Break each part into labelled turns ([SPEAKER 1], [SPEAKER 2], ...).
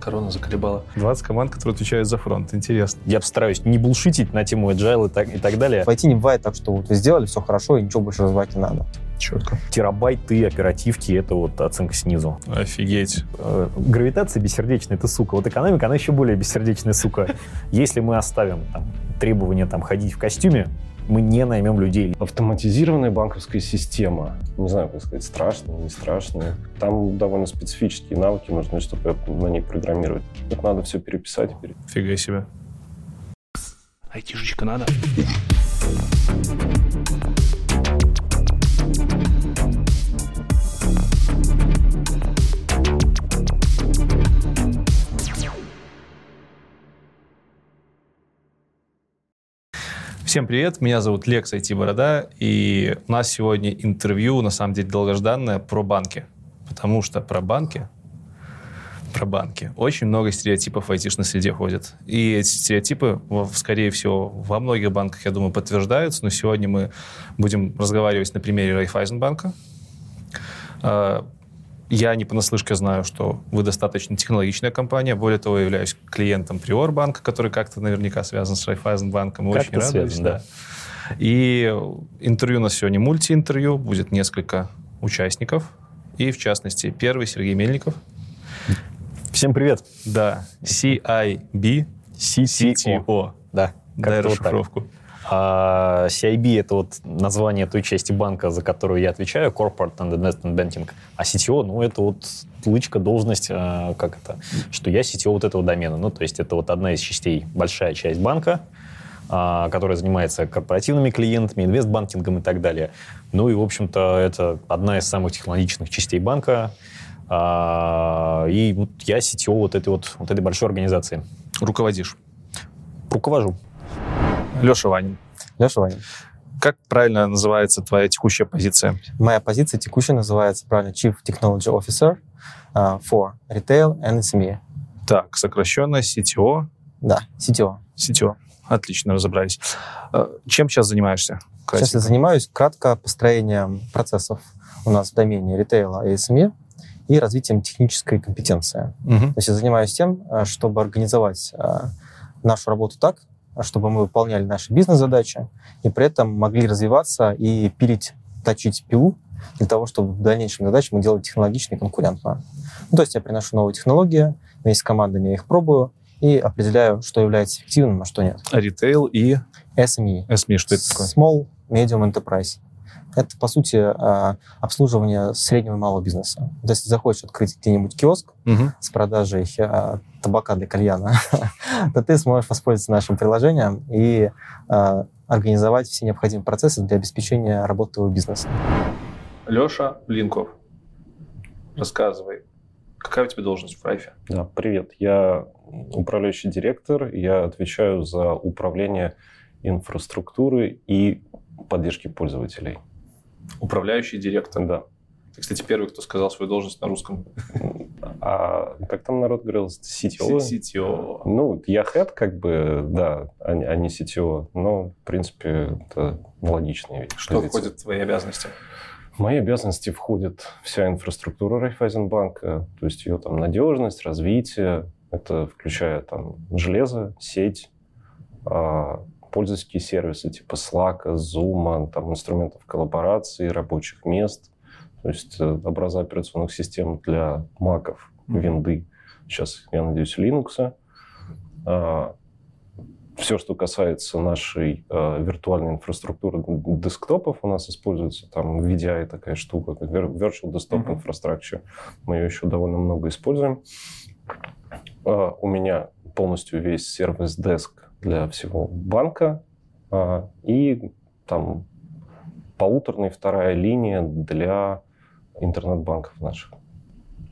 [SPEAKER 1] Корона заколебала.
[SPEAKER 2] 20 команд, которые отвечают за фронт. Интересно.
[SPEAKER 3] Я постараюсь не булшитить на тему agile и так, и так далее.
[SPEAKER 4] IT не бывает так, что вот вы сделали, все хорошо, и ничего больше развивать не надо.
[SPEAKER 2] Четко.
[SPEAKER 3] Терабайты оперативки — это вот оценка снизу.
[SPEAKER 2] Офигеть.
[SPEAKER 3] Э, Гравитация бессердечная — это сука. Вот экономика, она еще более бессердечная сука. Если мы оставим там, требование там, ходить в костюме, мы не наймем людей.
[SPEAKER 5] Автоматизированная банковская система. Не знаю, как сказать, страшная, не страшная. Там довольно специфические навыки нужны, чтобы на ней программировать. Это надо все переписать. пере-
[SPEAKER 2] Фига себе.
[SPEAKER 1] Айтишечка надо.
[SPEAKER 2] Всем привет, меня зовут Лекс IT Борода, и у нас сегодня интервью, на самом деле, долгожданное про банки. Потому что про банки, про банки, очень много стереотипов в айтишной среде ходит. И эти стереотипы, скорее всего, во многих банках, я думаю, подтверждаются, но сегодня мы будем разговаривать на примере Райфайзенбанка. Я не понаслышке знаю, что вы достаточно технологичная компания. Более того, я являюсь клиентом Приорбанка, который как-то наверняка связан с Райфайзенбанком. Очень радуюсь,
[SPEAKER 3] связан,
[SPEAKER 2] да. И интервью у нас сегодня мультиинтервью. Будет несколько участников. И, в частности, первый Сергей Мельников.
[SPEAKER 3] Всем привет.
[SPEAKER 2] Да, CIB, CTO.
[SPEAKER 3] Да,
[SPEAKER 2] Дай
[SPEAKER 3] как-то вот
[SPEAKER 2] расшифровку.
[SPEAKER 3] А CIB — это вот название той части банка, за которую я отвечаю, Corporate and Investment Banking. А CTO, ну, это вот лычка, должность, а, как это, что я CTO вот этого домена. Ну, то есть это вот одна из частей, большая часть банка, а, которая занимается корпоративными клиентами, инвестбанкингом и так далее. Ну и, в общем-то, это одна из самых технологичных частей банка. А, И вот я CTO вот этой вот, вот этой большой организации.
[SPEAKER 2] Руководишь.
[SPEAKER 3] Руковожу.
[SPEAKER 2] Леша Ванин.
[SPEAKER 4] Леша Ванин.
[SPEAKER 2] Как правильно называется твоя текущая позиция?
[SPEAKER 4] Моя позиция текущая называется, правильно, Chief Technology Officer uh, for Retail and SME.
[SPEAKER 2] Так, сокращенно CTO.
[SPEAKER 4] Да, CTO.
[SPEAKER 2] CTO. Отлично, разобрались. Э, Чем сейчас занимаешься?
[SPEAKER 4] Сейчас я
[SPEAKER 2] Кратенько.
[SPEAKER 4] занимаюсь кратко построением процессов у нас в домене ритейла и SME и развитием технической компетенции.
[SPEAKER 2] Мгм.
[SPEAKER 4] То есть я занимаюсь тем, э, чтобы организовать нашу работу так, чтобы мы выполняли наши бизнес-задачи и при этом могли развиваться и пилить, точить пилу для того, чтобы в дальнейшем задачи мы делали технологично и конкурентно. Ну, то есть я приношу новые технологии, вместе с командами я их пробую и определяю, что является эффективным, а что нет.
[SPEAKER 2] Ритейл и
[SPEAKER 4] SME.
[SPEAKER 2] SME, что это такое?
[SPEAKER 4] Small Medium Enterprise. Это, по сути, э, обслуживание среднего и малого бизнеса. То есть, если захочешь открыть где-нибудь киоск
[SPEAKER 2] Мгм.
[SPEAKER 4] с продажей э, табака для кальяна, то ты сможешь воспользоваться нашим приложением и э, организовать все необходимые процессы для обеспечения работы твоего бизнеса.
[SPEAKER 2] Леша Блинков. Рассказывай. Какая у тебя должность в Райфе?
[SPEAKER 5] Да, привет. Я управляющий директор. Я отвечаю за управление инфраструктурой и поддержки пользователей.
[SPEAKER 2] Управляющий директор.
[SPEAKER 5] Да.
[SPEAKER 2] Ты, кстати, первый, кто сказал свою должность на русском.
[SPEAKER 5] А как там народ говорил? CTO?
[SPEAKER 2] CTO.
[SPEAKER 5] Ну, я head, как бы, да, а не, а CTO. Но, в принципе, это логичная вещь.
[SPEAKER 2] Что входит в твои обязанности?
[SPEAKER 5] В мои обязанности входит вся инфраструктура Райфайзенбанка, то есть ее там надежность, развитие, это включая там железо, сеть, а, пользовательские сервисы типа Slack, Zoom, там инструментов коллаборации, рабочих мест, то есть э, образа операционных систем для маков, винды, сейчас, я надеюсь, Linux. все, что касается нашей э, виртуальной инфраструктуры десктопов, у нас используется там VDI такая штука, как Vir- Virtual Desktop
[SPEAKER 2] Мгм.
[SPEAKER 5] Infrastructure. Мы ее еще довольно много используем. Э, у меня полностью весь сервис-деск для всего банка э, и там полуторная вторая линия для интернет-банков наших.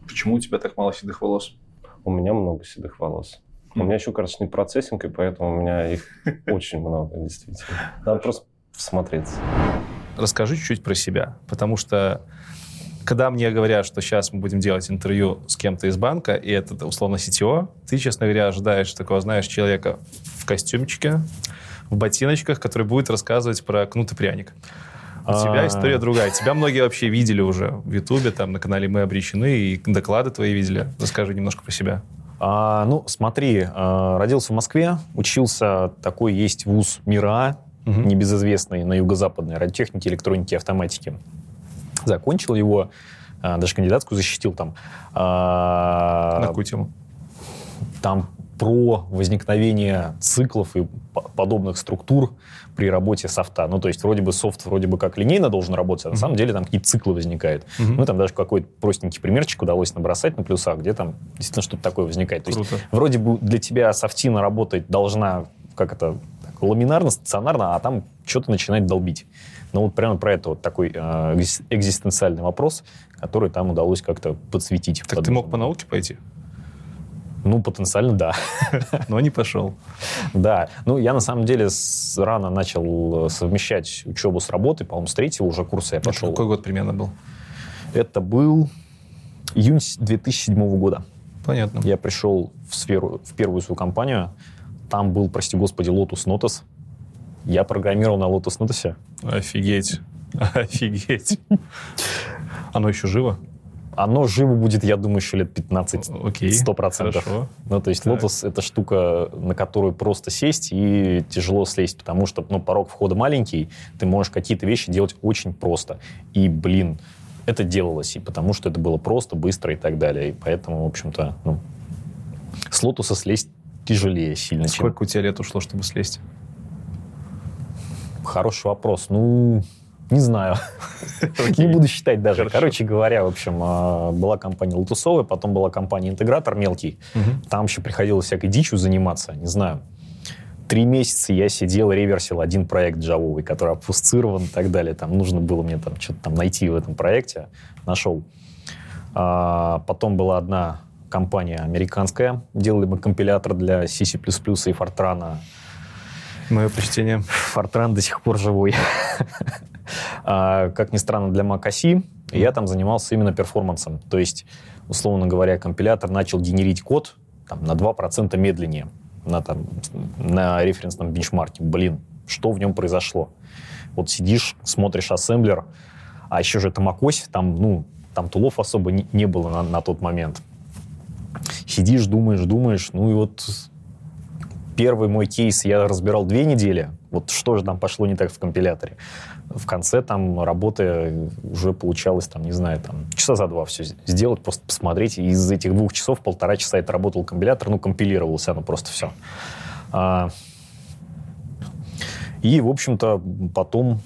[SPEAKER 2] Почему у тебя так мало седых волос?
[SPEAKER 5] У меня много седых волос. У
[SPEAKER 2] Хм.
[SPEAKER 5] меня еще красочный процессинг, и поэтому у меня их очень много, действительно. Надо просто всмотреться.
[SPEAKER 2] Расскажи чуть-чуть про себя, потому что когда мне говорят, что сейчас мы будем делать интервью с кем-то из банка, и это условно CTO, ты, честно говоря, ожидаешь такого, знаешь, человека в костюмчике, в ботиночках, который будет рассказывать про кнут и пряник. У тебя
[SPEAKER 3] А.
[SPEAKER 2] история другая. Тебя многие вообще видели уже в Ютубе, там на канале «Мы обречены», и доклады твои видели. Расскажи немножко про себя.
[SPEAKER 3] А, ну, смотри, а, родился в Москве, учился, такой есть вуз МИРА,
[SPEAKER 2] Мгм.
[SPEAKER 3] небезызвестный на юго-западной радиотехнике, электроники, автоматики. Закончил его, а, даже кандидатскую защитил там. А,
[SPEAKER 2] На какую тему?
[SPEAKER 3] там про возникновение циклов и по- подобных структур при работе софта. Ну, то есть вроде бы софт вроде бы как линейно должен работать, а на
[SPEAKER 2] Мгм.
[SPEAKER 3] самом деле там какие-то циклы возникают.
[SPEAKER 2] Мгм.
[SPEAKER 3] Ну, там даже какой-то простенький примерчик удалось набросать на плюсах, где там действительно что-то такое возникает. То есть
[SPEAKER 2] Круто.
[SPEAKER 3] вроде бы для тебя софтина работать должна, как это, так, ламинарно, стационарно, а там что-то начинает долбить. Ну, вот прямо про это вот такой э, экзис- экзистенциальный вопрос, который там удалось как-то подсветить.
[SPEAKER 2] Так ты мог по науке пойти,
[SPEAKER 3] Ну, потенциально, да.
[SPEAKER 2] но не пошел.
[SPEAKER 3] Да, ну я на самом деле рано начал э, совмещать учебу с работой, по-моему, с третьего уже курса я пошел.
[SPEAKER 2] Какой год примерно был?
[SPEAKER 3] Это был июнь с- 2007 года.
[SPEAKER 2] Понятно.
[SPEAKER 3] Я пришел в сферу, в первую свою компанию, там был, прости господи, Lotus Notice. Я программировал на Lotus Notice.
[SPEAKER 2] Офигеть. Офигеть. Оно еще живо?
[SPEAKER 3] Оно живо будет, я думаю, еще лет 15.
[SPEAKER 2] Окей.
[SPEAKER 3] Сто процентов. Ну, то есть
[SPEAKER 2] Так.
[SPEAKER 3] Lotus — это штука, на которую просто сесть и тяжело слезть, потому что, ну, порог входа маленький, ты можешь какие-то вещи делать очень просто. И, блин, это делалось, и потому что это было просто, быстро и так далее. И поэтому, в общем-то, ну, с Lotus слезть тяжелее сильно, чем...
[SPEAKER 2] Сколько у тебя лет ушло, чтобы слезть?
[SPEAKER 3] Хороший вопрос. Ну, не знаю. Не буду считать даже.
[SPEAKER 2] Хорошо.
[SPEAKER 3] Короче говоря, в общем, а, была компания Лотусовая, потом была компания Интегратор мелкий.
[SPEAKER 2] Мгм.
[SPEAKER 3] Там еще приходилось всякой дичью заниматься, не знаю. Три месяца я сидел, реверсил один проект джавовый, который обфусцирован и так далее. Там нужно было мне там что-то там найти в этом проекте. Нашел. А, потом была одна компания американская. Делали мы компилятор для C++ и Fortran.
[SPEAKER 2] Мое почтение.
[SPEAKER 3] Fortran до сих пор живой. А, Как ни странно, для Mac я там занимался именно перформансом. То есть, условно говоря, компилятор начал генерить код там, на 2% медленнее на, там, на референсном бенчмарке. Блин, что в нем произошло? Вот сидишь, смотришь ассемблер, а еще же это macOS, там, ну, там тулов особо не, не было на, на тот момент. Сидишь, думаешь, думаешь, ну и вот первый мой кейс я разбирал две недели. Вот что же там пошло не так в компиляторе. В конце там работы уже получалось, там, не знаю, там, часа за два все сделать, просто посмотреть. И из этих двух часов полтора часа это работал компилятор, ну, компилировался, ну, просто все. А, и, в общем-то, потом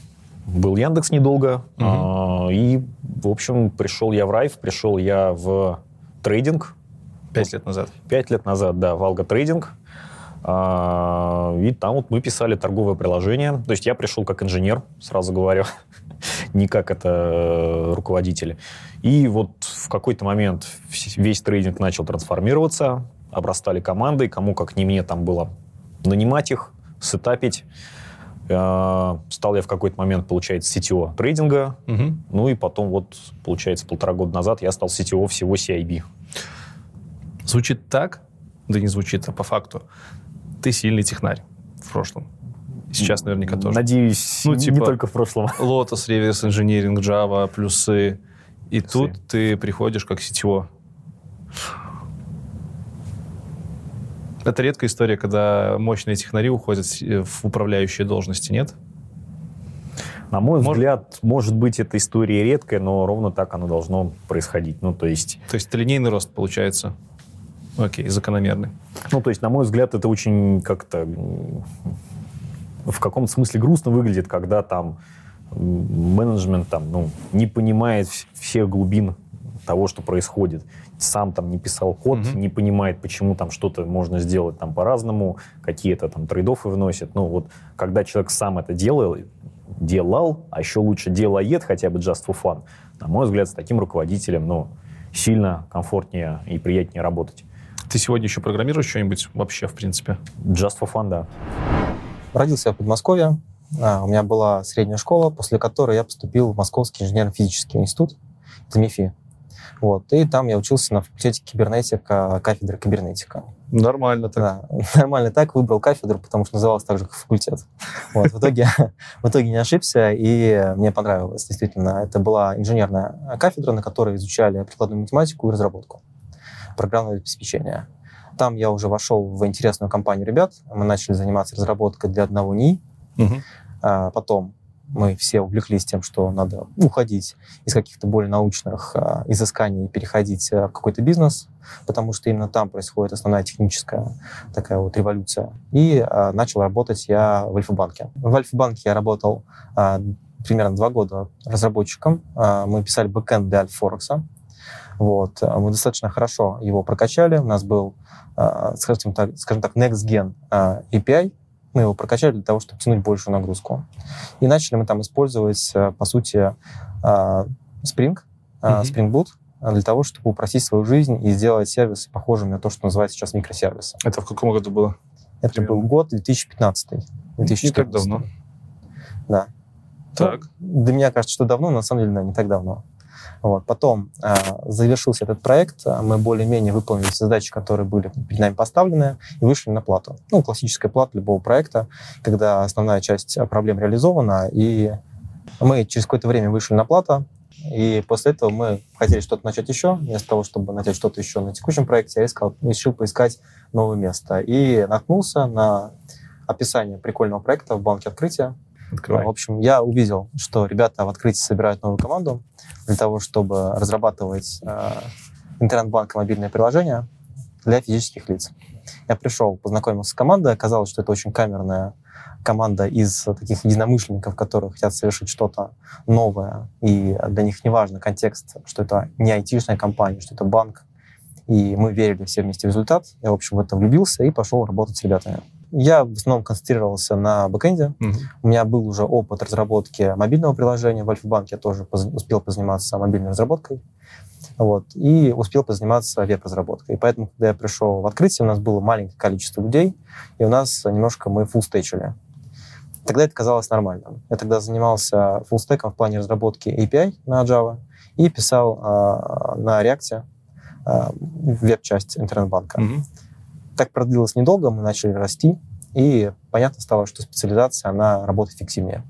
[SPEAKER 3] был Яндекс недолго.
[SPEAKER 2] Мгм.
[SPEAKER 3] а, и, в общем, пришел я в Райф, пришел я в трейдинг.
[SPEAKER 2] Пять лет назад.
[SPEAKER 3] Пять лет назад, да, в Алго Трейдинг. А, И там вот мы писали торговое приложение. То есть я пришел как инженер, сразу говорю, не как это э, руководитель. И вот в какой-то момент весь трейдинг начал трансформироваться, обрастали команды, кому как не мне там было нанимать их, сетапить. А, Стал я в какой-то момент, получается, CTO трейдинга,
[SPEAKER 2] Мгм.
[SPEAKER 3] ну и потом вот, получается, полтора года назад я стал CTO всего CIB.
[SPEAKER 2] Звучит так, да не звучит, а по факту. Ты сильный технарь в прошлом. Сейчас наверняка тоже.
[SPEAKER 3] Надеюсь,
[SPEAKER 2] Ну,
[SPEAKER 3] не
[SPEAKER 2] типа-
[SPEAKER 3] только в прошлом.
[SPEAKER 2] Lotus, реверс инжиниринг, Java, плюсы. И тут ты приходишь как сетево. Это редкая история, когда мощные технари уходят э, в управляющие должности, нет?
[SPEAKER 3] На мой
[SPEAKER 2] Может-
[SPEAKER 3] взгляд, может быть, эта история редкая, но ровно так оно должно происходить. Ну, то есть,
[SPEAKER 2] То есть это линейный рост получается. Окей, закономерный.
[SPEAKER 3] ну, то есть, на мой взгляд, это очень как-то в каком-то смысле грустно выглядит, когда там менеджмент там, ну, не понимает вс- всех глубин того, что происходит. Сам там не писал код,
[SPEAKER 2] Мгм.
[SPEAKER 3] не понимает, почему там что-то можно сделать там по-разному, какие-то там трейдофы вносит. Ну, вот когда человек сам это делал, делал, а еще лучше делает хотя бы just for fun, на мой взгляд, с таким руководителем, ну, сильно комфортнее и приятнее работать.
[SPEAKER 2] Ты сегодня еще программируешь что-нибудь вообще, в принципе?
[SPEAKER 3] Just for fun, да.
[SPEAKER 4] Родился я в Подмосковье. А, У меня была средняя школа, после которой я поступил в Московский инженерно-физический институт, это МИФИ. Вот. И там я учился на факультете кибернетика, кафедры кибернетика.
[SPEAKER 2] Нормально так.
[SPEAKER 4] Да, нормально так выбрал кафедру, потому что называлась так же, как факультет. Вот, в, итоге, в итоге не ошибся, и мне понравилось, действительно. Это была инженерная кафедра, на которой изучали прикладную математику и разработку программного обеспечения. Там я уже вошел в интересную компанию ребят. Мы начали заниматься разработкой для одного НИИ.
[SPEAKER 2] Мгм.
[SPEAKER 4] А потом мы все увлеклись тем, что надо уходить из каких-то более научных а, изысканий и переходить а, в какой-то бизнес, потому что именно там происходит основная техническая такая вот революция. И а, начал работать я в Альфа-банке. В Альфа-банке я работал а, примерно два года разработчиком. А, мы писали бэкэнд для Альфа-Форекса. Вот. А Мы достаточно хорошо его прокачали. У нас был, а, скажем так, скажем так Next Gen а, API, мы его прокачали для того, чтобы тянуть большую нагрузку. И начали мы там использовать, э, по сути, э, Spring, э. Spring Boot, э, для того, чтобы упростить свою жизнь и сделать сервисы похожими на то, что называется сейчас микросервисы.
[SPEAKER 2] Это в каком году было?
[SPEAKER 4] Это
[SPEAKER 2] Примерно.
[SPEAKER 4] был год 2015.
[SPEAKER 2] Не
[SPEAKER 4] 2014.
[SPEAKER 2] так давно.
[SPEAKER 4] Да.
[SPEAKER 2] Так.
[SPEAKER 4] Для меня кажется, что давно, но на самом деле да, не так давно. Вот. Потом э, завершился этот проект, э, мы более-менее выполнили все задачи, которые были перед нами поставлены, и вышли на плату. Ну, классическая плата любого проекта, когда основная часть э, проблем реализована, и мы через какое-то время вышли на плату, и после этого мы хотели что-то начать еще. Вместо того, чтобы начать что-то еще на текущем проекте, я искал, решил поискать новое место. И наткнулся на описание прикольного проекта в банке открытия,
[SPEAKER 2] Открывай.
[SPEAKER 4] в общем, я увидел, что ребята в открытии собирают новую команду для того, чтобы разрабатывать э, интернет-банк мобильное приложение для физических лиц. Я пришел, познакомился с командой, оказалось, что это очень камерная команда из таких единомышленников, которые хотят совершить что-то новое, и для них не важно контекст, что это не айтишная компания, что это банк, и мы верили все вместе в результат. Я, в общем, в это влюбился и пошел работать с ребятами. Я в основном концентрировался на бэкэнде,
[SPEAKER 2] Мгм.
[SPEAKER 4] у меня был уже опыт разработки мобильного приложения. В Альфа-банке я тоже поз- успел позаниматься мобильной разработкой. Вот, и успел позаниматься веб-разработкой. И поэтому, когда я пришел в открытие, у нас было маленькое количество людей, и у нас немножко мы фуллстечили. Тогда это казалось нормальным. Я тогда занимался фуллстеком в плане разработки API на Java и писал а, на React а, веб-часть интернет-банка.
[SPEAKER 2] Мгм.
[SPEAKER 4] Так продлилось недолго, мы начали расти, и понятно стало, что специализация, она работает эффективнее.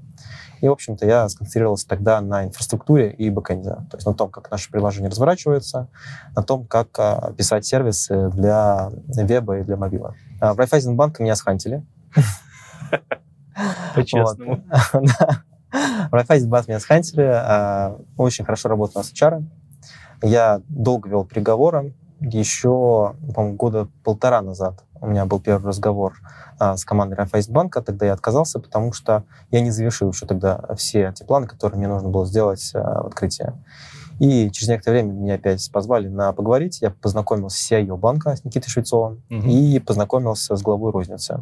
[SPEAKER 4] И, в общем-то, я сконцентрировался тогда на инфраструктуре и бэкэнде, то есть на том, как наше приложение разворачивается, на том, как а, писать сервисы для веба и для мобила. А, в Райфайзенбанк меня схантили.
[SPEAKER 3] По-честному.
[SPEAKER 4] В Райфайзенбанк меня схантили. а, Очень хорошо работал нас HR. Я долго вел переговоры. Еще, по-моему, года полтора назад у меня был первый разговор а, с командой Райфайзенбанка. Тогда я отказался, потому что я не завершил еще тогда все те планы, которые мне нужно было сделать а, в открытии. И через некоторое время меня опять позвали на поговорить. Я познакомился с CIO банка, с Никитой Швецовым,
[SPEAKER 2] Мгм.
[SPEAKER 4] и познакомился с главой розницы.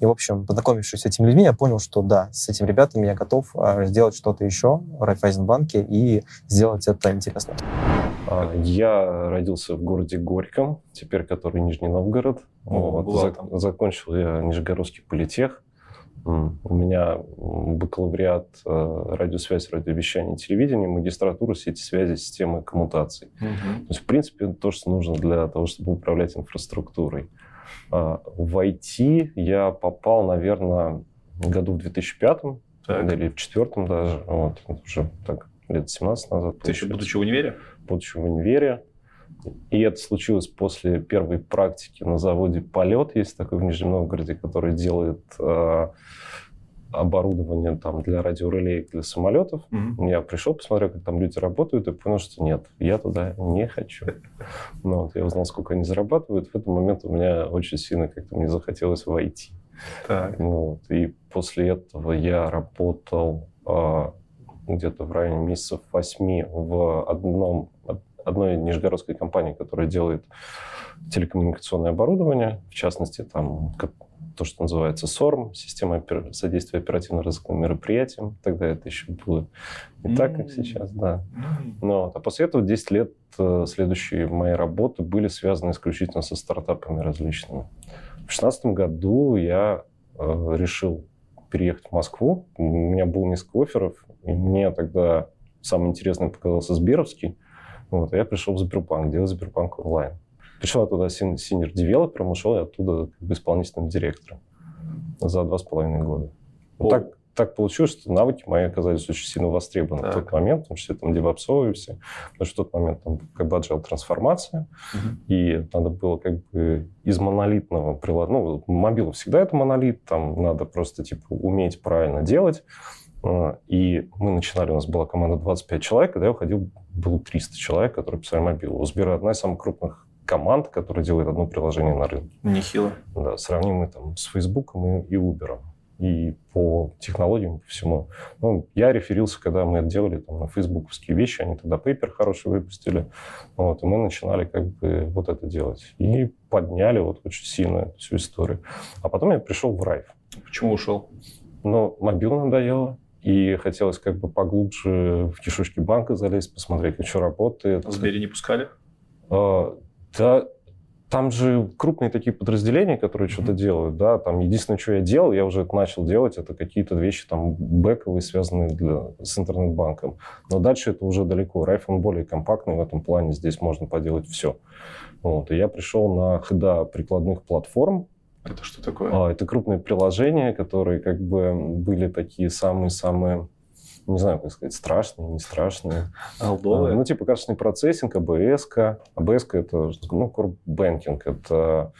[SPEAKER 4] И, в общем, познакомившись с этими людьми, я понял, что да, с этими ребятами я готов а, сделать что-то еще в Райфайзенбанке и сделать это интересно.
[SPEAKER 5] А, Я родился в городе Горьком, теперь который Нижний Новгород.
[SPEAKER 2] О,
[SPEAKER 5] Вот, зак-. Закончил я Нижегородский политех. У меня бакалавриат э, радиосвязь, радиовещание, телевидение, магистратура сети связи, системы коммутаций.
[SPEAKER 2] Мгм.
[SPEAKER 5] То есть, в принципе, то, что нужно для того, чтобы управлять инфраструктурой. А, В IT я попал, наверное, году в 2005
[SPEAKER 2] Так.
[SPEAKER 5] или в 2004 даже. Вот, уже так, лет 17 назад.
[SPEAKER 2] Ты еще
[SPEAKER 5] получается
[SPEAKER 2] будучи в универе?
[SPEAKER 5] Будучи в универе. И это случилось после первой практики на заводе «Полет», есть такой в Нижнем Новгороде, который делает э, оборудование там, для радиорелеек для самолетов.
[SPEAKER 2] Мгм.
[SPEAKER 5] Я пришел, посмотрел, как там люди работают, и понял, что нет, я туда не хочу. Ну, вот, я узнал, сколько они зарабатывают. В этот момент у меня очень сильно как-то мне захотелось войти.
[SPEAKER 2] Так.
[SPEAKER 5] Вот. И после этого я работал а, где-то в районе месяцев восьми в одном, од- одной нижегородской компании, которая делает телекоммуникационное оборудование, в частности, там то, что называется СОРМ, система опер- содействия оперативно-розыскным мероприятиям. Тогда это еще было не так, как сейчас, да. Вот. А после этого 10 лет э, следующие мои работы были связаны исключительно со стартапами различными. В 2016 году я э, решил переехать в Москву. У меня было несколько офферов, и мне тогда самый интересный показался Сберовский. Вот, и я пришел в Сбербанк, делать Сбербанк онлайн. Пришел я туда senior developer ом, ушел я оттуда как бы исполнительным директором за два с половиной года. Вот так, так получилось, что навыки мои оказались очень сильно востребованы
[SPEAKER 2] Так.
[SPEAKER 5] в тот момент, потому что там DevOps овые все. Потому что в тот момент там как бы agile трансформация,
[SPEAKER 2] Мгм.
[SPEAKER 5] и надо было как бы из монолитного приложения, ну, mobile всегда это монолит, там надо просто типа уметь правильно делать. А, И мы начинали, у нас была команда 25 человек, когда я уходил, было 300 человек, которые писали мобил. У Сбера одна из самых крупных команд, которая делает одно приложение на рынке.
[SPEAKER 2] Нехило.
[SPEAKER 5] Да, сравнимы там с Фейсбуком и, и Uber. И по технологиям, по всему. Ну, я реферился, когда мы это делали там, на фейсбуковские вещи, они тогда пейпер хороший выпустили. Вот, и мы начинали как бы вот это делать. И подняли вот очень сильно эту всю историю. А потом я пришел в Райф.
[SPEAKER 2] Почему ушел?
[SPEAKER 5] Но мобил надоело. И хотелось как бы поглубже в кишечки банка залезть, посмотреть, как что работает.
[SPEAKER 2] В Сбере не пускали?
[SPEAKER 5] А, Да, там же крупные такие подразделения, которые что-то
[SPEAKER 2] Мгм.
[SPEAKER 5] делают, да, там единственное, что я делал, я уже это начал делать, это какие-то вещи там бэковые, связанные для, с интернет-банком. Но дальше это уже далеко. Райф, он более компактный в этом плане, здесь можно поделать все. Вот. И я пришел на хода прикладных платформ,
[SPEAKER 2] Это что такое?
[SPEAKER 5] а, Это крупные приложения, которые как бы были такие самые-самые, не знаю, как сказать, страшные, не страшные.
[SPEAKER 2] Алдовые?
[SPEAKER 5] Ну, типа качественный процессинг, АБС. АБС – это, ну, banking, это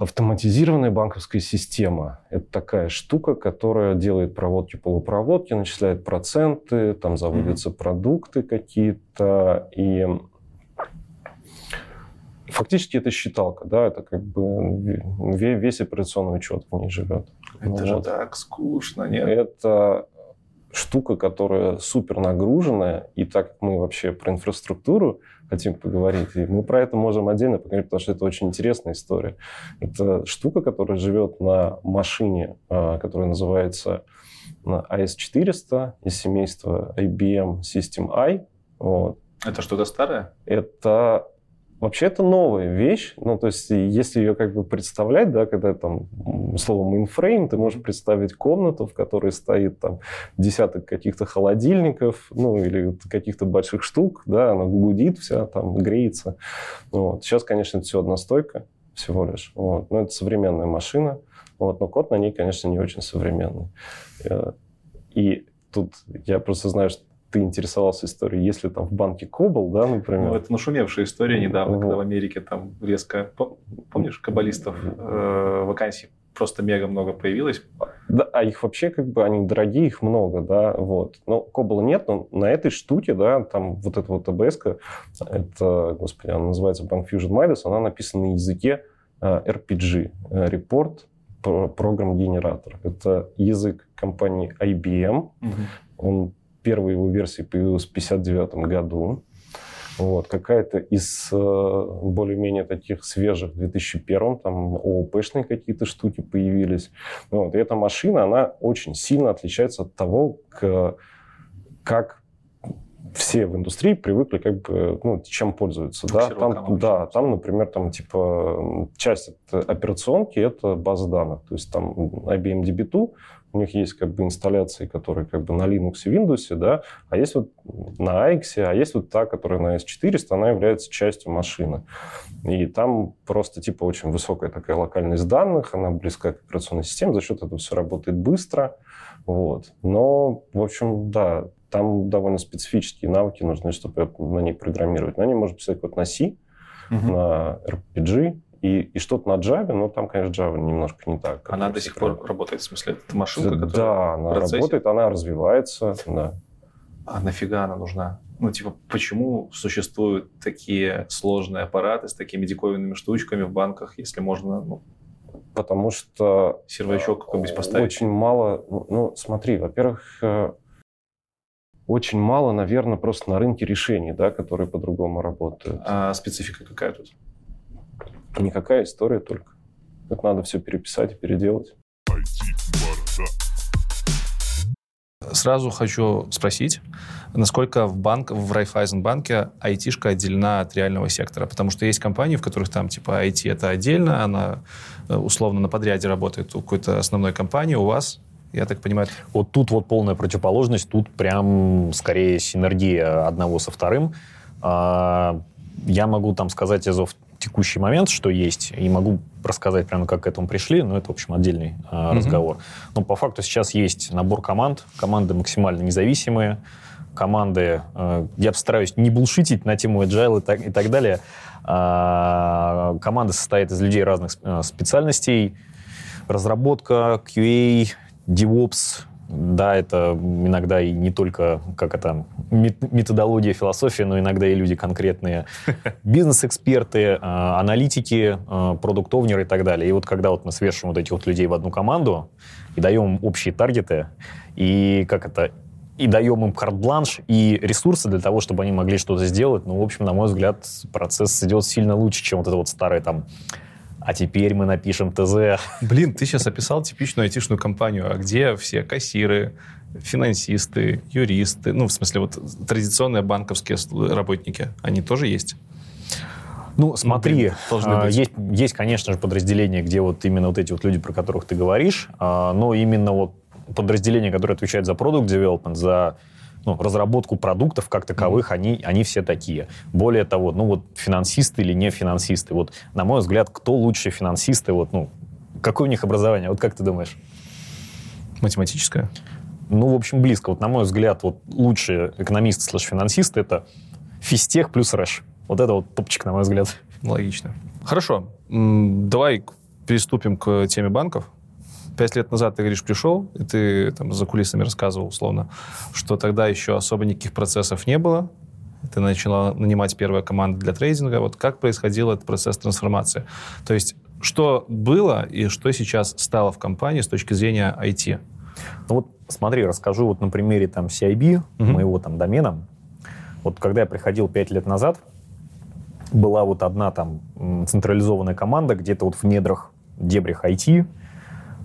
[SPEAKER 5] автоматизированная банковская система. Это такая штука, которая делает проводки, полупроводки, начисляет проценты, там заводятся продукты какие-то, и фактически это считалка, да, это как бы ве- весь операционный учет в ней живет.
[SPEAKER 2] Это
[SPEAKER 5] Ну
[SPEAKER 2] же
[SPEAKER 5] вот.
[SPEAKER 2] так скучно, нет?
[SPEAKER 5] Это штука, которая супер нагруженная, и так как мы вообще про инфраструктуру хотим поговорить, и мы про это можем отдельно поговорить, потому что это очень интересная история. Это штука, которая живет на машине, а, которая называется а, AS400 из семейства IBM System I. Вот.
[SPEAKER 2] Это что-то старое?
[SPEAKER 5] Это Вообще это новая вещь, ну, то есть если ее как бы представлять, да, когда там слово mainframe, ты можешь представить комнату, в которой стоит там десяток каких-то холодильников, ну, или каких-то больших штук, да, она гудит вся, там, греется. Вот. Сейчас, конечно, это все одностойка всего лишь, вот. но это современная машина, вот, но код на ней, конечно, не очень современный. Э, И тут я просто знаю, что ты интересовался историей, если там в банке Кобол, да, например.
[SPEAKER 2] Ну, это нашумевшая история недавно,
[SPEAKER 5] Вот.
[SPEAKER 2] когда в Америке там резко, пом- помнишь, каббалистов э, вакансий просто мега много появилось.
[SPEAKER 5] Да, а их вообще как бы, они дорогие, их много, да, вот. Но Кобола нет, но на этой штуке, да, там вот эта вот абс это, господи, она называется Bank Fusion Midas, она написана на языке э, RPG, э, Report Program Generator. Это язык компании IBM, он, первая его версия появилась в 1959 году. Вот, какая-то из э, более-менее таких свежих в 2001 там ООП-шные какие-то штуки появились. Вот, и эта машина, она очень сильно отличается от того, к- как все в индустрии привыкли, как бы, ну, чем пользуются. Да? Там, да, там, например, там, типа, часть операционки – это база данных. То есть там IBM DB2, у них есть как бы инсталляции, которые как бы на Linux и Windows, да, а есть вот на AX, а есть вот та, которая на S400, она является частью машины. И там просто типа очень высокая такая локальность данных, она близка к операционной системе, за счет этого все работает быстро. Вот. Но, в общем, да, там довольно специфические навыки нужны, чтобы на ней программировать. На ней можно писать код на C, на RPG и, и что-то на Java, но там, конечно, Java немножко не так.
[SPEAKER 2] Она до сих пор работает, в смысле, это машинка,
[SPEAKER 5] Да,
[SPEAKER 2] которая...
[SPEAKER 5] она
[SPEAKER 2] в процессе?
[SPEAKER 5] работает, она развивается, да.
[SPEAKER 2] А нафига она нужна? Ну, типа, почему существуют такие сложные аппараты с такими диковинными штучками в банках, если можно ну,
[SPEAKER 5] Потому что
[SPEAKER 2] сервачок какой-нибудь поставить?
[SPEAKER 5] очень мало... Ну, ну, смотри, во-первых, э, очень мало, наверное, просто на рынке решений, да, которые по-другому работают.
[SPEAKER 2] А специфика какая тут?
[SPEAKER 5] Никакая история только. Это надо все переписать и переделать.
[SPEAKER 2] Сразу хочу спросить, насколько в, банк, в Райфайзенбанке айтишка отделена от реального сектора? Потому что есть компании, в которых там типа IT это отдельно, она э, условно на подряде работает у какой-то основной компании, у вас, я так понимаю,
[SPEAKER 3] Вот тут вот полная противоположность, тут прям скорее синергия одного со вторым. А, Я могу там сказать из, текущий момент, что есть, и могу рассказать прямо, как к этому пришли, но это, в общем, отдельный э, разговор. Но по факту сейчас есть набор команд, команды максимально независимые, команды, э, я постараюсь не булшитить на тему agile и так, и так далее, команда состоит из людей разных специальностей, разработка, QA, DevOps, да, это иногда и не только, как это, методология, философия, но иногда и люди конкретные, бизнес-эксперты, а, аналитики, а, продуктовнеры и так далее. И вот когда вот мы свешиваем вот этих вот людей в одну команду и даем им общие таргеты, и как это, и даем им карт-бланш и ресурсы для того, чтобы они могли что-то сделать, ну, в общем, на мой взгляд, процесс идет сильно лучше, чем вот это вот старое там а теперь мы напишем ТЗ.
[SPEAKER 2] Блин, ты сейчас описал типичную айтишную компанию, а где все кассиры, финансисты, юристы, ну, в смысле, вот традиционные банковские работники, они тоже есть?
[SPEAKER 3] Ну, смотри, ну, есть, есть, конечно же, подразделения, где вот именно вот эти вот люди, про которых ты говоришь, а, но именно вот подразделения, которые отвечают за продукт development, за ну, разработку продуктов как таковых, mm-hmm. они, они все такие. Более того, ну вот финансисты или не финансисты, вот на мой взгляд, кто лучше финансисты, вот, ну, какое у них образование, вот как ты думаешь?
[SPEAKER 2] Математическое?
[SPEAKER 3] Ну, в общем, близко. Вот на мой взгляд, вот лучшие экономисты слэш финансисты это физтех плюс рэш. Вот это вот топчик, на мой взгляд.
[SPEAKER 2] Логично. Хорошо. Давай переступим к теме банков пять лет назад, ты говоришь, пришел, и ты там за кулисами рассказывал условно, что тогда еще особо никаких процессов не было, ты начала нанимать первая команда для трейдинга. Вот как происходил этот процесс трансформации? То есть что было и что сейчас стало в компании с точки зрения IT?
[SPEAKER 3] Ну вот смотри, расскажу вот на примере там CIB, угу. моего там домена. Вот когда я приходил пять лет назад, была вот одна там централизованная команда где-то вот в недрах, дебрях IT,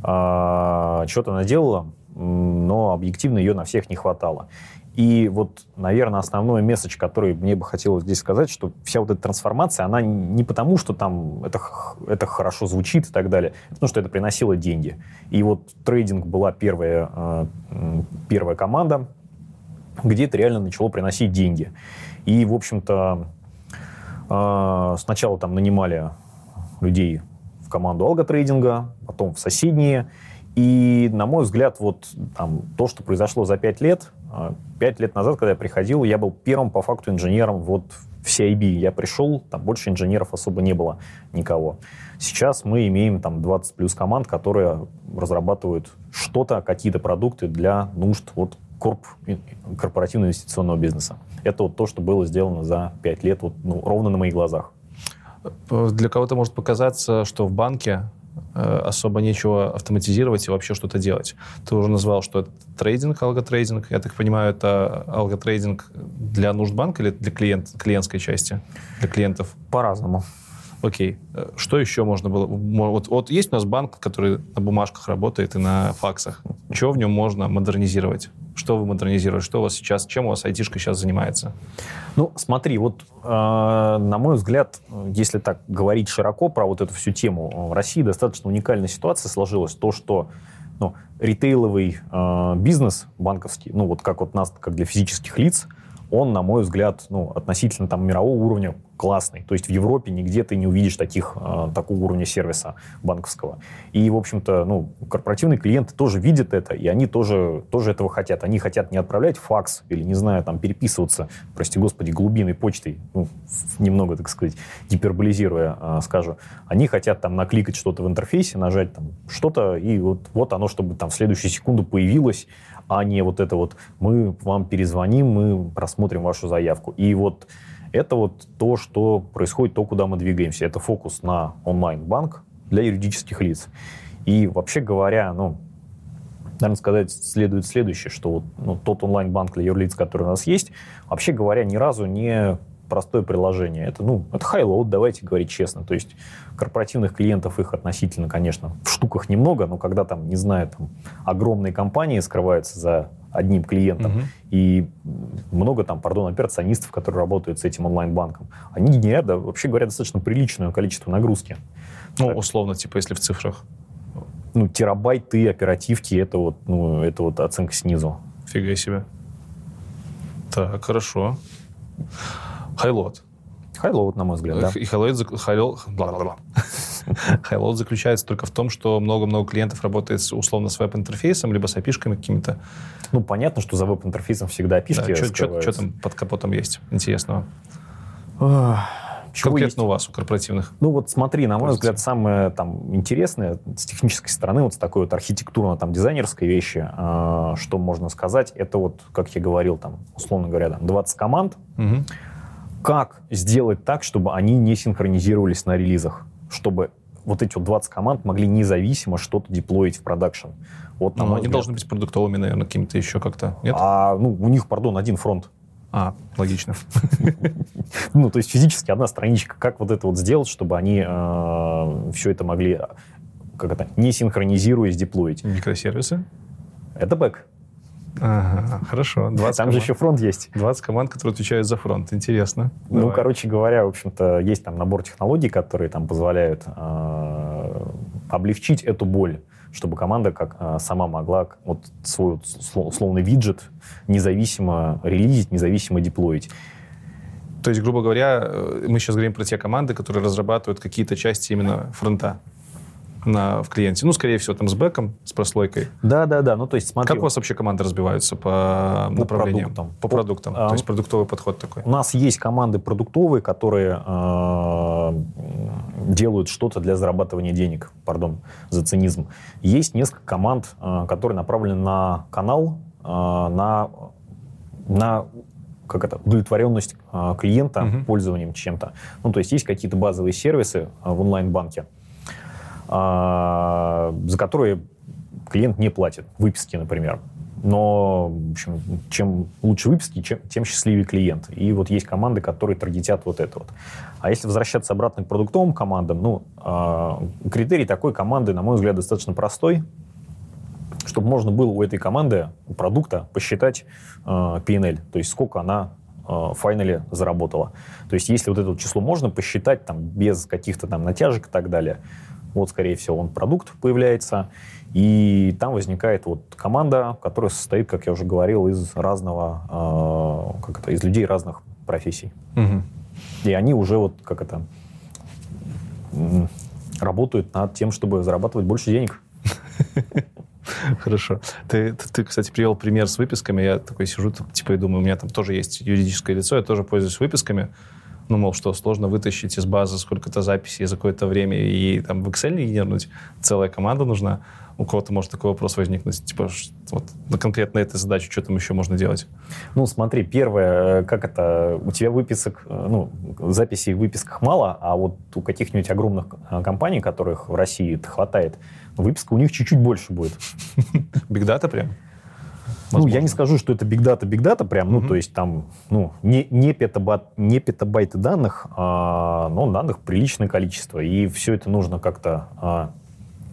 [SPEAKER 3] что-то она делала, но объективно ее на всех не хватало. И вот, наверное, основной месседж, который мне бы хотелось здесь сказать, что вся вот эта трансформация, она не потому, что там это, это хорошо звучит и так далее, а потому что это приносило деньги. И вот трейдинг была первая, а, первая команда, где это реально начало приносить деньги. И, в общем-то, а, сначала там нанимали людей в команду алготрейдинга, потом в соседние. И, на мой взгляд, вот там, то, что произошло за пять лет, а, пять лет назад, когда я приходил, я был первым по факту инженером вот в CIB. Я пришел, там больше инженеров особо не было никого. Сейчас мы имеем там 20 плюс команд, которые разрабатывают что-то, какие-то продукты для нужд вот корп, корпоративного инвестиционного бизнеса. Это вот то, что было сделано за пять лет, вот, ну, ровно на моих глазах.
[SPEAKER 2] Для кого-то может показаться, что в банке э, особо нечего автоматизировать и вообще что-то делать. Ты уже назвал, что это трейдинг, алготрейдинг. Я так понимаю, это алготрейдинг для нужд банка или для клиент, клиентской части, для клиентов?
[SPEAKER 3] По-разному.
[SPEAKER 2] Окей. Э, что еще можно было? Вот, вот есть у нас банк, который на бумажках работает и на факсах. Что в нем можно модернизировать? Что вы модернизируете? Что у вас сейчас, чем у вас айтишка сейчас занимается?
[SPEAKER 3] Ну, смотри, вот э, на мой взгляд, если так говорить широко про вот эту всю тему, в России достаточно уникальная ситуация сложилась. То, что ну, ритейловый э, бизнес банковский, ну вот как вот нас, как для физических лиц, он, на мой взгляд, ну, относительно там мирового уровня классный. То есть в Европе нигде ты не увидишь таких, э, такого уровня сервиса банковского. И, в общем-то, ну, корпоративные клиенты тоже видят это, и они тоже, тоже этого хотят. Они хотят не отправлять факс или, не знаю, там, переписываться, прости господи, глубинной почтой, ну, немного, так сказать, гиперболизируя, э, скажу. Они хотят там накликать что-то в интерфейсе, нажать там что-то, и вот, вот оно, чтобы там в следующую секунду появилось, а не вот это вот мы вам перезвоним, мы просмотрим вашу заявку. И вот это вот то, что происходит, то, куда мы двигаемся. Это фокус на онлайн-банк для юридических лиц. И вообще говоря, ну, наверное, сказать следует следующее, что вот, ну, тот онлайн-банк для юрлиц, который у нас есть, вообще говоря, ни разу не простое приложение. Это, ну, это high-load, давайте говорить честно. То есть корпоративных клиентов их относительно, конечно, в штуках немного, но когда там, не знаю, там огромные компании скрываются за одним клиентом, угу. и много там, пардон, операционистов, которые работают с этим онлайн-банком, они генерят, да, вообще говоря, достаточно приличное количество нагрузки.
[SPEAKER 2] Ну, так. условно, типа, если в цифрах.
[SPEAKER 3] Ну, терабайты оперативки, это вот, ну, это вот оценка снизу.
[SPEAKER 2] Фига себе. Так, хорошо. Highload.
[SPEAKER 3] highload, на мой взгляд, да.
[SPEAKER 2] И highload, зак- хайло- бла-бла-бла. Highload заключается только в том, что много-много клиентов работает с, условно с веб-интерфейсом, либо с API-шками какими-то.
[SPEAKER 3] Ну, понятно, что за веб-интерфейсом всегда опишки
[SPEAKER 2] Что
[SPEAKER 3] скрываются.
[SPEAKER 2] там под капотом есть интересного?
[SPEAKER 3] Чего
[SPEAKER 2] Конкретно
[SPEAKER 3] есть?
[SPEAKER 2] у вас, у корпоративных.
[SPEAKER 3] Ну вот смотри, на мой взгляд, самое там интересное с технической стороны, вот с такой вот архитектурно там дизайнерской вещи, э, что можно сказать, это вот, как я говорил, там, условно говоря, там 20 команд,
[SPEAKER 2] Мгм.
[SPEAKER 3] Как сделать так, чтобы они не синхронизировались на релизах, чтобы вот эти вот 20 команд могли независимо что-то деплоить в продакшн. Вот,
[SPEAKER 2] Ну, они
[SPEAKER 3] взгляд.
[SPEAKER 2] должны быть продуктовыми, наверное, какими-то еще как-то. Нет?
[SPEAKER 3] А, ну, у них, пардон, один фронт.
[SPEAKER 2] А, логично.
[SPEAKER 3] Ну, то есть физически одна страничка. Как вот это вот сделать, чтобы они все это могли, э, как это, не синхронизируясь, деплоить?
[SPEAKER 2] Микросервисы.
[SPEAKER 3] Это бэк.
[SPEAKER 2] Ага, хорошо. 20
[SPEAKER 3] Там же еще фронт есть.
[SPEAKER 2] 20 команд, которые отвечают за фронт. Интересно.
[SPEAKER 3] Ну,
[SPEAKER 2] Давай.
[SPEAKER 3] короче говоря, в общем-то, есть там набор технологий, которые там позволяют э, облегчить эту боль, чтобы команда как э, сама могла вот свой условный виджет независимо релизить, независимо деплоить.
[SPEAKER 2] То есть, грубо говоря, э, мы сейчас говорим про те команды, которые разрабатывают какие-то части именно фронта на, в клиенте. Ну, скорее всего, там с бэком, с прослойкой.
[SPEAKER 3] Да, да, да. Ну, то есть, смотри,
[SPEAKER 2] Как у вас вообще команды разбиваются по, направлениям?
[SPEAKER 3] продуктам.
[SPEAKER 2] По
[SPEAKER 3] По-
[SPEAKER 2] продуктам.
[SPEAKER 3] а,
[SPEAKER 2] То есть продуктовый подход такой.
[SPEAKER 3] у нас есть команды продуктовые, которые э, делают что-то для зарабатывания денег. Пардон за цинизм. Есть несколько команд, э, которые направлены на канал, э, на, на как это, удовлетворенность э, клиента
[SPEAKER 2] Мгм.
[SPEAKER 3] пользованием чем-то. Ну, то есть есть какие-то базовые сервисы э, в онлайн-банке, за которые клиент не платит. Выписки, например. Но, в общем, чем лучше выписки, чем, тем счастливее клиент. И вот есть команды, которые таргетят вот это вот. А если возвращаться обратно к продуктовым командам, ну, э, критерий такой команды, на мой взгляд, достаточно простой, чтобы можно было у этой команды, у продукта посчитать э, P&L, то есть сколько она в файнале заработала. То есть если вот это вот число можно посчитать там без каких-то там натяжек и так далее, вот, скорее всего, он продукт появляется, и там возникает вот команда, которая состоит, как я уже говорил, из разного, э, как это, из людей разных профессий.
[SPEAKER 2] Мгм.
[SPEAKER 3] И они уже вот как это работают над тем, чтобы зарабатывать больше денег.
[SPEAKER 2] Хорошо. Ты, ты, ты, кстати, привел пример с выписками. Я такой сижу, типа, и думаю, у меня там тоже есть юридическое лицо, я тоже пользуюсь выписками. Ну, мол, что, сложно вытащить из базы сколько-то записей за какое-то время и там в Excel не генернуть. Целая команда нужна. У кого-то может такой вопрос возникнуть. Типа, вот на конкретно этой задаче что там еще можно делать?
[SPEAKER 3] Ну, смотри, первое, э, как это, у тебя выписок, э, ну, записей в выписках мало, а вот у каких-нибудь огромных э, компаний, которых в России это хватает, выписка у них чуть-чуть больше будет.
[SPEAKER 2] Бигдата прям?
[SPEAKER 3] Ну, я
[SPEAKER 2] Возможно.
[SPEAKER 3] не скажу, что это бигдата, бигдата прям, ну, то есть там, ну, не, не, петабайт, не петабайты данных, а, но данных приличное количество, и все это нужно как-то а,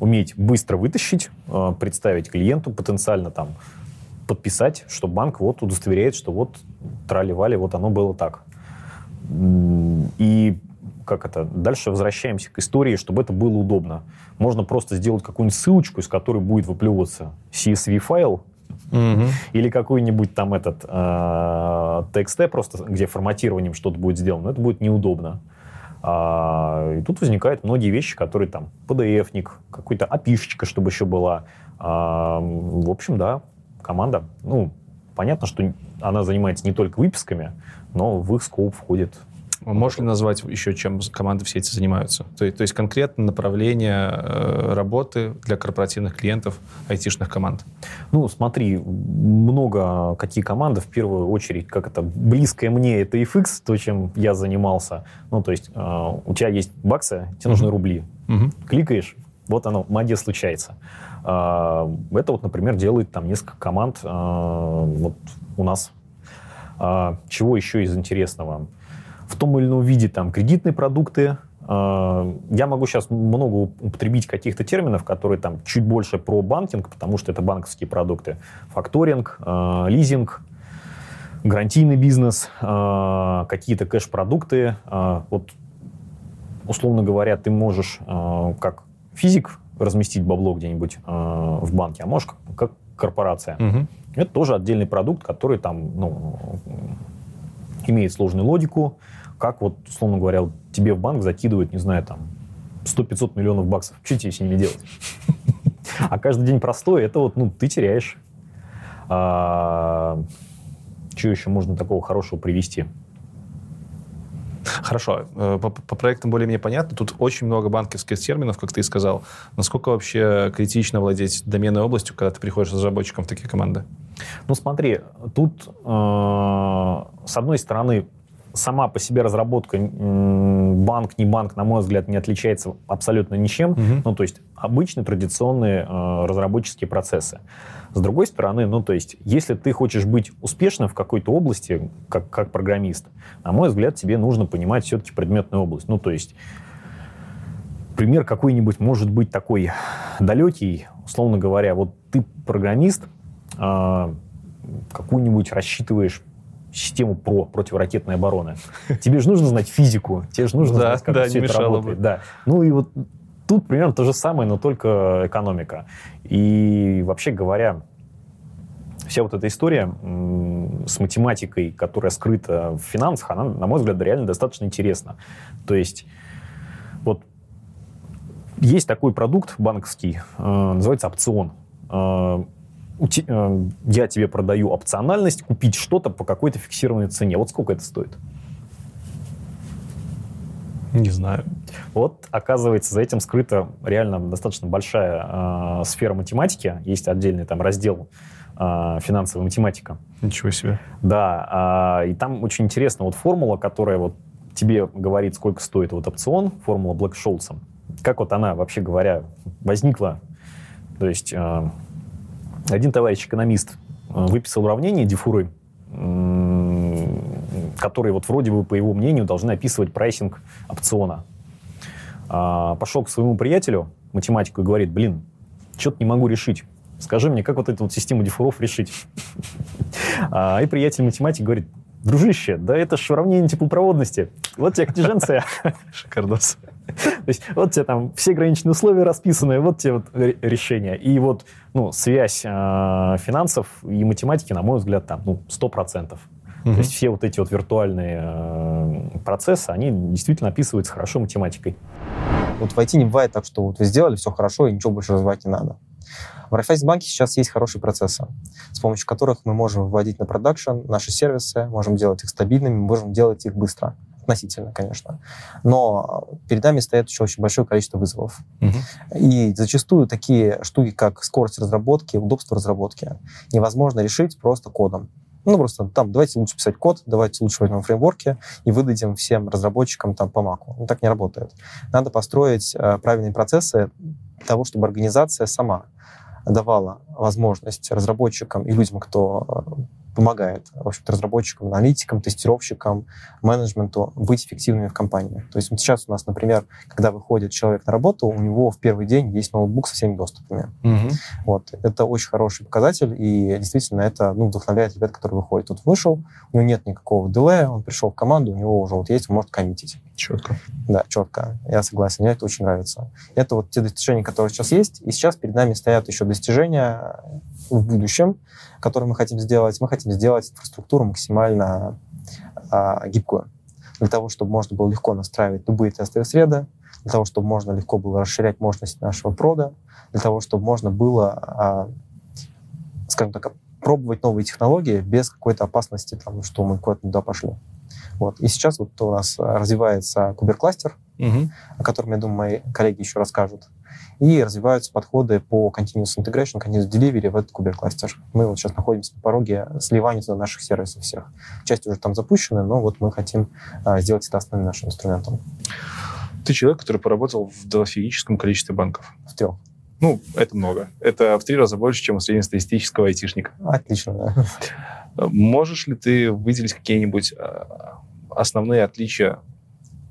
[SPEAKER 3] уметь быстро вытащить, а, представить клиенту, потенциально там подписать, что банк вот удостоверяет, что вот трали-вали, вот оно было так. И как это, дальше возвращаемся к истории, чтобы это было удобно. Можно просто сделать какую-нибудь ссылочку, из которой будет выплевываться CSV-файл,
[SPEAKER 2] Мгм.
[SPEAKER 3] или какой-нибудь там этот э, TXT, просто где форматированием что-то будет сделано, это будет неудобно. А, и тут возникают многие вещи, которые там PDF-ник, какой-то опишечка, чтобы еще была. А, в общем, да, команда. Ну, понятно, что она занимается не только выписками, но в их скоп входит
[SPEAKER 2] А Можешь ли назвать еще, чем команды все эти занимаются? То, есть- то есть конкретно направление э, работы для корпоративных клиентов айтишных команд?
[SPEAKER 3] Ну, смотри, много какие команды, в первую очередь, как это, близкое мне, это FX, то, чем я занимался. Ну, то есть э, у тебя есть баксы, тебе нужны рубли.
[SPEAKER 2] Мгм.
[SPEAKER 3] Кликаешь, вот оно, магия случается. А, Это вот, например, делает там несколько команд а, вот у нас. А, Чего еще из интересного? В том или ином виде там кредитные продукты. А, Я могу сейчас много употребить каких-то терминов, которые там чуть больше про банкинг, потому что это банковские продукты. Факторинг, а, лизинг, гарантийный бизнес, а, какие-то кэш-продукты. Вот условно говоря, ты можешь как физик разместить бабло где-нибудь в банке, а можешь как, корпорация.
[SPEAKER 2] Мгм.
[SPEAKER 3] Это тоже отдельный продукт, который там ну, имеет сложную логику, как вот, условно говоря, вот тебе в банк закидывают, не знаю, там, 100-500 миллионов баксов. Что тебе с ними делать? А каждый день простой, это вот, ну, ты теряешь. А, что еще можно такого хорошего привести?
[SPEAKER 2] Хорошо. Э, по, по проектам более-менее понятно. Тут очень много банковских терминов, как ты и сказал. Насколько вообще критично владеть доменной областью, когда ты приходишь разработчиком в такие команды?
[SPEAKER 3] Ну, смотри, тут, э, с одной стороны, сама по себе разработка банк, не банк, на мой взгляд, не отличается абсолютно ничем. Угу. Ну, то есть обычные традиционные э, разработческие процессы. С другой стороны, ну, то есть, если ты хочешь быть успешным в какой-то области, как, как программист, на мой взгляд, тебе нужно понимать все-таки предметную область. Ну, то есть, пример какой-нибудь может быть такой далекий, условно говоря, вот ты программист, э, какую-нибудь рассчитываешь систему ПРО, противоракетной обороны. Тебе же нужно знать физику, тебе же нужно знать, как все это работает. Да. Ну и вот тут примерно то же самое, но только экономика. И вообще говоря, вся вот эта история с математикой, которая скрыта в финансах, она, на мой взгляд, реально достаточно интересна. То есть вот есть такой продукт банковский, э, называется опцион. Э, я тебе продаю опциональность купить что-то по какой-то фиксированной цене. Вот сколько это стоит?
[SPEAKER 2] Не знаю.
[SPEAKER 3] Вот, оказывается, за этим скрыта реально достаточно большая э, сфера математики. Есть отдельный там раздел э, финансовая математика.
[SPEAKER 2] Ничего себе.
[SPEAKER 3] Да, э, и там очень интересна вот формула, которая вот тебе говорит, сколько стоит вот опцион, формула Блэк-Шолца. Как вот она, вообще говоря, возникла? То есть э, один товарищ экономист э, выписал уравнение дифуры, которые вот вроде бы, по его мнению, должны описывать прайсинг опциона. А, пошел к своему приятелю, математику, и говорит, блин, что-то не могу решить. Скажи мне, как вот эту вот систему дифуров решить? А, и приятель математик говорит, дружище, да это же уравнение теплопроводности. Вот тебе книженция.
[SPEAKER 2] Шикардос.
[SPEAKER 3] То есть вот тебе там все граничные условия расписаны, вот тебе вот решение. И вот ну, связь э, финансов и математики, на мой взгляд, там ну, 100%. Угу. То есть все вот эти вот виртуальные э, процессы, они действительно описываются хорошо математикой.
[SPEAKER 4] Вот в IT не бывает так, что вот вы сделали все хорошо и ничего больше развивать не надо. В Райфайзенбанке сейчас есть хорошие процессы, с помощью которых мы можем вводить на продакшн наши сервисы, можем делать их стабильными, можем делать их быстро относительно, конечно. Но перед нами стоит еще очень большое количество вызовов. Угу. И зачастую такие штуки, как скорость разработки, удобство разработки, невозможно решить просто кодом. Ну, просто там, давайте лучше писать код, давайте лучше возьмем фреймворки и выдадим всем разработчикам там по маку. Ну, так не работает. Надо построить э, правильные процессы того, чтобы организация сама давала возможность разработчикам и людям, кто э, помогает в общем-то, разработчикам, аналитикам, тестировщикам, менеджменту быть эффективными в компании. То есть вот сейчас у нас, например, когда выходит человек на работу, у него в первый день есть ноутбук со всеми доступами. Угу. Вот. Это очень хороший показатель, и действительно это ну, вдохновляет ребят, которые выходят. Тут вышел, у него нет никакого делея, он пришел в команду, у него уже вот есть, он может коммитить.
[SPEAKER 2] Четко.
[SPEAKER 4] Да, четко. Я согласен, мне это очень нравится. Это вот те достижения, которые сейчас есть, и сейчас перед нами стоят еще достижения в будущем, которые мы хотим сделать. Мы хотим сделать инфраструктуру максимально а, гибкую, для того, чтобы можно было легко настраивать любые тестовые среды, для того, чтобы можно легко было расширять мощность нашего прода, для того, чтобы можно было, а, скажем так, пробовать новые технологии без какой-то опасности, там, что мы куда-то туда пошли. Вот. И сейчас вот у нас развивается куберкластер, угу. о котором, я думаю, мои коллеги еще расскажут и развиваются подходы по continuous integration, continuous delivery в этот кубер-кластер. Мы вот сейчас находимся на пороге сливания туда наших сервисов всех. Часть уже там запущена, но вот мы хотим а, сделать это основным нашим инструментом.
[SPEAKER 2] Ты человек, который поработал в дофигическом количестве банков.
[SPEAKER 4] В трех.
[SPEAKER 2] Ну, это много. Это в три раза больше, чем у среднестатистического айтишника.
[SPEAKER 4] Отлично,
[SPEAKER 2] да. Можешь ли ты выделить какие-нибудь а, основные отличия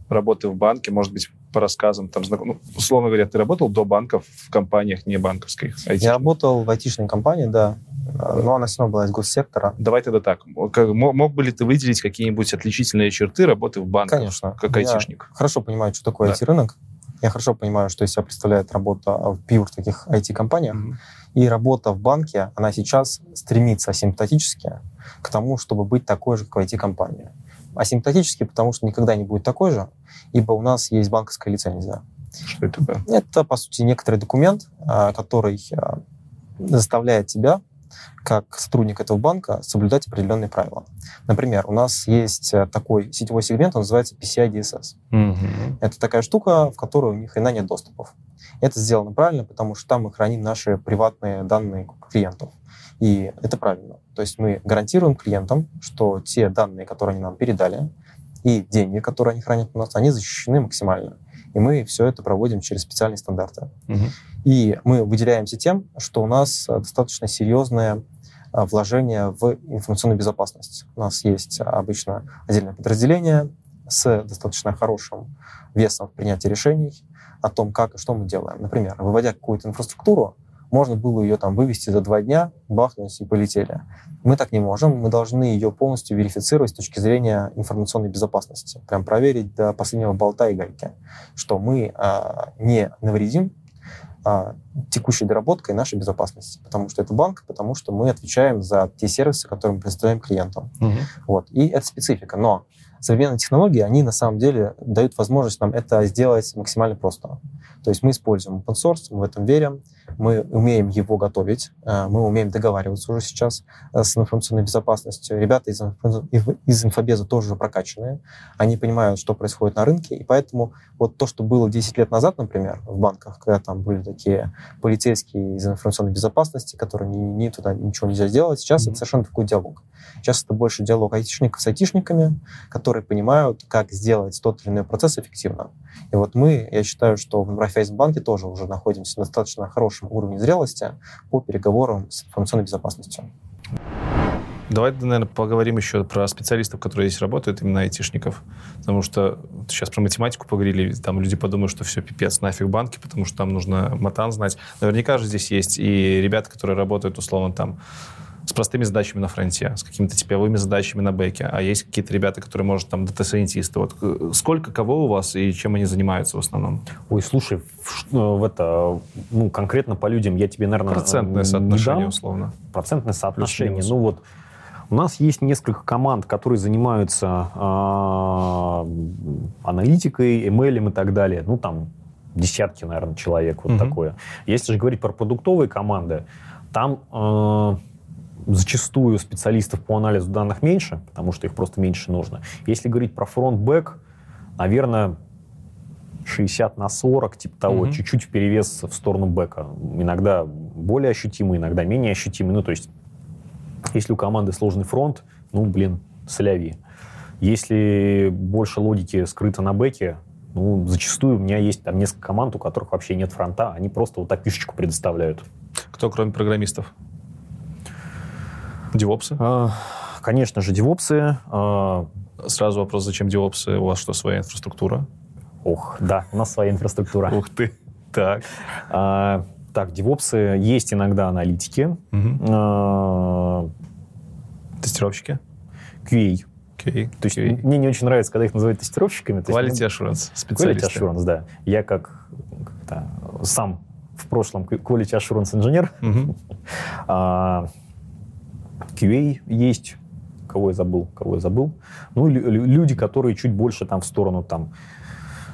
[SPEAKER 2] работы в банке, может быть, по рассказам, там, ну, условно говоря, ты работал до банков в компаниях не банковских?
[SPEAKER 4] Я работал в айтишной компании, да, но она все равно была из госсектора.
[SPEAKER 2] Давай тогда так. Мог бы ли ты выделить какие-нибудь отличительные черты работы в банках?
[SPEAKER 4] Конечно.
[SPEAKER 2] Как айтишник?
[SPEAKER 4] Я хорошо понимаю, что такое да. IT-рынок. Я хорошо понимаю, что из себя представляет работа в пьюр таких IT-компаниях. Mm-hmm. И работа в банке, она сейчас стремится симптотически к тому, чтобы быть такой же, как IT-компания. асимптотический, потому что никогда не будет такой же, ибо у нас есть банковская лицензия.
[SPEAKER 2] Что это такое?
[SPEAKER 4] Это, по сути, некоторый документ, а, который а, заставляет тебя, как сотрудник этого банка, соблюдать определенные правила. Например, у нас есть а, такой сетевой сегмент, он называется PCI DSS.
[SPEAKER 2] Мгм.
[SPEAKER 4] Это такая штука, в которую ни хрена нет доступов. Это сделано правильно, потому что там мы храним наши приватные данные клиентов. И это правильно. То есть мы гарантируем клиентам, что те данные, которые они нам передали, и деньги, которые они хранят у нас, они защищены максимально. И мы все это проводим через специальные стандарты.
[SPEAKER 2] Мгм.
[SPEAKER 4] И мы выделяемся тем, что у нас э, достаточно серьезное э, вложение в информационную безопасность. У нас есть обычно отдельное подразделение с достаточно хорошим весом в принятии решений о том, как и что мы делаем. Например, выводя какую-то инфраструктуру, можно было ее там вывести за два дня, бахнуть и полетели. Мы так не можем. Мы должны ее полностью верифицировать с точки зрения информационной безопасности. Прям проверить до последнего болта и гайки, что мы а, не навредим а, текущей доработкой нашей безопасности. Потому что это банк, потому что мы отвечаем за те сервисы, которые мы предоставляем клиентам.
[SPEAKER 2] Мгм.
[SPEAKER 4] Вот. И это специфика. Но современные технологии, они на самом деле дают возможность нам это сделать максимально просто. То есть мы используем open source, мы в этом верим, мы умеем его готовить, э, мы умеем договариваться уже сейчас э, с информационной безопасностью. Ребята из, из инфобеза тоже прокачанные, они понимают, что происходит на рынке, и поэтому вот то, что было 10 лет назад, например, в банках, когда там были такие полицейские из информационной безопасности, которые не, не туда ничего нельзя сделать, сейчас
[SPEAKER 2] Мгм.
[SPEAKER 4] это совершенно другой диалог. Сейчас это больше диалог айтишников с айтишниками, которые понимают, как сделать тот или иной процесс эффективно. И вот мы, я считаю, что в Райфайзенбанке тоже уже находимся на достаточно хорошем уровне зрелости по переговорам с информационной безопасностью.
[SPEAKER 2] Давай, наверное, поговорим еще про специалистов, которые здесь работают, именно айтишников. Потому что сейчас про математику поговорили, там люди подумают, что все, пипец, нафиг банки, потому что там нужно матан знать. Наверняка же здесь есть и ребята, которые работают, условно, там, с простыми задачами на фронте, с какими-то типовыми задачами на бэке, а есть какие-то ребята, которые, может, там, дата-сайентисты. Вот э, сколько кого у вас и чем они занимаются в основном?
[SPEAKER 3] Ой, слушай, в, э, в это, ну, конкретно по людям я тебе, наверное,
[SPEAKER 2] Процентное соотношение,
[SPEAKER 3] дам.
[SPEAKER 2] условно.
[SPEAKER 3] процентное соотношение. Ну вот у нас есть несколько команд, которые занимаются а, аналитикой, ML и так далее. Ну там десятки, наверное, человек вот
[SPEAKER 2] Мгм.
[SPEAKER 3] такое. Если же говорить про продуктовые команды, там а, зачастую специалистов по анализу данных меньше, потому что их просто меньше нужно. Если говорить про фронт-бэк, наверное, 60 на 40, типа того,
[SPEAKER 2] Мгм.
[SPEAKER 3] чуть-чуть перевес в сторону бэка. Иногда более ощутимый, иногда менее ощутимый. Ну, то есть, если у команды сложный фронт, ну, блин, соляви. Если больше логики скрыто на бэке, ну, зачастую у меня есть там несколько команд, у которых вообще нет фронта, они просто вот опишечку предоставляют.
[SPEAKER 2] Кто, кроме программистов? Девопсы?
[SPEAKER 3] А, Конечно же, девопсы. а,
[SPEAKER 2] Сразу вопрос, зачем девопсы? У вас что, своя инфраструктура?
[SPEAKER 3] Ох, да, у нас своя инфраструктура.
[SPEAKER 2] Ух ты. Так.
[SPEAKER 3] А, Так, девопсы есть иногда аналитики, а,
[SPEAKER 2] Тестировщики?
[SPEAKER 3] QA.
[SPEAKER 2] Окей.
[SPEAKER 3] То есть
[SPEAKER 2] окей.
[SPEAKER 3] мне не очень нравится, когда их называют тестировщиками. то
[SPEAKER 2] Quality assurance,
[SPEAKER 3] Quality
[SPEAKER 2] специалисты.
[SPEAKER 3] assurance, да. Я как, сам в прошлом quality assurance инженер. А, QA есть, кого я забыл, кого я забыл. Ну, люди, которые чуть больше там в сторону там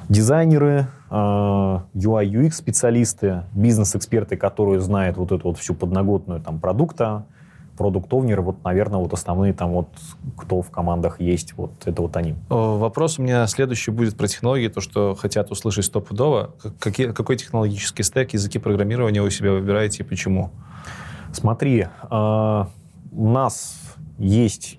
[SPEAKER 3] дизайнеры, а, UI, UX специалисты, бизнес-эксперты, которые знают вот эту вот всю подноготную там продукта, продуктовнеры, вот, наверное, вот основные там вот, кто в командах есть, вот это вот они.
[SPEAKER 2] Вопрос у меня следующий будет про технологии, то, что хотят услышать стопудово. Как- Какие, какой технологический стек, языки программирования вы себе выбираете и почему?
[SPEAKER 3] Смотри, а, у нас есть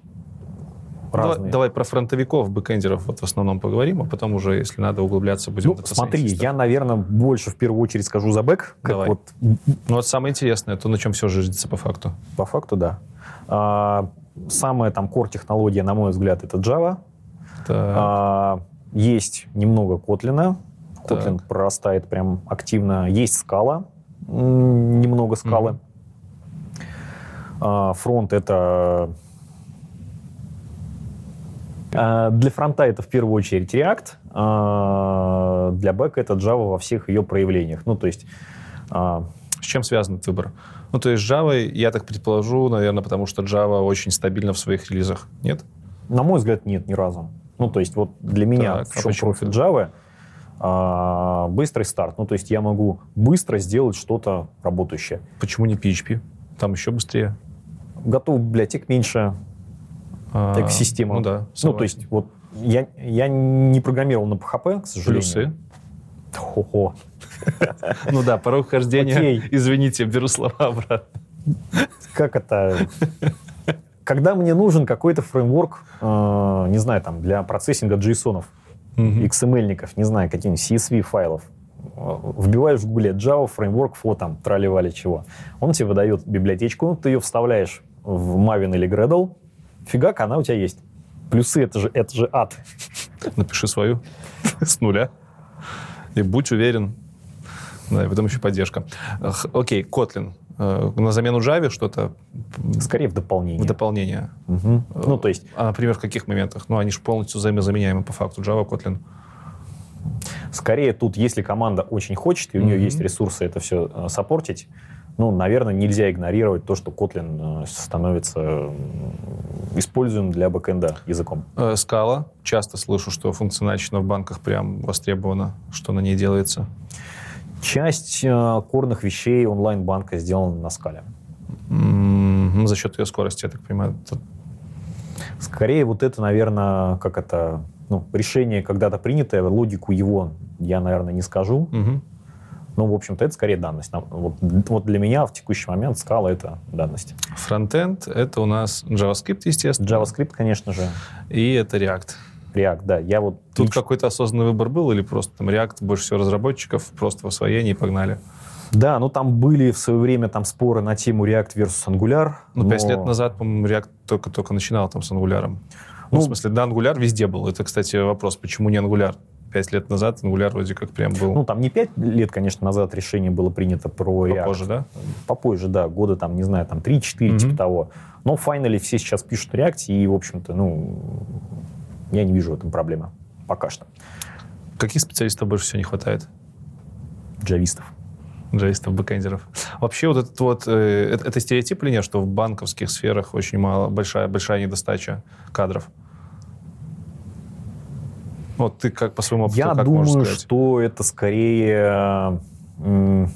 [SPEAKER 2] Давай,
[SPEAKER 3] разные...
[SPEAKER 2] давай про фронтовиков, бэкендеров вот в основном поговорим, а потом уже, если надо, углубляться будем.
[SPEAKER 3] Ну, смотри, я, наверное, больше в первую очередь скажу за бэк. Как
[SPEAKER 2] Давай.
[SPEAKER 3] вот
[SPEAKER 2] Ну вот самое интересное, то, на чем все жиждется по факту.
[SPEAKER 3] по факту, да. А, самая там core технология, на мой взгляд, это Java. А, есть немного Kotlin.
[SPEAKER 2] Так.
[SPEAKER 3] Kotlin прорастает прям активно. Есть м, немного скалы.
[SPEAKER 2] Мгм.
[SPEAKER 3] А, фронт это а, для фронта это в первую очередь React, а, для бэка это Java во всех ее проявлениях. Ну, то есть
[SPEAKER 2] С чем связан этот выбор? Ну, то есть Java, я так предположу, наверное, потому что Java очень стабильна в своих релизах. Нет?
[SPEAKER 3] На мой взгляд, нет, ни разу. Ну, то есть вот для меня
[SPEAKER 2] Так,
[SPEAKER 3] в чем профит Java? Быстрый старт. Ну, то есть я могу быстро сделать что-то работающее.
[SPEAKER 2] Почему не PHP? Там еще быстрее.
[SPEAKER 3] Готов библиотек меньше,
[SPEAKER 2] А,
[SPEAKER 3] экосистема.
[SPEAKER 2] Ну да.
[SPEAKER 3] Ну, то
[SPEAKER 2] согласен.
[SPEAKER 3] есть вот я, я не программировал на PHP, к сожалению.
[SPEAKER 2] Плюсы.
[SPEAKER 3] Хо-хо.
[SPEAKER 2] Ну да, порог вхождения.
[SPEAKER 3] Окей.
[SPEAKER 2] Извините, беру слова обратно.
[SPEAKER 3] Как это? Когда мне нужен какой-то фреймворк, э, не знаю, там, для процессинга JSON. XML-ников, не знаю, каких-нибудь CSV-файлов, э, вбиваешь в гугле Java, фреймворк, фо, там, трали чего. Он тебе выдает библиотечку, ты ее вставляешь в Maven или Gradle, фигак, она у тебя есть. Плюсы, это же, это же ад.
[SPEAKER 2] Напиши свою с нуля. И будь уверен. Да, и потом еще поддержка. Окей, Kotlin. Э, На замену Java что-то
[SPEAKER 3] Скорее в дополнение.
[SPEAKER 2] в дополнение.
[SPEAKER 3] Мгм. Ну, то есть,
[SPEAKER 2] А, например, в каких моментах? Ну, они же полностью взаимозаменяемы по факту. Java, Kotlin.
[SPEAKER 3] скорее тут, если команда очень хочет, и у нее
[SPEAKER 2] Мгм.
[SPEAKER 3] есть ресурсы это все э, саппортить, ну, наверное, нельзя игнорировать то, что Kotlin э, становится м, используем для бэкэнда языком.
[SPEAKER 2] Э, Scala. Часто слышу, что функциональщина в банках прям востребована, что на ней делается.
[SPEAKER 3] Часть э, корных вещей онлайн-банка сделана на скале.
[SPEAKER 2] Ну, За счет ее скорости, я так понимаю.
[SPEAKER 3] Скорее вот это, наверное, как это, ну, решение когда-то принятое, логику его я, наверное, не скажу.
[SPEAKER 2] Мгм.
[SPEAKER 3] Но, в общем-то, это скорее данность. Вот, вот для меня в текущий момент скала — это данность.
[SPEAKER 2] Фронтенд — это у нас JavaScript, естественно.
[SPEAKER 3] JavaScript, конечно же,
[SPEAKER 2] И это React.
[SPEAKER 3] React, да. Я вот
[SPEAKER 2] Тут
[SPEAKER 3] лич-
[SPEAKER 2] какой-то осознанный выбор был или просто там React, больше всего разработчиков, просто в освоении погнали?
[SPEAKER 3] Да, ну там были в свое время там споры на тему React versus Angular.
[SPEAKER 2] Ну, пять
[SPEAKER 3] но-
[SPEAKER 2] лет назад, по-моему, React только-только начинал там с Angular. Ну,
[SPEAKER 3] Ну,
[SPEAKER 2] в смысле, да, Angular везде был. Это, кстати, вопрос, почему не Angular? Пять лет назад Angular вроде как прям был
[SPEAKER 3] Ну, там не пять лет, конечно, назад решение было принято про React.
[SPEAKER 2] попозже, да?
[SPEAKER 3] Попозже, да, года там, не знаю, там 3-4,
[SPEAKER 2] Мгм.
[SPEAKER 3] типа того. Но файнали все сейчас пишут React, и, в общем-то, ну, я не вижу в этом проблемы пока что.
[SPEAKER 2] Каких специалистов больше всего не хватает?
[SPEAKER 3] Джавистов.
[SPEAKER 2] джавистов, бэкэндеров. Вообще вот этот вот, э, это, это стереотип или нет, что в банковских сферах очень мало, большая, большая недостача кадров? Вот ты как по своему опыту,
[SPEAKER 3] Я
[SPEAKER 2] как можешь
[SPEAKER 3] думаю,
[SPEAKER 2] сказать?
[SPEAKER 3] что это скорее...
[SPEAKER 2] Ну,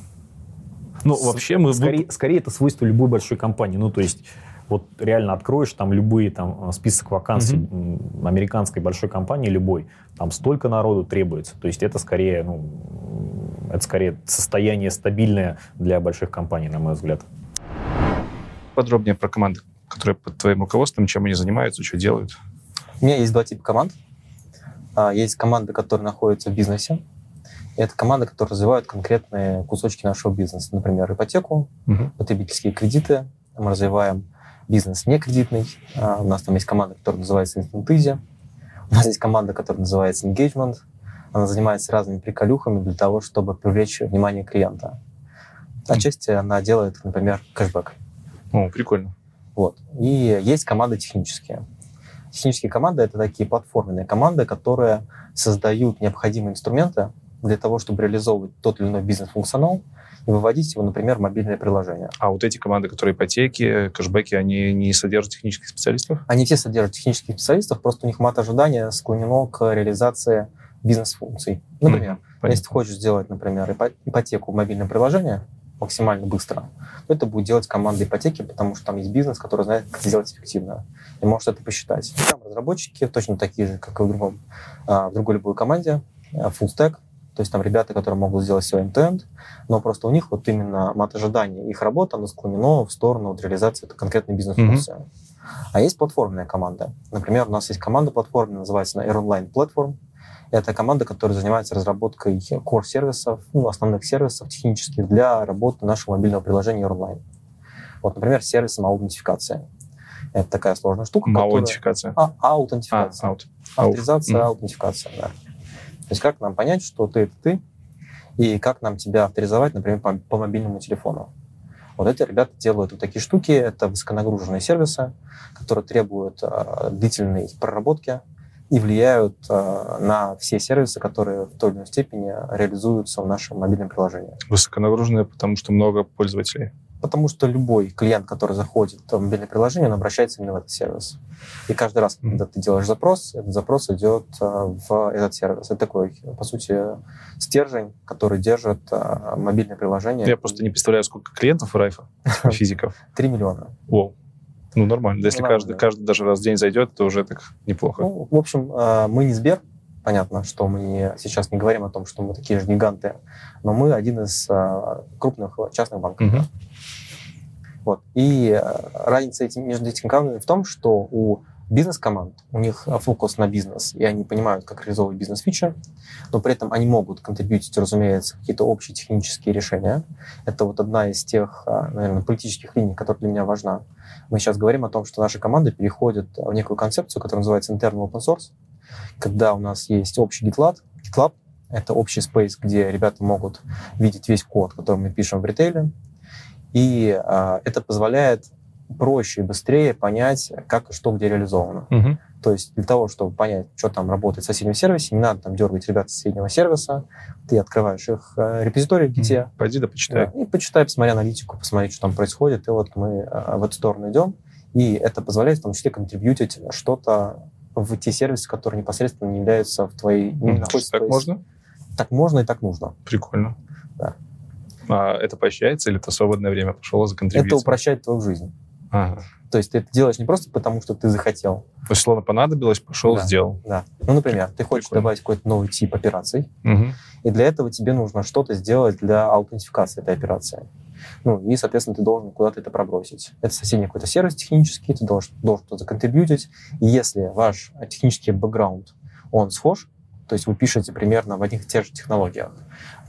[SPEAKER 2] вообще мы...
[SPEAKER 3] Скорее, скорее это свойство любой большой компании. Ну, то есть вот реально откроешь там любые там список вакансий м, американской большой компании любой, там столько народу требуется. То есть это скорее, ну, это скорее состояние стабильное для больших компаний, на мой взгляд.
[SPEAKER 2] Подробнее про команды, которые под твоим руководством, чем они занимаются, что делают.
[SPEAKER 4] У меня есть два типа команд. А, Есть команды, которые находятся в бизнесе. И это команды, которые развивают конкретные кусочки нашего бизнеса. Например, ипотеку, потребительские кредиты. Мы развиваем бизнес некредитный. А, У нас там есть команда, которая называется Instant Easy. У нас есть команда, которая называется Engagement. Она занимается разными приколюхами для того, чтобы привлечь внимание клиента. Отчасти она делает, например, кэшбэк.
[SPEAKER 2] О, прикольно.
[SPEAKER 4] Вот. И есть команды технические. Технические команды — это такие платформенные команды, которые создают необходимые инструменты для того, чтобы реализовывать тот или иной бизнес-функционал и выводить его, например, в мобильное приложение.
[SPEAKER 2] А вот эти команды, которые ипотеки, кэшбэки, они не содержат технических специалистов?
[SPEAKER 4] Они все содержат технических специалистов, просто у них мат ожидания склонено к реализации бизнес-функций. Например,
[SPEAKER 2] Понятно.
[SPEAKER 4] если ты хочешь сделать, например, ипо- ипотеку в мобильное приложение максимально быстро, то это будет делать команда ипотеки, потому что там есть бизнес, который знает, как это сделать эффективно и может это посчитать. Там разработчики точно такие же, как и в, другом, а, в другой любой команде, а, full stack, то есть там ребята, которые могут сделать все end-to-end, но просто у них вот именно мат ожидания, их работа, она склонена в сторону вот реализации этой конкретной бизнес-функции. А есть платформная команда. Например, у нас есть команда платформенная, называется Air Online Platform. Это команда, которая занимается разработкой core-сервисов, ну, основных сервисов технических для работы нашего мобильного приложения Online. Вот, например, сервис аутентификации. Это такая сложная штука, которая...
[SPEAKER 2] Аутентификация.
[SPEAKER 4] А,
[SPEAKER 2] А,
[SPEAKER 4] аутентификация.
[SPEAKER 2] аут.
[SPEAKER 4] Авторизация,
[SPEAKER 2] Мгм.
[SPEAKER 4] аутентификация, да. То есть как нам понять, что ты — это ты, и как нам тебя авторизовать, например, по, по мобильному телефону. Вот эти ребята делают вот такие штуки. Это высоконагруженные сервисы, которые требуют э, длительной проработки и влияют э, на все сервисы, которые в той или иной степени реализуются в нашем мобильном приложении.
[SPEAKER 2] Высоконагруженные, потому что много пользователей.
[SPEAKER 4] потому что любой клиент, который заходит в мобильное приложение, он обращается именно в этот сервис. И каждый раз, когда ты делаешь запрос, этот запрос идет а, в этот сервис. Это такой, по сути, стержень, который держит а, мобильное приложение.
[SPEAKER 2] Я просто не представляю, сколько клиентов у Райфа, физиков.
[SPEAKER 4] 3 миллиона.
[SPEAKER 2] Воу. Ну, нормально. Да Если
[SPEAKER 4] Ну,
[SPEAKER 2] каждый,
[SPEAKER 4] нормально.
[SPEAKER 2] каждый даже раз в день зайдет, то уже так неплохо.
[SPEAKER 4] Ну, в общем, а, мы не Сбер, понятно, что мы не- сейчас не говорим о том, что мы такие же гиганты, но мы один из а, крупных частных банков.
[SPEAKER 2] Мгм.
[SPEAKER 4] Вот. И э, разница этим, между этими командами в том, что у бизнес-команд, у них фокус на бизнес, и они понимают, как реализовывать бизнес-фичи, но при этом они могут контрибьютить, разумеется, какие-то общие технические решения. Это вот одна из тех, наверное, политических линий, которая для меня важна. Мы сейчас говорим о том, что наша команда переходит в некую концепцию, которая называется internal open source, когда у нас есть общий GitLab, GitLab — это общий спейс, где ребята могут видеть весь код, который мы пишем в ритейле, и а, это позволяет проще и быстрее понять, как и что где реализовано.
[SPEAKER 2] Мгм.
[SPEAKER 4] То есть для того, чтобы понять, что там работает в соседнем сервисе, не надо там дергать ребят с соседнего сервиса, ты открываешь их э, репозиторий в Git,
[SPEAKER 2] Пойди да почитай.
[SPEAKER 4] да, и почитай, посмотри аналитику, посмотри, что там происходит, и вот мы э, в эту сторону идем, и это позволяет в том числе контрибьютить что-то в те сервисы, которые непосредственно не являются в твоей... не находятся
[SPEAKER 2] Так
[SPEAKER 4] твоей-
[SPEAKER 2] можно?
[SPEAKER 4] Так можно и так нужно.
[SPEAKER 2] Прикольно.
[SPEAKER 4] Да.
[SPEAKER 2] А это поощряется или в свободное время пошел за
[SPEAKER 4] Это
[SPEAKER 2] контрибьюцию?
[SPEAKER 4] упрощает твою жизнь.
[SPEAKER 2] Ага.
[SPEAKER 4] То есть ты это делаешь не просто потому, что ты захотел,
[SPEAKER 2] То есть, словно понадобилось, пошел,
[SPEAKER 4] Да.
[SPEAKER 2] сделал.
[SPEAKER 4] Да. Ну, например, ты хочешь
[SPEAKER 2] Прикольно.
[SPEAKER 4] добавить какой-то новый тип операций,
[SPEAKER 2] Мгм.
[SPEAKER 4] и для этого тебе нужно что-то сделать для аутентификации этой операции. Ну, и, соответственно, ты должен куда-то это пробросить. Это соседний какой-то сервис технический, ты должен, должен что-то контрибьютить. И если ваш технический бэкграунд, он схож, то есть вы пишете примерно в одних и тех же технологиях,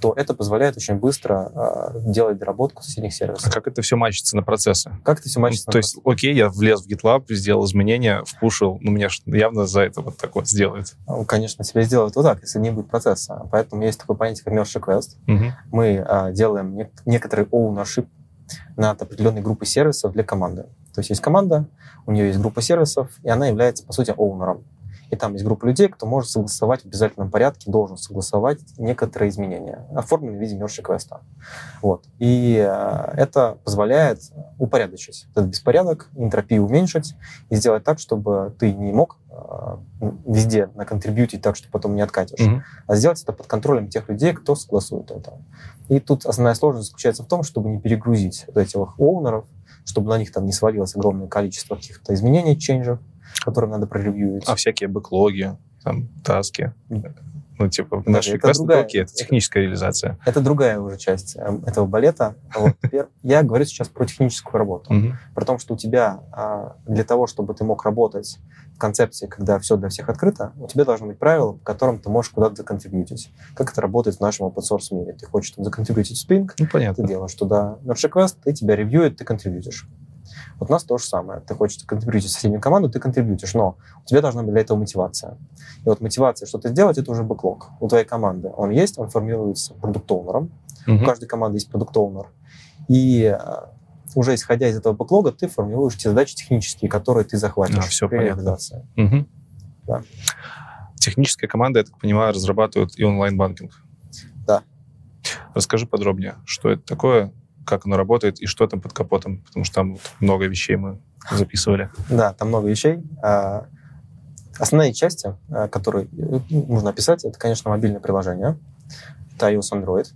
[SPEAKER 4] то это позволяет очень быстро э, делать доработку соседних
[SPEAKER 2] А
[SPEAKER 4] сервисов.
[SPEAKER 2] как это все мачится на процессы?
[SPEAKER 4] Как это все мачится?
[SPEAKER 2] Ну, то есть, окей, я влез в GitLab, сделал изменения, впушил, ну, меня явно за это вот так вот сделает.
[SPEAKER 4] Ну, Конечно, себя сделают вот так, если не будет процесса. Поэтому есть такое понятие, как merge request.
[SPEAKER 2] Мгм.
[SPEAKER 4] мы а, делаем нек- некоторый ownership над определенной группой сервисов для команды. То есть есть команда, у нее есть группа сервисов, и она является, по сути, оунером. И там есть группа людей, кто может согласовать в обязательном порядке, должен согласовать некоторые изменения, оформленные в виде merge request. Вот. И а, это позволяет упорядочить этот беспорядок, энтропию уменьшить и сделать так, чтобы ты не мог а, везде наконтрибьютить так, что потом не откатишь
[SPEAKER 2] Мгм.
[SPEAKER 4] а сделать это под контролем тех людей, кто согласует это. И тут основная сложность заключается в том, чтобы не перегрузить вот этих оунеров, чтобы на них там не свалилось огромное количество каких-то изменений, ченджев, которые надо проревьюить.
[SPEAKER 2] А всякие бэклоги, там, таски. Ну, типа,
[SPEAKER 4] Да,
[SPEAKER 2] наши
[SPEAKER 4] это другая-
[SPEAKER 2] это окей, это техническая реализация.
[SPEAKER 4] Это другая уже часть э, этого балета. Вот. Теперь Я говорю сейчас про техническую работу. При том, что у тебя а, для того, чтобы ты мог работать в концепции, когда все для всех открыто, у тебя должны быть правила, по которым ты можешь куда-то законтрибьютить. Как это работает в нашем open source мире? Ты хочешь там законтрибьютить Spring,
[SPEAKER 2] Ну,
[SPEAKER 4] ты
[SPEAKER 2] понятно.
[SPEAKER 4] делаешь туда merge request, и тебя ревьюет, ты контрибьютишь. Вот у нас то же самое. Ты хочешь контрибьютить соседнюю команду, ты контрибьютишь, но у тебя должна быть для этого мотивация. И вот мотивация что-то сделать, это уже бэклог. У твоей команды он есть, он формируется продукт-оунером. У
[SPEAKER 2] Мгм.
[SPEAKER 4] каждой команды есть продукт-оунер. И э, уже исходя из этого бэклога, ты формируешь те задачи технические, которые ты захватишь
[SPEAKER 2] А, всё
[SPEAKER 4] при
[SPEAKER 2] понятно.
[SPEAKER 4] реализации.
[SPEAKER 2] Мгм.
[SPEAKER 4] Да.
[SPEAKER 2] Техническая команда, я так понимаю, разрабатывает и онлайн-банкинг.
[SPEAKER 4] Да.
[SPEAKER 2] Расскажи подробнее, что это такое, как оно работает и что там под капотом, потому что там вот много вещей мы записывали.
[SPEAKER 4] Да, там много вещей. А, Основные части, а, которые э, нужно описать, это, конечно, мобильное приложение. Это iOS, Android.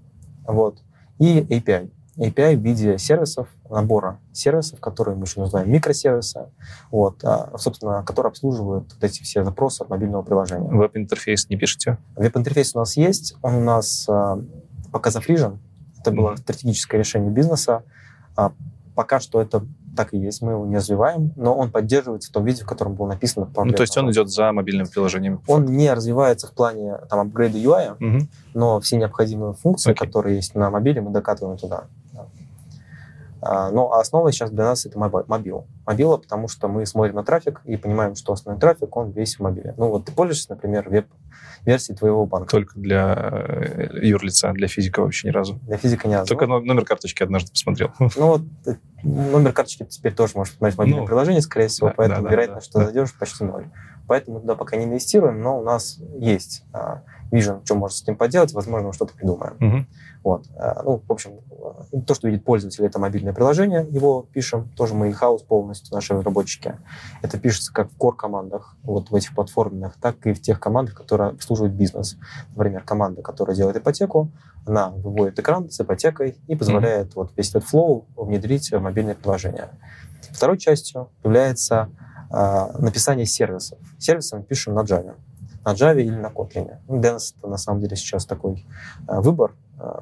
[SPEAKER 4] Вот. И API. API в виде сервисов, набора сервисов, которые мы еще называем микросервисы, вот, а, собственно, которые обслуживают вот эти все запросы от мобильного приложения.
[SPEAKER 2] Веб-интерфейс не пишете?
[SPEAKER 4] Веб-интерфейс у нас есть, он у нас пока зафрижен. Это было стратегическое решение бизнеса. А, пока что это так и есть, мы его не развиваем, но он поддерживается в том виде, в котором был написан. пару
[SPEAKER 2] Ну, то есть он идет за мобильными приложениями.
[SPEAKER 4] Он не развивается в плане там, апгрейда UI,
[SPEAKER 2] Мгм.
[SPEAKER 4] но все необходимые функции,
[SPEAKER 2] Окей.
[SPEAKER 4] которые есть на мобиле, мы докатываем туда. Да. А, Но основа сейчас для нас это моби- мобил. Мобила, потому что мы смотрим на трафик и понимаем, что основной трафик, он весь в мобиле. Ну вот ты пользуешься, например, веб-версией твоего банка.
[SPEAKER 2] Только для э, юрлица, для физика вообще ни разу.
[SPEAKER 4] Для физика не надо.
[SPEAKER 2] Только но- номер карточки однажды посмотрел.
[SPEAKER 4] Ну вот э, номер карточки теперь тоже можешь посмотреть в мобильном
[SPEAKER 2] Ну,
[SPEAKER 4] приложении, скорее всего,
[SPEAKER 2] да,
[SPEAKER 4] поэтому
[SPEAKER 2] да, да,
[SPEAKER 4] вероятность,
[SPEAKER 2] да,
[SPEAKER 4] что
[SPEAKER 2] да.
[SPEAKER 4] зайдешь, почти ноль. Поэтому туда пока не инвестируем, но у нас есть а, vision, что можно с этим поделать, возможно, мы что-то придумаем.
[SPEAKER 2] Мгм.
[SPEAKER 4] Вот. Э, Ну, в общем, э, то, что видит пользователь, это мобильное приложение, его пишем, тоже мы in-house полностью, наши разработчики. Это пишется как в core-командах, вот в этих платформенных, так и в тех командах, которые обслуживают бизнес. Например, команда, которая делает ипотеку, она выводит экран с ипотекой и позволяет вот весь этот флоу внедрить в мобильное приложение. Второй частью является э, написание сервисов. Сервисы мы пишем на Java. На Java или на Kotlin. Ну, Для нас это на самом деле сейчас такой э, выбор,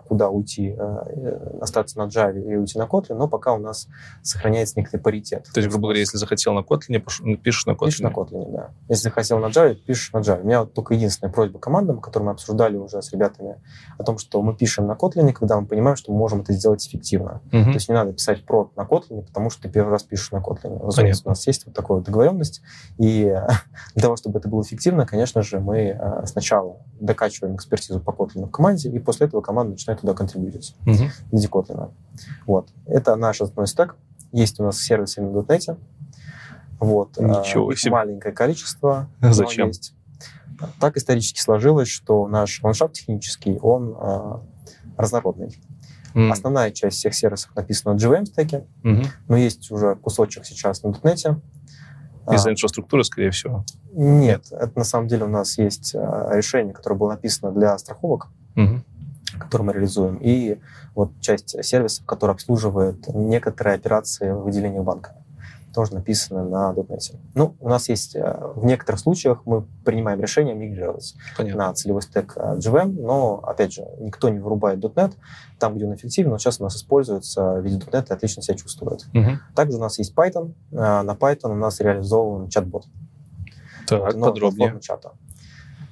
[SPEAKER 4] куда уйти, э, э, остаться на Java или уйти на Kotlin, но пока у нас сохраняется некоторый паритет.
[SPEAKER 2] То есть, грубо говоря, если захотел на Kotlin, пош- пишешь на Kotlin.
[SPEAKER 4] Пишешь на Kotlin, да. Если хотел на Java, пишешь на Java. У меня вот только единственная просьба командам, которую мы обсуждали уже с ребятами, о том, что мы пишем на Kotlin, когда мы понимаем, что мы можем это сделать эффективно.
[SPEAKER 2] Мгм.
[SPEAKER 4] То есть не надо писать прод на Kotlin, потому что ты первый раз пишешь на Kotlin. Разумеется, у нас есть вот такая договоренность. И э, для того, чтобы это было эффективно, конечно же, мы э, сначала докачиваем экспертизу по Kotlin в команде, и после этого команда начинает туда контрибьютить в виде Kotlin. Вот. Это наш основной стек. Есть у нас сервисы на .NET. Вот.
[SPEAKER 2] Ничего
[SPEAKER 4] Э, их
[SPEAKER 2] себе.
[SPEAKER 4] маленькое количество.
[SPEAKER 2] Зачем?
[SPEAKER 4] есть. Так исторически сложилось, что наш ландшафт технический, он э, разнородный.
[SPEAKER 2] М.
[SPEAKER 4] Основная часть всех сервисов написана на JVM стеке,
[SPEAKER 2] Мгм.
[SPEAKER 4] но есть уже кусочек сейчас на .NET.
[SPEAKER 2] Из-за
[SPEAKER 4] А,
[SPEAKER 2] инфраструктуры, скорее всего.
[SPEAKER 4] Нет, это на самом деле у нас есть э, решение, которое было написано для страховок,
[SPEAKER 2] Мгм.
[SPEAKER 4] Которое мы реализуем, и вот часть сервисов, которая обслуживает некоторые операции в отделении банка, тоже написано на .NET. Ну, у нас есть э, в некоторых случаях мы принимаем решение мигрировать
[SPEAKER 2] Понятно.
[SPEAKER 4] на целевой стек э, JVM, но, опять же, никто не вырубает .NET там, где он эффективен, он сейчас у нас используется в виде .NET и отлично себя чувствует.
[SPEAKER 2] Мгм.
[SPEAKER 4] Также у нас есть Python. Э, На Python у нас реализован чат-бот.
[SPEAKER 2] Так,
[SPEAKER 4] Вот,
[SPEAKER 2] подробнее.
[SPEAKER 4] чата.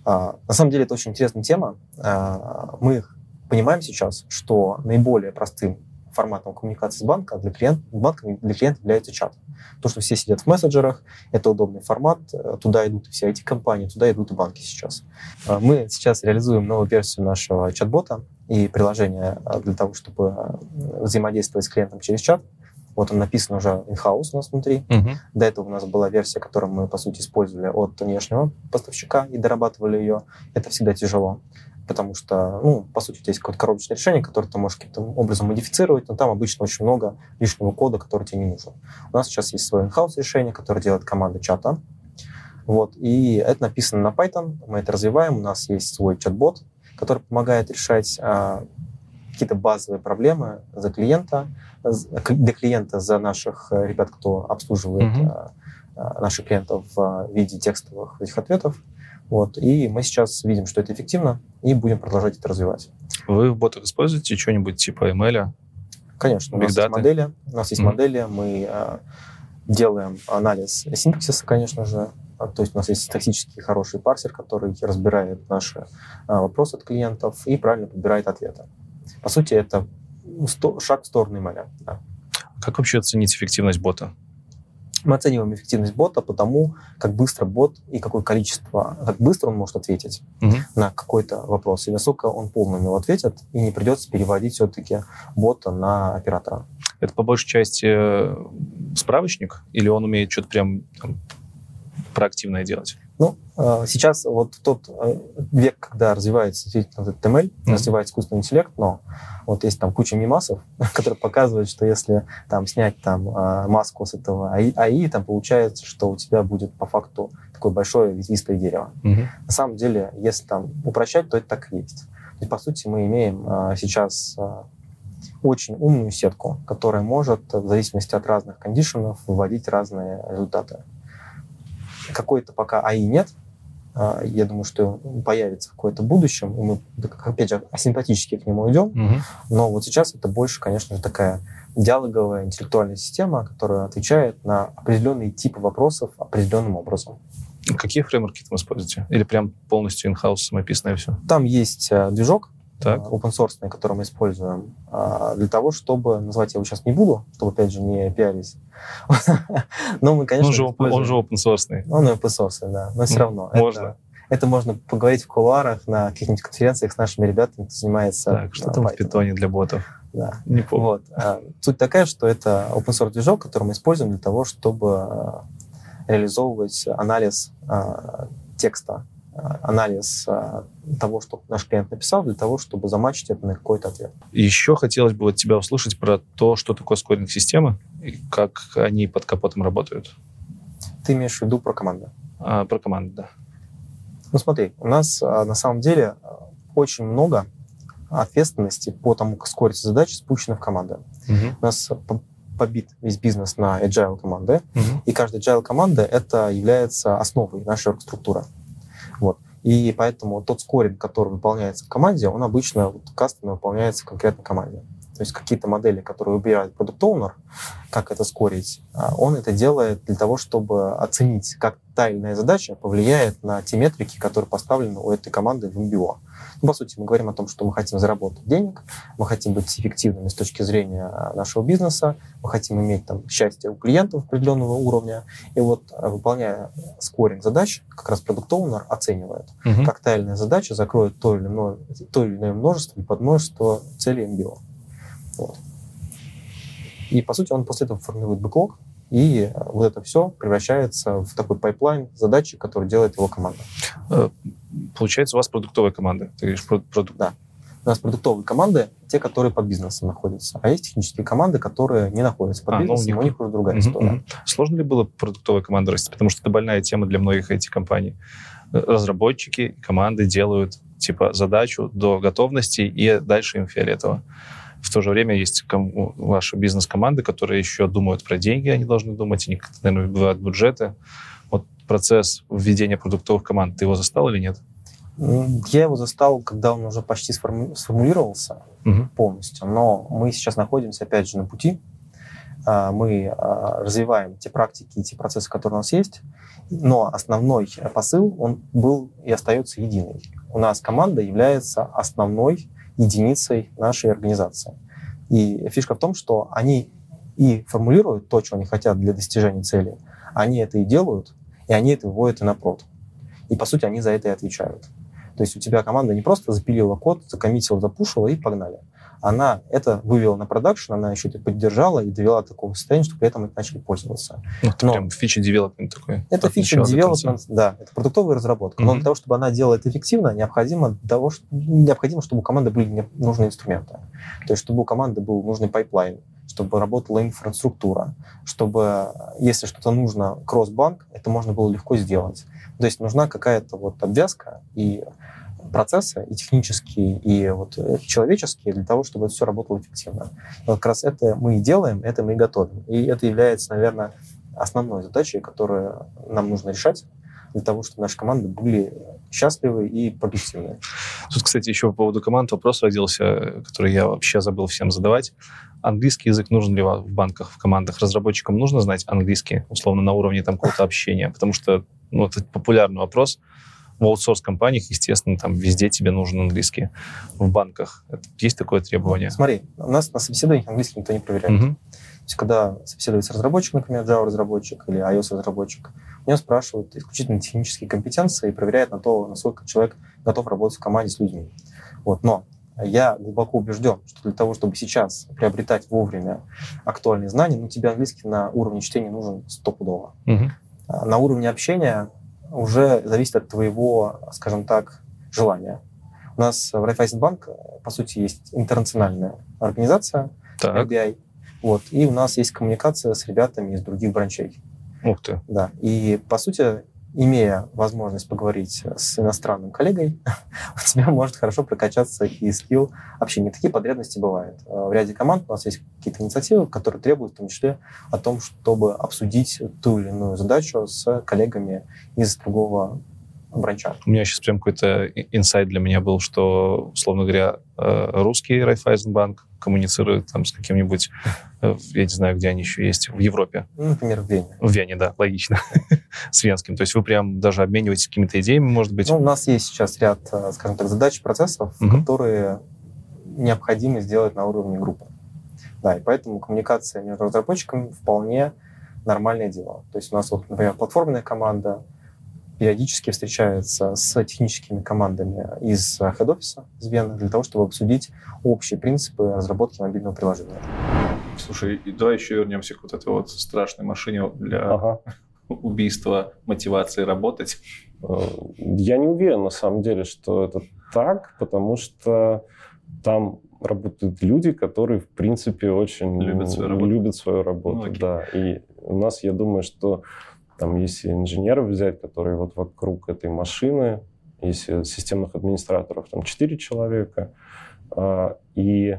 [SPEAKER 4] А, на самом деле это очень интересная тема. А, мы понимаем сейчас, что наиболее простым форматом коммуникации с банка для клиента, банком для клиента является чат. То, что все сидят в мессенджерах, это удобный формат, э, туда идут все эти компании, туда идут и банки сейчас. А, Мы сейчас реализуем новую версию нашего чат-бота и приложения а, для того, чтобы взаимодействовать с клиентом через чат. Вот он написан уже in-house у нас внутри.
[SPEAKER 2] Мгм.
[SPEAKER 4] До этого у нас была версия, которую мы, по сути, использовали от внешнего поставщика и дорабатывали ее. Это всегда тяжело, потому что, ну, по сути, у тебя есть какое-то коробочное решение, которое ты можешь каким-то образом модифицировать, но там обычно очень много лишнего кода, который тебе не нужен. У нас сейчас есть свое in-house решение, которое делает команда чата. Вот, и это написано на Python, мы это развиваем, у нас есть свой чат-бот, который помогает решать а, какие-то базовые проблемы за клиента, для клиента за наших э, ребят, кто обслуживает
[SPEAKER 2] Мгм.
[SPEAKER 4] а, а, наших клиентов в виде текстовых этих ответов. Вот. И мы сейчас видим, что это эффективно, и будем продолжать это развивать.
[SPEAKER 2] Вы в ботах используете что-нибудь типа ML?
[SPEAKER 4] Конечно, у нас есть модели, у нас есть
[SPEAKER 2] Мгм.
[SPEAKER 4] модели, мы а, делаем анализ синтаксиса, конечно же, А, то есть у нас есть статический хороший парсер, который разбирает наши а, вопросы от клиентов и правильно подбирает ответы. По сути, это сто- шаг в сторону ML. Да.
[SPEAKER 2] Как вообще оценить эффективность бота?
[SPEAKER 4] Мы оцениваем эффективность бота по тому, как быстро бот и какое количество, как быстро он может ответить
[SPEAKER 2] Мгм.
[SPEAKER 4] на какой-то вопрос, и насколько он полно на него ответит, и не придется переводить все-таки бота на оператора.
[SPEAKER 2] Это по большей части э, справочник? Или он умеет что-то прям там, проактивное делать?
[SPEAKER 4] Ну, э, сейчас вот тот э, век, когда развивается действительно этот ML,
[SPEAKER 2] Мгм.
[SPEAKER 4] развивается искусственный интеллект, но вот есть там куча мимасов, которые показывают, что если там снять там э, маску с этого АИ, АИ, там получается, что у тебя будет по факту такое большое ветвистое дерево.
[SPEAKER 2] Мгм.
[SPEAKER 4] На самом деле, если там упрощать, то это так и есть. То есть, по сути, мы имеем э, сейчас очень умную сетку, которая может, в зависимости от разных кондишенов, выводить разные результаты. Какой-то пока АИ нет. Э, Я думаю, что появится в какое-то будущем, и мы, опять же, асимптотически к нему идем.
[SPEAKER 2] Мгм.
[SPEAKER 4] Но вот сейчас это больше, конечно же, такая диалоговая интеллектуальная система, которая отвечает на определенные типы вопросов определенным образом.
[SPEAKER 2] Какие фреймворки там используете? Или прям полностью in-house самописное все?
[SPEAKER 4] Там есть э, движок,
[SPEAKER 2] Так.
[SPEAKER 4] э, open source, который мы используем э, для того, чтобы, назвать я его сейчас не буду, чтобы, опять же, не пиарить. Но мы, конечно,
[SPEAKER 2] он, же, open- он же open source.
[SPEAKER 4] Он open source, да, но все равно.
[SPEAKER 2] можно.
[SPEAKER 4] Это, это можно поговорить в кулуарах на каких-нибудь конференциях с нашими ребятами, кто занимается
[SPEAKER 2] Так, что
[SPEAKER 4] э,
[SPEAKER 2] там в питоне для ботов?
[SPEAKER 4] Да.
[SPEAKER 2] Не помню.
[SPEAKER 4] Вот. А, Суть такая, что это open source движок, который мы используем для того, чтобы а, реализовывать анализ а, текста а, анализ а, того, что наш клиент написал, для того, чтобы замачить это на какой-то ответ.
[SPEAKER 2] Еще хотелось бы от тебя услышать про то, что такое скоринг-система и как они под капотом работают.
[SPEAKER 4] Ты имеешь в виду про команду?
[SPEAKER 2] А, про команду, да.
[SPEAKER 4] Ну смотри, у нас а, на самом деле очень много ответственности по тому, как скорится задачи, спущено в команды.
[SPEAKER 2] Мгм.
[SPEAKER 4] У нас по- побит весь бизнес на agile команды,
[SPEAKER 2] Мгм.
[SPEAKER 4] и каждая agile команда это является основой нашей оргструктуры. И поэтому тот скоринг, который выполняется в команде, он обычно вот, кастомно выполняется в конкретной команде. То есть какие-то модели, которые выбирает продукт оунер как это скорить, а, он это делает для того, чтобы оценить, как та или иная задача повлияет на те метрики, которые поставлены у этой команды в MBO. По сути, мы говорим о том, что мы хотим заработать денег, мы хотим быть эффективными с точки зрения а, нашего бизнеса, мы хотим иметь там счастье у клиентов определенного уровня. И вот, а, выполняя скоринг задач, как раз product owner оценивает,
[SPEAKER 2] Мгм.
[SPEAKER 4] как та или иная задача закроет то или иное, то или иное множество и подмножество целей MBO. Вот. И, по сути, он после этого формирует бэклог, и э, вот это все превращается в такой пайплайн задачи, который делает его команда.
[SPEAKER 2] Получается, у вас продуктовая команда. Ты говоришь, про- продукт.
[SPEAKER 4] Да. У нас продуктовые команды, те, которые под бизнесом находятся. А есть технические команды, которые не находятся под
[SPEAKER 2] А, ну, у
[SPEAKER 4] бизнесом,
[SPEAKER 2] них-
[SPEAKER 4] у них уже другая
[SPEAKER 2] Мгм,
[SPEAKER 4] история.
[SPEAKER 2] мгм. Сложно ли было продуктовой команду расти? Потому что это больная тема для многих этих компаний. Э, Разработчики, команды делают типа задачу до готовности, и дальше им фиолетово. В то же время есть ком- ваши бизнес-команды, которые еще думают про деньги, они должны думать, они, наверное, бывают бюджеты. Вот процесс введения продуктовых команд, ты его застал или нет?
[SPEAKER 4] Я его застал, когда он уже почти сформу- сформулировался
[SPEAKER 2] Мгм.
[SPEAKER 4] полностью, но мы сейчас находимся, опять же, на пути. А, Мы а, развиваем те практики и те процессы, которые у нас есть, но основной посыл, он был и остается единый. У нас команда является основной единицей нашей организации. И фишка в том, что они и формулируют то, что они хотят для достижения цели, они это и делают, и они это выводят и на прод. И, по сути, они за это и отвечают. То есть у тебя команда не просто запилила код, закоммитила, запушила и погнали. Она это вывела на продакшн, она еще это поддержала и довела до такого состояния, что при этом это начали пользоваться.
[SPEAKER 2] Ну, это
[SPEAKER 4] Но-
[SPEAKER 2] прям feature development такой.
[SPEAKER 4] Это
[SPEAKER 2] конца.
[SPEAKER 4] development, да, это продуктовая разработка. Но
[SPEAKER 2] Мгм.
[SPEAKER 4] для того, чтобы она делала это эффективно, необходимо, того, ш- необходимо, чтобы у команды были нужные инструменты. То есть, чтобы у команды был нужный пайплайн, чтобы работала инфраструктура, чтобы, если что-то нужно кросс-банк, это можно было легко сделать. То есть нужна какая-то вот обвязка и процессы, и технические, и вот человеческие, для того, чтобы это все работало эффективно. И вот как раз это мы и делаем, это мы и готовим. И это является, наверное, основной задачей, которую нам нужно решать для того, чтобы наши команды были счастливы и продуктивны.
[SPEAKER 2] Тут, кстати, еще по поводу команд вопрос родился, который я вообще забыл всем задавать. Английский язык нужен ли вам в банках, в командах? Разработчикам нужно знать английский, условно, на уровне там какого-то общения? Потому что ну, это популярный вопрос. В аутсорс-компаниях, естественно, там везде тебе нужен английский. В банках есть такое требование?
[SPEAKER 4] Смотри, у нас на собеседованиях английский никто не проверяет.
[SPEAKER 2] Мгм.
[SPEAKER 4] То есть, когда собеседуется разработчик, например, Java-разработчик или iOS-разработчик, у него спрашивают исключительно технические компетенции и проверяют на то, насколько человек готов работать в команде с людьми. Вот. Но я глубоко убежден, что для того, чтобы сейчас приобретать вовремя актуальные знания, ну, тебе английский на уровне чтения нужен стопудово. А На уровне общения уже зависит от твоего, скажем так, желания. У нас в Райфайзенбанк, по сути, есть интернациональная организация,
[SPEAKER 2] Так,
[SPEAKER 4] RBI, вот, и у нас есть коммуникация с ребятами из других бранчей.
[SPEAKER 2] ух ты.
[SPEAKER 4] Да. И, по сути, имея возможность поговорить с иностранным коллегой, у тебя может хорошо прокачаться и скилл общения. Такие потребности бывают. Э, В ряде команд у нас есть какие-то инициативы, которые требуют в том числе о том, чтобы обсудить ту или иную задачу с коллегами из другого бранча.
[SPEAKER 2] У меня сейчас прям какой-то инсайт для меня был, что, условно говоря, э, русский Райфайзенбанк коммуницирует там с каким-нибудь, я не знаю, где они еще есть, в Европе.
[SPEAKER 4] Ну, например, в Вене.
[SPEAKER 2] В Вене, да, логично. С венским. То есть вы прям даже обмениваетесь какими-то идеями, может быть?
[SPEAKER 4] Ну, у нас есть сейчас ряд, э, скажем так, задач, процессов,
[SPEAKER 2] Мгм.
[SPEAKER 4] которые необходимо сделать на уровне группы. Да, и поэтому коммуникация между разработчиками вполне нормальное дело. То есть у нас, вот, например, платформенная команда периодически встречается с техническими командами из хед-офиса, из Вены, для того, чтобы обсудить общие принципы разработки мобильного приложения.
[SPEAKER 2] Слушай, и давай еще вернемся к вот этой вот страшной машине для
[SPEAKER 3] Ага.
[SPEAKER 2] убийство мотивации работать?
[SPEAKER 5] Э, я не уверен, на самом деле, что это так, потому что там работают люди, которые, в принципе, очень
[SPEAKER 2] любят свою работу.
[SPEAKER 5] Любят свою работу ну, да. И у нас, я думаю, что там, если инженеров взять, которые вот вокруг этой машины, если системных администраторов, там 4 человека, а, и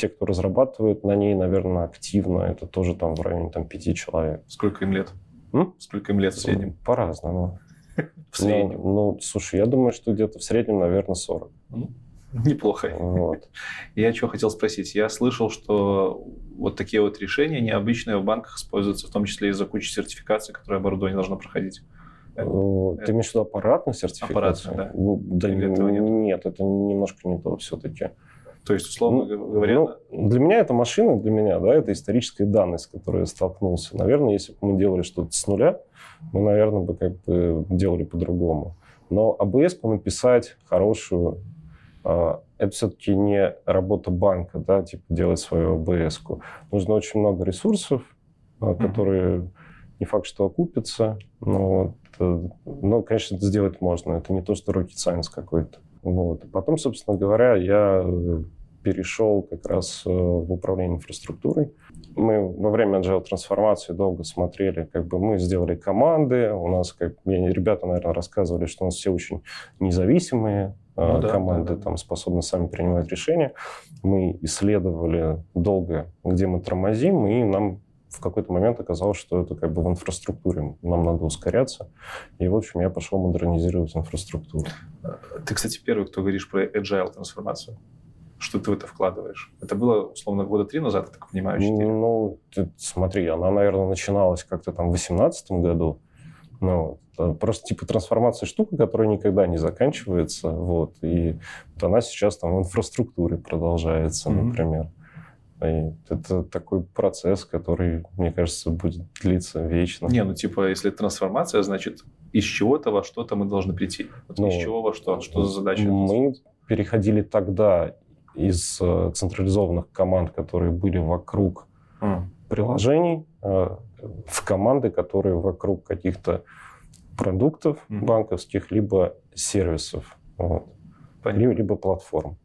[SPEAKER 5] те, кто разрабатывает на ней, наверное, активно, это тоже там в районе там, 5 человек.
[SPEAKER 2] Сколько им лет?
[SPEAKER 5] М?
[SPEAKER 2] Сколько им лет в среднем?
[SPEAKER 5] По-разному.
[SPEAKER 2] В среднем?
[SPEAKER 5] Ну, ну, слушай, я думаю, что где-то в среднем, наверное, 40.
[SPEAKER 2] Неплохо.
[SPEAKER 5] Вот.
[SPEAKER 2] Я что хотел спросить. Я слышал, что вот такие вот решения необычные в банках используются, в том числе из-за кучи сертификаций, которые оборудование должно проходить.
[SPEAKER 5] Ну, ты имеешь в виду аппаратную сертификацию?
[SPEAKER 2] Аппаратную, да.
[SPEAKER 5] Ну, да Или этого нет? нет, это немножко не то все-таки.
[SPEAKER 2] То есть, условно ну, говоря...
[SPEAKER 5] Ну, для меня это машина, для меня, да, это историческая данность, с которой я столкнулся. Наверное, если бы мы делали что-то с нуля, мы, наверное, бы как бы делали по-другому. Но АБС написать хорошую а, это все-таки не работа банка, да, типа делать свою АБС. -ку. Нужно очень много ресурсов, mm-hmm. которые не факт, что окупятся, но, это, но, конечно, это сделать можно. Это не то, что rocket science какой-то. Вот. Потом, собственно говоря, я э, перешел как раз э, в управление инфраструктурой. Мы во время agile трансформации долго смотрели, как бы мы сделали команды, у нас, как ребята, наверное, рассказывали, что у нас все очень независимые, ну, да, команды да, да. там способны сами принимать решения. Мы исследовали долго, где мы тормозим, и нам в какой-то момент оказалось, что это как бы в инфраструктуре. Нам надо ускоряться. И, в общем, я пошел модернизировать инфраструктуру.
[SPEAKER 2] Ты, кстати, первый, кто говоришь про agile трансформацию. Что ты в это вкладываешь? Это было, условно, года три назад, я так понимаю, 4?
[SPEAKER 5] Ну, ты, смотри, она, наверное, начиналась как-то там в 2018 году. Ну, просто типа трансформация штука, которая никогда не заканчивается. Вот, и вот она сейчас там в инфраструктуре продолжается, mm-hmm. например. И это такой процесс, который, мне кажется, будет длиться вечно.
[SPEAKER 2] Не, ну типа, если трансформация, значит, из чего-то во что-то мы должны прийти. Вот ну, из чего во что? Что за задача?
[SPEAKER 5] Мы переходили тогда из э, централизованных команд, которые были вокруг mm. приложений, э, в команды, которые вокруг каких-то продуктов mm-hmm. банковских, либо сервисов, вот, либо платформ.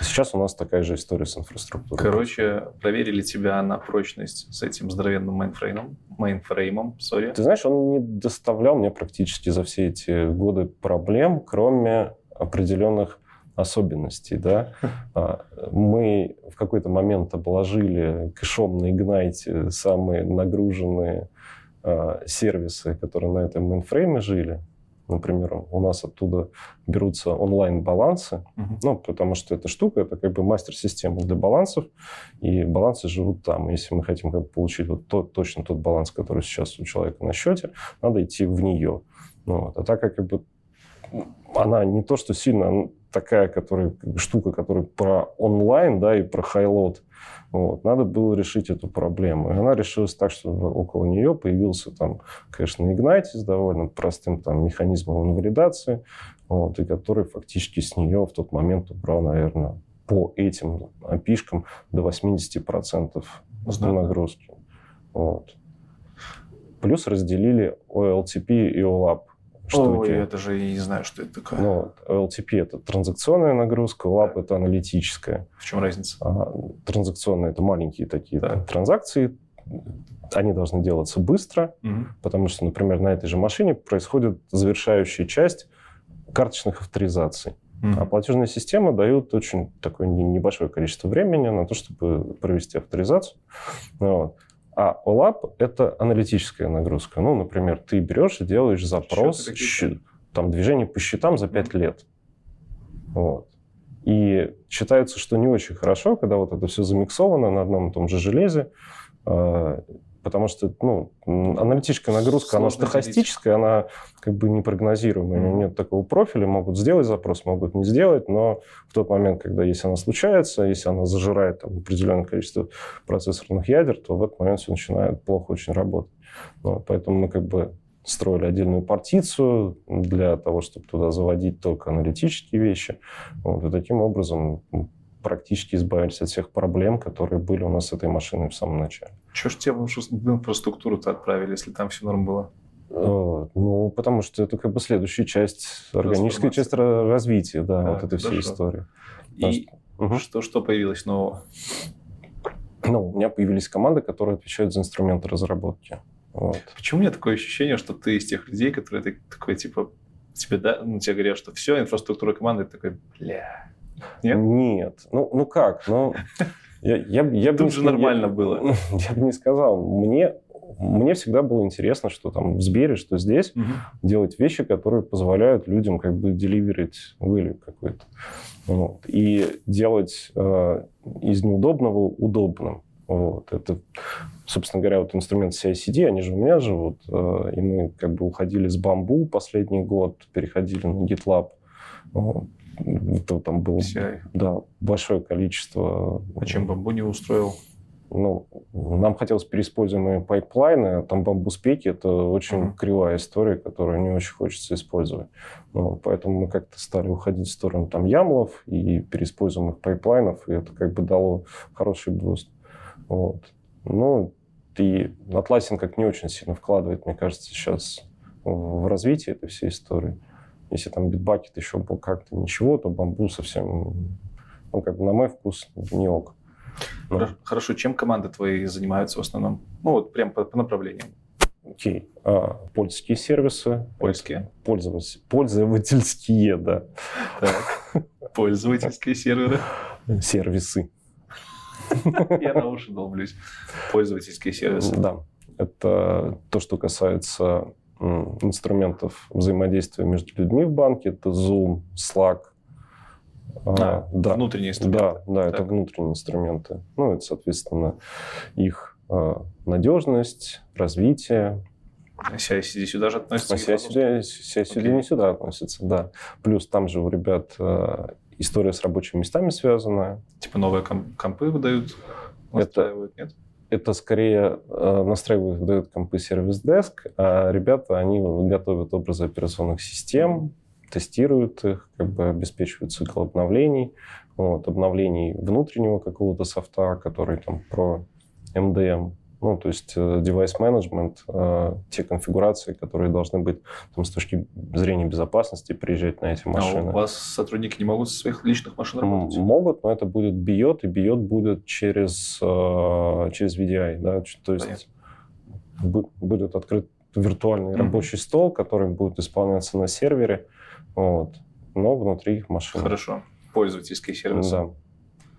[SPEAKER 5] Сейчас у нас такая же история с инфраструктурой.
[SPEAKER 2] Короче, проверили тебя на прочность с этим здоровенным мейнфреймом, мейнфреймом, сори.
[SPEAKER 5] Ты знаешь, он не доставлял мне практически за все эти годы проблем, кроме определенных особенностей. Да? А, мы в какой-то момент обложили кэшом на Ignite самые нагруженные а, сервисы, которые на этом мейнфрейме жили. Например, у нас оттуда берутся онлайн-балансы, uh-huh. ну, потому что эта штука, это как бы мастер-система для балансов, и балансы живут там. Если мы хотим как бы, получить вот тот, точно тот баланс, который сейчас у человека на счете, надо идти в нее. Ну, вот. А так как, как бы, она не то, что сильно такая которая, штука, которая про онлайн, да, и про хайлот. Вот. Надо было решить эту проблему. И она решилась так, что около нее появился там, конечно, Ignite с довольно простым там, механизмом инвалидации, вот, и который фактически с нее в тот момент убрал, наверное, по этим опишкам до 80% нагрузки. Вот. Плюс разделили OLTP и OLAP
[SPEAKER 2] штуки. Ой, это же я не знаю, что это такое.
[SPEAKER 5] Ну, LTP — это транзакционная нагрузка, LAP да. — это аналитическая.
[SPEAKER 2] В чем разница?
[SPEAKER 5] А, транзакционная — это маленькие такие да. транзакции, они должны делаться быстро, угу. потому что, например, на этой же машине происходит завершающая часть карточных авторизаций. Mm. А платежная система дает очень такое небольшое количество времени на то, чтобы провести авторизацию. Вот. А OLAP — это аналитическая нагрузка. Ну, например, ты берешь и делаешь запрос, счет, там, движение по счетам за 5 лет. Вот. И считается, что не очень хорошо, когда вот это все замиксовано на одном и том же железе, а, потому что ну, аналитическая нагрузка, Сложно она стохастическая, делить. она как бы непрогнозируемая, mm-hmm. нет такого профиля, могут сделать запрос, могут не сделать, но в тот момент, когда если она случается, если она зажирает там, определенное количество процессорных ядер, то в этот момент все начинает плохо очень работать. Ну, поэтому мы как бы строили отдельную партицию для того, чтобы туда заводить только аналитические вещи. Вот, и таким образом практически избавились от всех проблем, которые были у нас с этой машиной в самом начале.
[SPEAKER 2] Чего ж тебе в инфраструктуру-то отправили, если там все норм было?
[SPEAKER 5] Э, ну, потому что это как бы следующая часть, органическая часть развития, да, а, вот этой всей истории.
[SPEAKER 2] И угу. что, что появилось нового?
[SPEAKER 5] Ну, у меня появились команды, которые отвечают за инструменты разработки. Вот.
[SPEAKER 2] Почему у меня такое ощущение, что ты из тех людей, которые такой, типа, тебе, да, ну, тебе говорят, что все, инфраструктура команды, ты такой, бля.
[SPEAKER 5] Нет? Нет. Ну, ну как? Ну, я, я, я
[SPEAKER 2] Тут же нормально было.
[SPEAKER 5] Я бы не сказал. Мне мне всегда было интересно, что там в Сбере, что здесь, угу. делать вещи, которые позволяют людям как бы деливерить value какой-то. Вот. И делать э, из неудобного удобным. Вот. Это, собственно говоря, вот инструмент CI/CD, они же у меня живут, э, и мы как бы уходили с Bamboo последний год, переходили на GitLab. Вот. Это там было да, большое количество...
[SPEAKER 2] А чем Bamboo не устроил?
[SPEAKER 5] ну, нам хотелось переиспользуемые пайплайны, а там Bamboo Specs — это очень mm-hmm. кривая история, которую не очень хочется использовать. Ну, поэтому мы как-то стали уходить в сторону там YAML ов и переиспользуемых пайплайнов, и это как бы дало хороший буст. Вот. Ну, и Atlassian как не очень сильно вкладывает, мне кажется, сейчас в развитие этой всей истории. Если там Bitbucket еще был как-то ничего, то Bamboo совсем, ну, как бы на мой вкус, не ok.
[SPEAKER 2] Ну. Хорошо, чем команды твои занимаются в основном? Ну, вот прям по, по направлениям.
[SPEAKER 5] Окей. Okay. А, польские сервисы.
[SPEAKER 2] Польские.
[SPEAKER 5] Пользователь, пользовательские, да.
[SPEAKER 2] Так. Пользовательские серверы.
[SPEAKER 5] Сервисы.
[SPEAKER 2] Я на уши долблюсь. Пользовательские сервисы.
[SPEAKER 5] Да. Это то, что касается инструментов взаимодействия между людьми в банке. Это Zoom, Slack,
[SPEAKER 2] а, да, внутренние инструменты.
[SPEAKER 5] Да, да, это внутренние инструменты. Ну, это, соответственно, их а, надежность, развитие.
[SPEAKER 2] CI-CD сюда же относится? А
[SPEAKER 5] CI-CD, CI-CD не сюда относится, да. Плюс там же у ребят а, история с рабочими местами связана.
[SPEAKER 2] Типа новые компы выдают,
[SPEAKER 5] это, нет? Это скорее э, настраивают, выдают компы сервис-деск, а ребята, они готовят образы операционных систем, тестируют их, как бы обеспечивают цикл обновлений, вот, обновлений внутреннего какого-то софта, который там про MDM, ну, то есть э, management, э, те конфигурации, которые должны быть там, с точки зрения безопасности приезжать на эти машины.
[SPEAKER 2] А у вас сотрудники не могут со своих личных машин работать?
[SPEAKER 5] Могут, но это будет биот, и биот будет через, э, через VDI, да, то есть Понятно. будет открыт виртуальный mm-hmm. рабочий стол, который будет исполняться на сервере, вот. Но внутри их машины.
[SPEAKER 2] Хорошо. Пользовательские сервисы.
[SPEAKER 5] Да.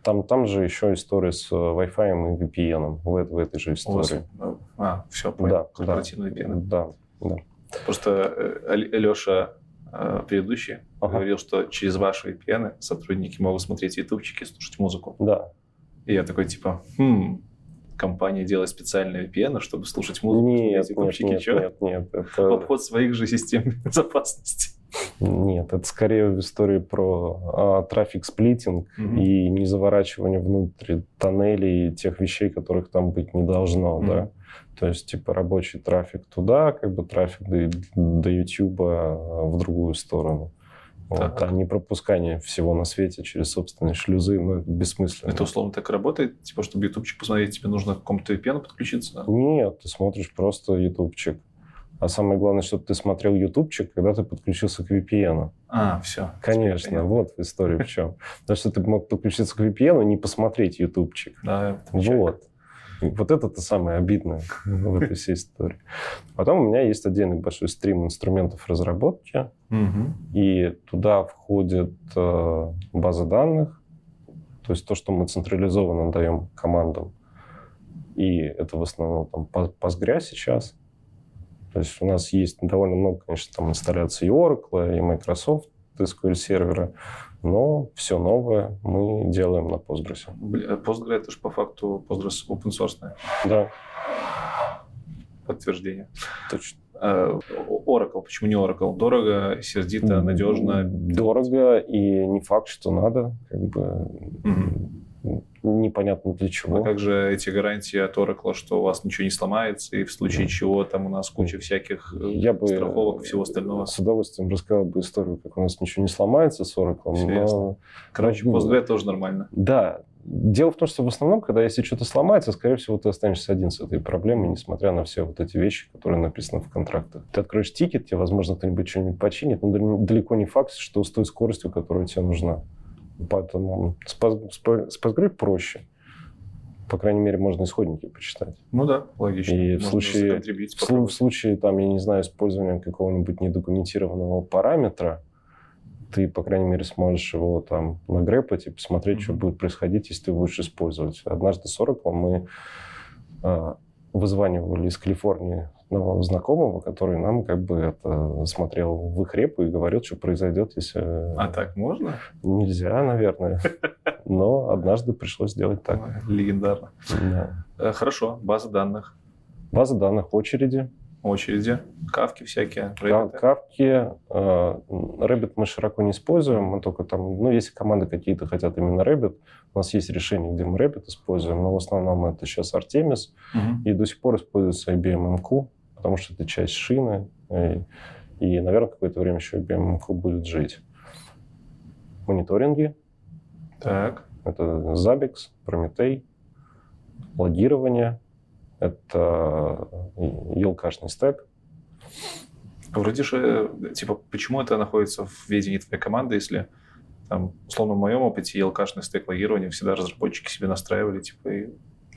[SPEAKER 5] Там, там же еще история с э, Wi-Fi и VPN в, в этой же истории.
[SPEAKER 2] Вас... А, все, понял.
[SPEAKER 5] Да, Корпоративный
[SPEAKER 2] да, VPN.
[SPEAKER 5] Да, да.
[SPEAKER 2] Просто э, Леша э, предыдущий ага. говорил, что через ваши VPN сотрудники могут смотреть ютубчики, слушать музыку.
[SPEAKER 5] Да.
[SPEAKER 2] И я такой, типа, хм, компания делает специальные VPN, чтобы слушать музыку,
[SPEAKER 5] нет, смотреть нет, нет, нет, нет,
[SPEAKER 2] это... В обход своих же систем безопасности.
[SPEAKER 5] Нет, это скорее история про а, трафик-сплитинг угу. и не заворачивание внутрь тоннелей тех вещей, которых там быть не должно, угу. да. То есть, типа, рабочий трафик туда, как бы трафик до, до YouTube в другую сторону. Вот, а не пропускание всего на свете через собственные шлюзы, ну, это бессмысленно.
[SPEAKER 2] Это условно так работает? Типа, чтобы ютубчик посмотреть, тебе нужно к какому-то VPN подключиться?
[SPEAKER 5] Нет, ты смотришь просто ютубчик. А самое главное, чтобы ты смотрел ютубчик, когда ты подключился к VPN.
[SPEAKER 2] А, все.
[SPEAKER 5] Конечно, вот история в чем. Потому что ты мог подключиться к VPN и не посмотреть ютубчик.
[SPEAKER 2] Да,
[SPEAKER 5] вот. Вот это-то самое обидное в этой всей истории. Потом у меня есть отдельный большой стрим инструментов разработки, и туда входит э, база данных, то есть то, что мы централизованно даем командам. И это в основном там Postgre сейчас. То есть у нас есть довольно много, конечно, там инсталляций и Oracle, и Microsoft SQL сервера, но все новое мы делаем на Postgres.
[SPEAKER 2] Postgres это же по факту Postgres open source.
[SPEAKER 5] Да.
[SPEAKER 2] Подтверждение.
[SPEAKER 5] Точно.
[SPEAKER 2] А, Oracle, почему не Oracle? Дорого, сердито, надежно?
[SPEAKER 5] Дорого, и не факт, что надо. Как бы, угу. Непонятно для чего.
[SPEAKER 2] А как же эти гарантии от Oracle, что у вас ничего не сломается, и в случае
[SPEAKER 5] Да.
[SPEAKER 2] чего там у нас куча всяких э,
[SPEAKER 5] Я
[SPEAKER 2] страховок и всего остального?
[SPEAKER 5] с удовольствием рассказал бы историю, как у нас ничего не сломается с Oracle.
[SPEAKER 2] Всё
[SPEAKER 5] но-.
[SPEAKER 2] Короче,
[SPEAKER 5] Ну,
[SPEAKER 2] Postgre тоже нормально.
[SPEAKER 5] Да. Дело в том, что в основном, когда если что-то сломается, скорее всего, ты останешься один с этой проблемой, несмотря на все вот эти вещи, которые написаны в контрактах. Ты откроешь тикет, тебе, возможно, кто-нибудь что-нибудь починит, но дал- далеко не факт, что с той скоростью, которая тебе нужна. Поэтому с Pos- с Pos- с Postgre проще. По крайней мере, можно исходники почитать.
[SPEAKER 2] Ну да, логично.
[SPEAKER 5] И в
[SPEAKER 2] Можно
[SPEAKER 5] случае- В, слу- в случае, там, я не знаю, использования какого-нибудь недокументированного параметра, ты, по крайней мере, сможешь его там нагрепать и посмотреть, что
[SPEAKER 2] Мгм.
[SPEAKER 5] будет происходить, если ты будешь использовать. Однажды с Oracle мы а, вызванивали из Калифорнии одного знакомого, который нам как бы это смотрел в их репу и говорил, что произойдет, если...
[SPEAKER 2] А так можно?
[SPEAKER 5] Нельзя, наверное. Но однажды пришлось сделать так.
[SPEAKER 2] Легендарно.
[SPEAKER 5] Да.
[SPEAKER 2] Э, Хорошо, база данных,
[SPEAKER 5] База данных очереди.
[SPEAKER 2] очереди, кавки всякие, Rabbit.
[SPEAKER 5] Кавки, э, Rabbit мы широко не используем, мы только там, ну, если команды какие-то хотят именно Rabbit, у нас есть решение, где мы Rabbit используем, но в основном это сейчас Artemis,
[SPEAKER 2] Мгм.
[SPEAKER 5] и до сих пор используется IBM MQ, потому что это часть шины, и, и, наверное, какое-то время еще IBM MQ будет жить. Мониторинги,
[SPEAKER 2] Так,
[SPEAKER 5] это Zabbix, Prometei, логирование, это елкашный стек,
[SPEAKER 2] Вроде же, э, типа, почему это находится в ведении твоей команды, если там, условно, в моем опыте ELK-шный стек логирования всегда разработчики себе настраивали, типа, и...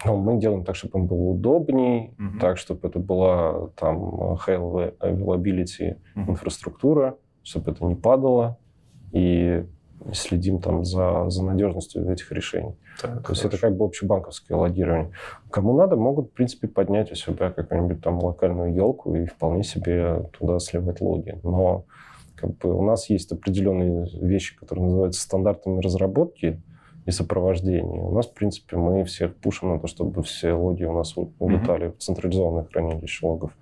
[SPEAKER 5] Ну, мы делаем так, чтобы им было удобней,
[SPEAKER 2] Мгм.
[SPEAKER 5] так, чтобы это была там high availability
[SPEAKER 2] Мгм.
[SPEAKER 5] инфраструктура, чтобы это не падало, и следим там за, за надежностью этих решений.
[SPEAKER 2] Так,
[SPEAKER 5] То есть это
[SPEAKER 2] хорошо.
[SPEAKER 5] как бы общебанковское логирование. Кому надо, могут, в принципе, поднять у себя какую-нибудь там локальную елку и вполне себе туда сливать логи. Но как бы у нас есть определенные вещи, которые называются стандартами разработки и сопровождения. У нас, в принципе, мы всех пушим на то, чтобы все логи у нас улетали в централизованное хранилище логов.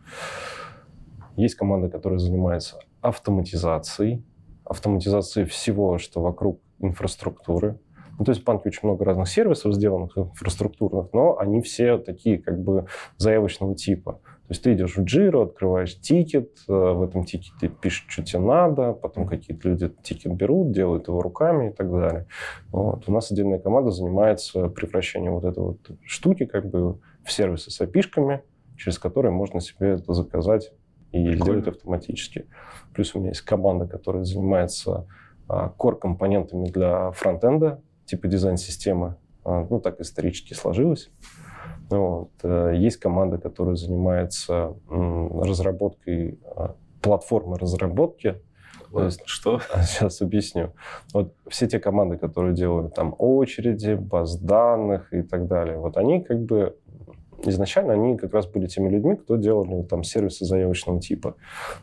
[SPEAKER 5] Есть команда, которая занимается автоматизацией, автоматизацией всего, что вокруг инфраструктуры. Ну, то есть в банке очень много разных сервисов сделанных, инфраструктурных, но они все такие как бы заявочного типа. То есть ты идешь в Jira, открываешь тикет, э, в этом тикете пишешь, что тебе надо, потом какие-то люди тикет берут, делают его руками и так далее. Вот. У нас отдельная команда занимается превращением вот этой вот штуки как бы в сервисы с API -шками, через которые можно себе это заказать и
[SPEAKER 2] Прикольно.
[SPEAKER 5] сделать автоматически. Плюс у меня есть команда, которая занимается а, core-компонентами для фронтенда, типа дизайн-системы. А, Ну, так исторически сложилось. Вот. Э, Есть команда, которая занимается разработкой а, платформы разработки. То есть
[SPEAKER 2] Что?
[SPEAKER 5] Сейчас объясню. Вот все те команды, которые делают там очереди, баз данных и так далее, вот они как бы изначально они как раз были теми людьми, кто делали там сервисы заявочного типа.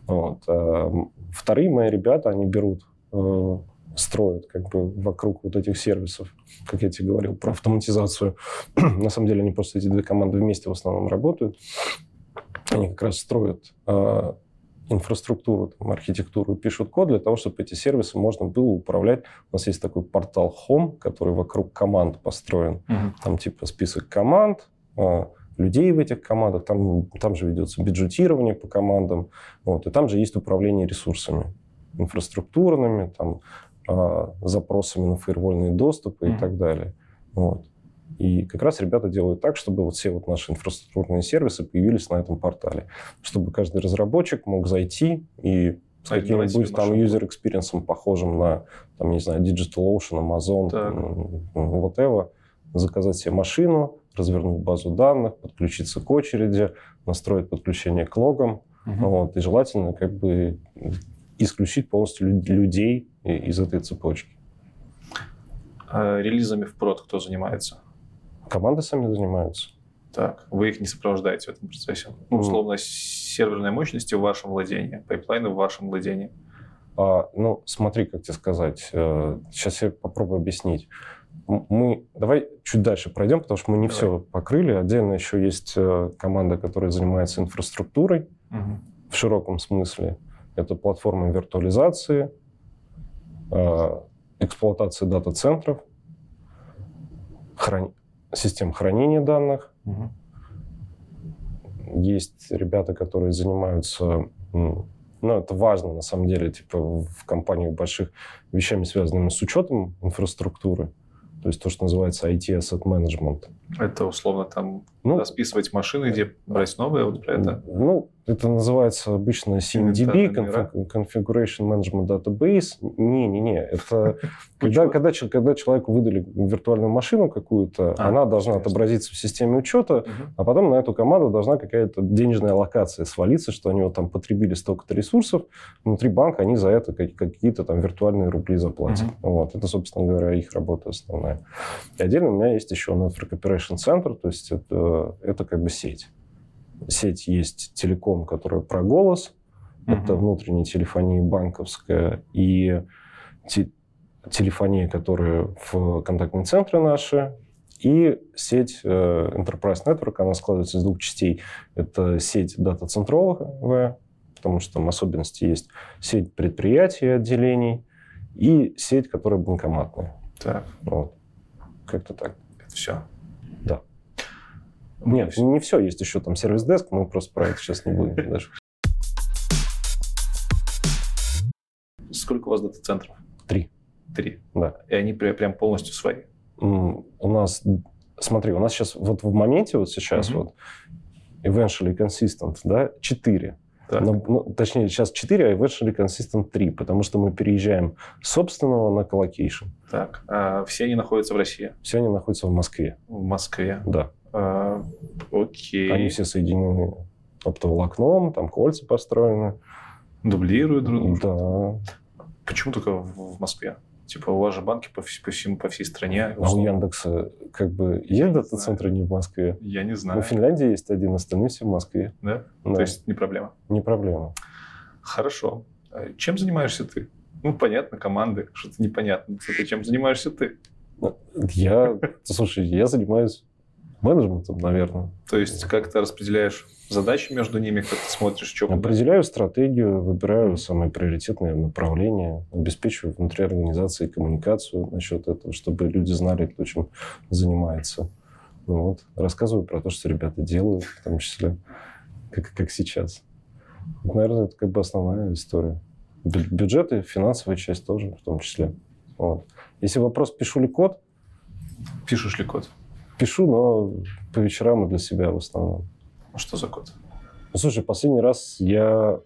[SPEAKER 5] Вот. А, м, Вторые мои ребята, они берут, э, строят как бы вокруг вот этих сервисов, как я тебе говорил, про автоматизацию. На самом деле они просто эти две команды вместе в основном работают. Они как раз строят э, инфраструктуру, там, архитектуру, пишут код для того, чтобы эти сервисы можно было управлять. У нас есть такой портал Home, который вокруг команд построен.
[SPEAKER 2] Мгм.
[SPEAKER 5] Там типа список команд, а, людей в этих командах, там, там же ведется бюджетирование по командам, вот, и там же есть управление ресурсами инфраструктурными, там, запросами на фаервольные доступы и
[SPEAKER 2] Мгм.
[SPEAKER 5] так далее. Вот. И как раз ребята делают так, чтобы вот все вот наши инфраструктурные сервисы появились на этом портале, чтобы каждый разработчик мог зайти и с каким-нибудь там
[SPEAKER 2] машинку.
[SPEAKER 5] user experience ом, похожим на, там, не знаю, DigitalOcean, Amazon,
[SPEAKER 2] Так.
[SPEAKER 5] м, whatever, заказать себе машину, развернуть базу данных, подключиться к очереди, настроить подключение к логам,
[SPEAKER 2] Мгм.
[SPEAKER 5] вот, и желательно как бы исключить полностью лю- людей из этой цепочки.
[SPEAKER 2] А релизами в прод кто занимается?
[SPEAKER 5] Команды сами занимаются.
[SPEAKER 2] Так, вы их не сопровождаете в этом процессе. Ну, условно, серверной мощности в вашем владении, пайплайны в вашем владении.
[SPEAKER 5] А, ну, смотри, как тебе сказать. Сейчас я попробую объяснить. Мы давай чуть дальше пройдем, потому что мы не
[SPEAKER 2] Давай.
[SPEAKER 5] все покрыли. Отдельно еще есть э, команда, которая занимается инфраструктурой
[SPEAKER 2] Мгм.
[SPEAKER 5] в широком смысле. Это платформа виртуализации, э, эксплуатации дата-центров. хран... систем хранения данных.
[SPEAKER 4] Мгм.
[SPEAKER 5] Есть ребята, которые занимаются, ну, это важно на самом деле, типа в компаниях больших вещами, связанными с учетом инфраструктуры. То есть то, что называется IT Asset Management.
[SPEAKER 2] Это условно там
[SPEAKER 5] Ну,
[SPEAKER 2] расписывать машины, где брать новые, вот про это.
[SPEAKER 5] Ну, это называется обычно CMDB, Configuration Management Database. Не-не-не, это когда, когда, когда человеку выдали виртуальную машину какую-то,
[SPEAKER 2] А,
[SPEAKER 5] она должна
[SPEAKER 2] интересно.
[SPEAKER 5] отобразиться в системе учета,
[SPEAKER 2] Мгм.
[SPEAKER 5] а потом на эту команду должна какая-то денежная аллокация свалиться, что они вот там потребили столько-то ресурсов, внутри банка они за это как- какие-то там виртуальные рубли заплатят. Вот. Это, собственно говоря, их работа основная. И отдельно у меня есть еще Network Operation Center, то есть это, это как бы сеть. Сеть есть телеком, которая про голос, это
[SPEAKER 2] Мгм.
[SPEAKER 5] внутренняя телефония банковская, и те- телефония, которая в контактные центры наши, и сеть э, Enterprise Network, она складывается из двух частей. Это сеть дата-центровая, потому что там особенности есть сеть предприятий и отделений, и сеть, которая банкоматная.
[SPEAKER 2] Так,
[SPEAKER 5] Вот. Как-то так.
[SPEAKER 2] это все.
[SPEAKER 5] Нет, не все. Есть еще там сервис-деск, мы просто про это сейчас не будем даже.
[SPEAKER 2] Сколько у вас дата-центров?
[SPEAKER 5] Три.
[SPEAKER 2] Три.
[SPEAKER 5] Да.
[SPEAKER 2] И они пря- прям полностью свои.
[SPEAKER 5] У нас, смотри, у нас сейчас вот в моменте вот сейчас
[SPEAKER 2] Мгм.
[SPEAKER 5] вот eventually consistent, да, 4.
[SPEAKER 2] Так.
[SPEAKER 5] Ну, ну, точнее, сейчас 4, а eventually consistent 3, потому что мы переезжаем с собственного на colocation.
[SPEAKER 2] Так, а все они находятся в России,
[SPEAKER 5] Все они находятся в Москве,
[SPEAKER 2] в Москве.
[SPEAKER 5] да.
[SPEAKER 2] А, окей.
[SPEAKER 5] Они все соединены оптоволокном, там кольца построены.
[SPEAKER 2] дублируют друг друга.
[SPEAKER 5] Да.
[SPEAKER 2] Почему только в в Москве? Типа у вас же банки по, по всему, по всей стране.
[SPEAKER 5] А у. Яндекса как бы есть дата-центры не в Москве.
[SPEAKER 2] Я не
[SPEAKER 5] Ну,
[SPEAKER 2] знаю.
[SPEAKER 5] в Финляндии есть один, остальные все в Москве.
[SPEAKER 2] Да?
[SPEAKER 5] Да,
[SPEAKER 2] То есть не проблема.
[SPEAKER 5] не проблема.
[SPEAKER 2] Хорошо. А Чем занимаешься ты? Ну, понятно, команды, что-то непонятно. Зато чем занимаешься ты?
[SPEAKER 5] Ну, Я, слушай, я занимаюсь менеджментом, наверное.
[SPEAKER 2] То есть как ты распределяешь задачи между ними, как ты смотришь, что?
[SPEAKER 5] Определяю стратегию, выбираю самые приоритетные направления, обеспечиваю внутри организации коммуникацию насчет этого, чтобы люди знали, кто чем занимается. Ну вот, рассказываю про то, что ребята делают, в том числе, как, как сейчас. Вот, наверное, это как бы основная история. Бю- Бюджет и финансовая часть тоже в том числе. Вот. Если вопрос, пишу ли код,
[SPEAKER 2] Пишешь ли код?
[SPEAKER 5] Пишу, но по вечерам и для себя в основном.
[SPEAKER 2] Ну, Что за код?
[SPEAKER 5] Ну, слушай, последний раз я...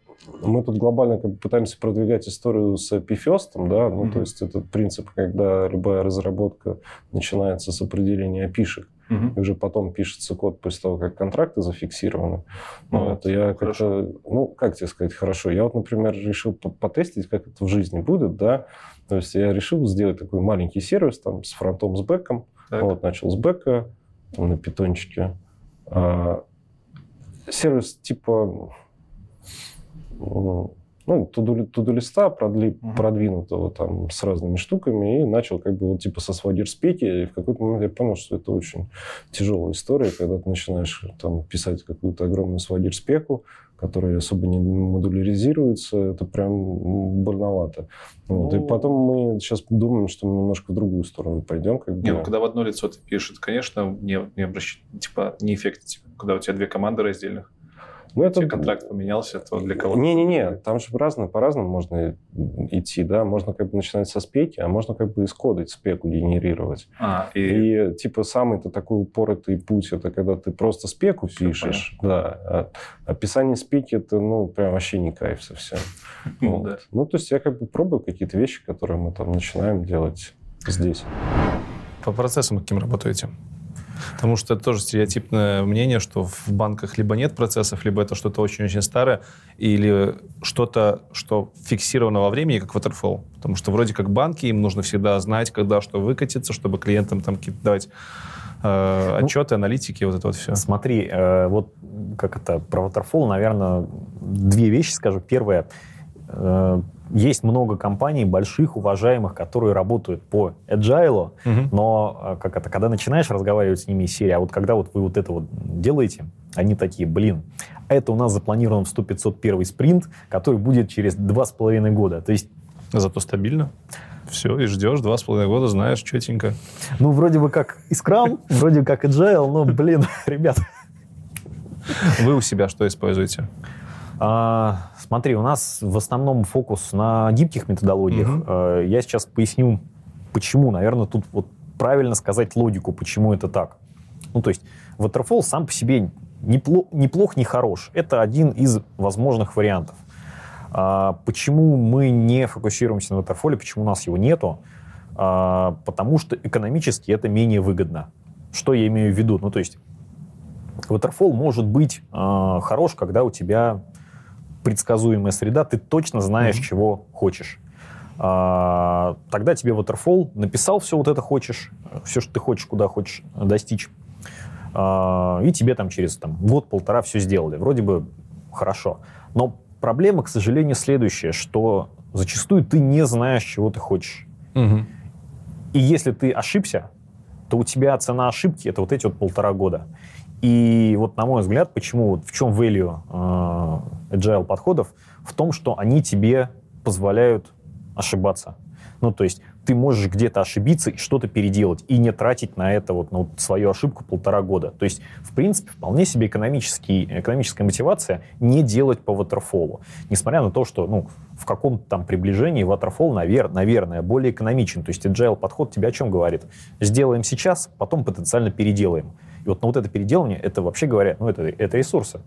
[SPEAKER 5] Мы тут глобально как бы пытаемся продвигать историю с API-фестом, да, ну,
[SPEAKER 2] Мгм.
[SPEAKER 5] то есть этот принцип, когда любая разработка начинается с определения опишек,
[SPEAKER 2] Мгм.
[SPEAKER 5] и уже потом пишется код после того, как контракты зафиксированы.
[SPEAKER 2] Ну,
[SPEAKER 5] Ну, это я
[SPEAKER 2] хорошо.
[SPEAKER 5] как-то... Ну, как тебе сказать, хорошо. Я вот, например, решил по- потестить, как это в жизни будет, да. То есть я решил сделать такой маленький сервис там с фронтом, с бэком.
[SPEAKER 2] Так.
[SPEAKER 5] Вот, начал с бэка, там, на питончике. А, сервис типа м, ну, туду, туду листа продли,
[SPEAKER 2] Мгм.
[SPEAKER 5] продвинутого там с разными штуками и начал как бы вот типа со сводир-спеки. И в какой-то момент я понял, что это очень тяжелая история, когда ты начинаешь там писать какую-то огромную сводир-спеку, которая особо не модуляризируется, это прям больновато. Вот. И
[SPEAKER 2] Ну.
[SPEAKER 5] потом мы сейчас думаем, что мы немножко в другую сторону пойдем. Как бы.
[SPEAKER 2] ну, когда в одно лицо ты пишешь, это, конечно, не, не обращ... типа, не эффективно. Когда у тебя две команды раздельных,
[SPEAKER 5] Ну, это...
[SPEAKER 2] тебя контракт поменялся, то для кого
[SPEAKER 5] Не-не-не, там же разно, по-разному можно идти, да, можно как бы начинать со спеки, а можно как бы из кода спеку генерировать.
[SPEAKER 2] А, и,
[SPEAKER 5] И, типа самый-то такой упоротый путь, это когда ты просто спеку
[SPEAKER 2] Всё
[SPEAKER 5] пишешь, да, а описание спеки, это, ну, прям вообще не кайф совсем.
[SPEAKER 2] ну, да.
[SPEAKER 5] Ну, то есть я как бы пробую какие-то вещи, которые мы там начинаем делать здесь.
[SPEAKER 2] По процессам каким работаете? Потому что это тоже стереотипное мнение, что в банках либо нет процессов, либо это что-то очень-очень старое, или что-то, что фиксировано во времени, как Waterfall. Потому что вроде как банки, им нужно всегда знать, когда что выкатится, чтобы клиентам там какие-то давать э,
[SPEAKER 3] Ну,
[SPEAKER 2] отчеты, аналитики, вот это вот все.
[SPEAKER 3] Смотри, э, вот как это, про Waterfall, наверное, две вещи скажу. Первое, э, есть много компаний больших, уважаемых, которые работают по agile, но э, как это, когда начинаешь разговаривать с ними из серии, а вот когда вот вы вот это вот делаете, они такие, блин, это у нас запланирован в 100-501 спринт, который будет через два с половиной года. То есть
[SPEAKER 2] Зато стабильно. Все, и ждешь два с половиной года, знаешь, четенько.
[SPEAKER 3] Ну, вроде бы как и Scrum, вроде как Agile, но, блин, ребят.
[SPEAKER 2] Вы у себя что используете?
[SPEAKER 3] А, смотри, у нас в основном фокус на гибких методологиях.
[SPEAKER 2] Мгм.
[SPEAKER 3] А, Я сейчас поясню, почему. Наверное, тут вот правильно сказать логику, почему это так. Ну, то есть, Waterfall сам по себе неплох, неплох не хорош. Это один из возможных вариантов. А, почему мы не фокусируемся на Waterfall, почему у нас его нету? А, потому что экономически это менее выгодно. Что я имею в виду? Ну, то есть, Waterfall может быть а, хорош, когда у тебя предсказуемая среда, ты точно знаешь,
[SPEAKER 2] Мгм.
[SPEAKER 3] чего хочешь. А, тогда тебе Waterfall написал все вот это хочешь, все, что ты хочешь, куда хочешь достичь, А, и тебе там через там, год-полтора все сделали. Вроде бы хорошо. Но проблема, к сожалению, следующая, что зачастую ты не знаешь, чего ты хочешь.
[SPEAKER 2] Мгм.
[SPEAKER 3] И если ты ошибся, то у тебя цена ошибки это вот эти вот полтора года. И вот, на мой взгляд, почему, в чем value э, agile подходов? В том, что они тебе позволяют ошибаться. Ну, то есть ты можешь где-то ошибиться и что-то переделать, и не тратить на это вот, вот свою ошибку полтора года. То есть, в принципе, вполне себе экономический, экономическая мотивация не делать по waterfall. Несмотря на то, что ну, в каком-то там приближении waterfall, навер, наверное, более экономичен. То есть agile подход тебе о чем говорит? Сделаем сейчас, потом потенциально переделаем. И вот, на вот это переделание, это вообще говоря, ну, это, это ресурсы.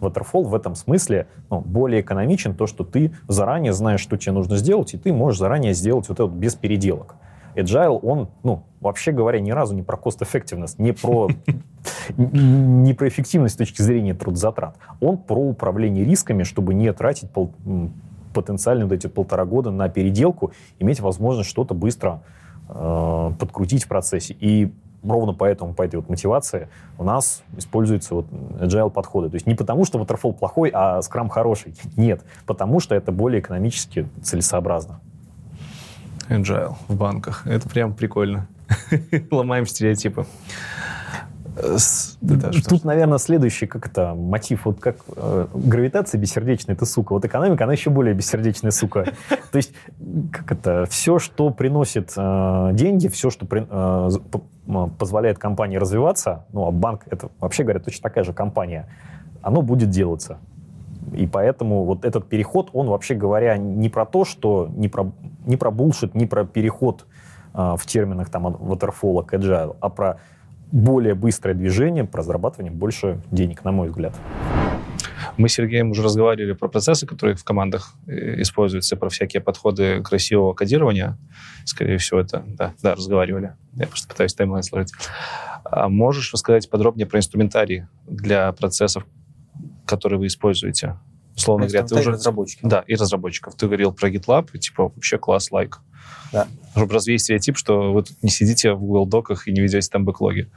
[SPEAKER 3] Waterfall в этом смысле ну, более экономичен, то, что ты заранее знаешь, что тебе нужно сделать, и ты можешь заранее сделать вот это вот без переделок. Agile, он, ну, вообще говоря, ни разу не про cost-effectiveness, не про, не про эффективность с точки зрения трудозатрат. Он про управление рисками, чтобы не тратить пол- потенциально вот эти полтора года на переделку, иметь возможность что-то быстро э, подкрутить в процессе. И ровно поэтому, по этой вот мотивации у нас используются вот agile подходы. То есть не потому, что Waterfall плохой, а Scrum хороший. Нет, потому что это более экономически целесообразно.
[SPEAKER 2] Agile в банках. Это прям прикольно. Ломаем стереотипы. С- да, что
[SPEAKER 3] Тут, наверное, следующий, как это, мотив, вот как э, гравитация бессердечная, это сука. Вот экономика, она еще более бессердечная сука. То есть, как это, все, что приносит э, деньги, все, что при- э, позволяет компании развиваться, ну, а банк, это вообще, говоря, точно такая же компания, оно будет делаться. И поэтому вот этот переход, он, вообще говоря, не про то, что не про, не про bullshit, не про переход э, в терминах там от waterfall к agile, а про более быстрое движение, про зарабатывание больше денег, на мой взгляд.
[SPEAKER 2] Мы с Сергеем уже разговаривали про процессы, которые в командах э, используются, про всякие подходы красивого кодирования. Скорее всего, это... Да, да, разговаривали. Я просто пытаюсь таймлайн сложить. А можешь рассказать подробнее про инструментарий для процессов, которые вы используете? Условно говоря, ты уже...
[SPEAKER 4] разработчики.
[SPEAKER 2] Да, и разработчиков. Ты говорил про GitLab, и типа вообще класс, лайк.
[SPEAKER 4] Да.
[SPEAKER 2] Чтобы развеять стереотип, что вы тут не сидите в Google Доках и не ведете там бэклоги.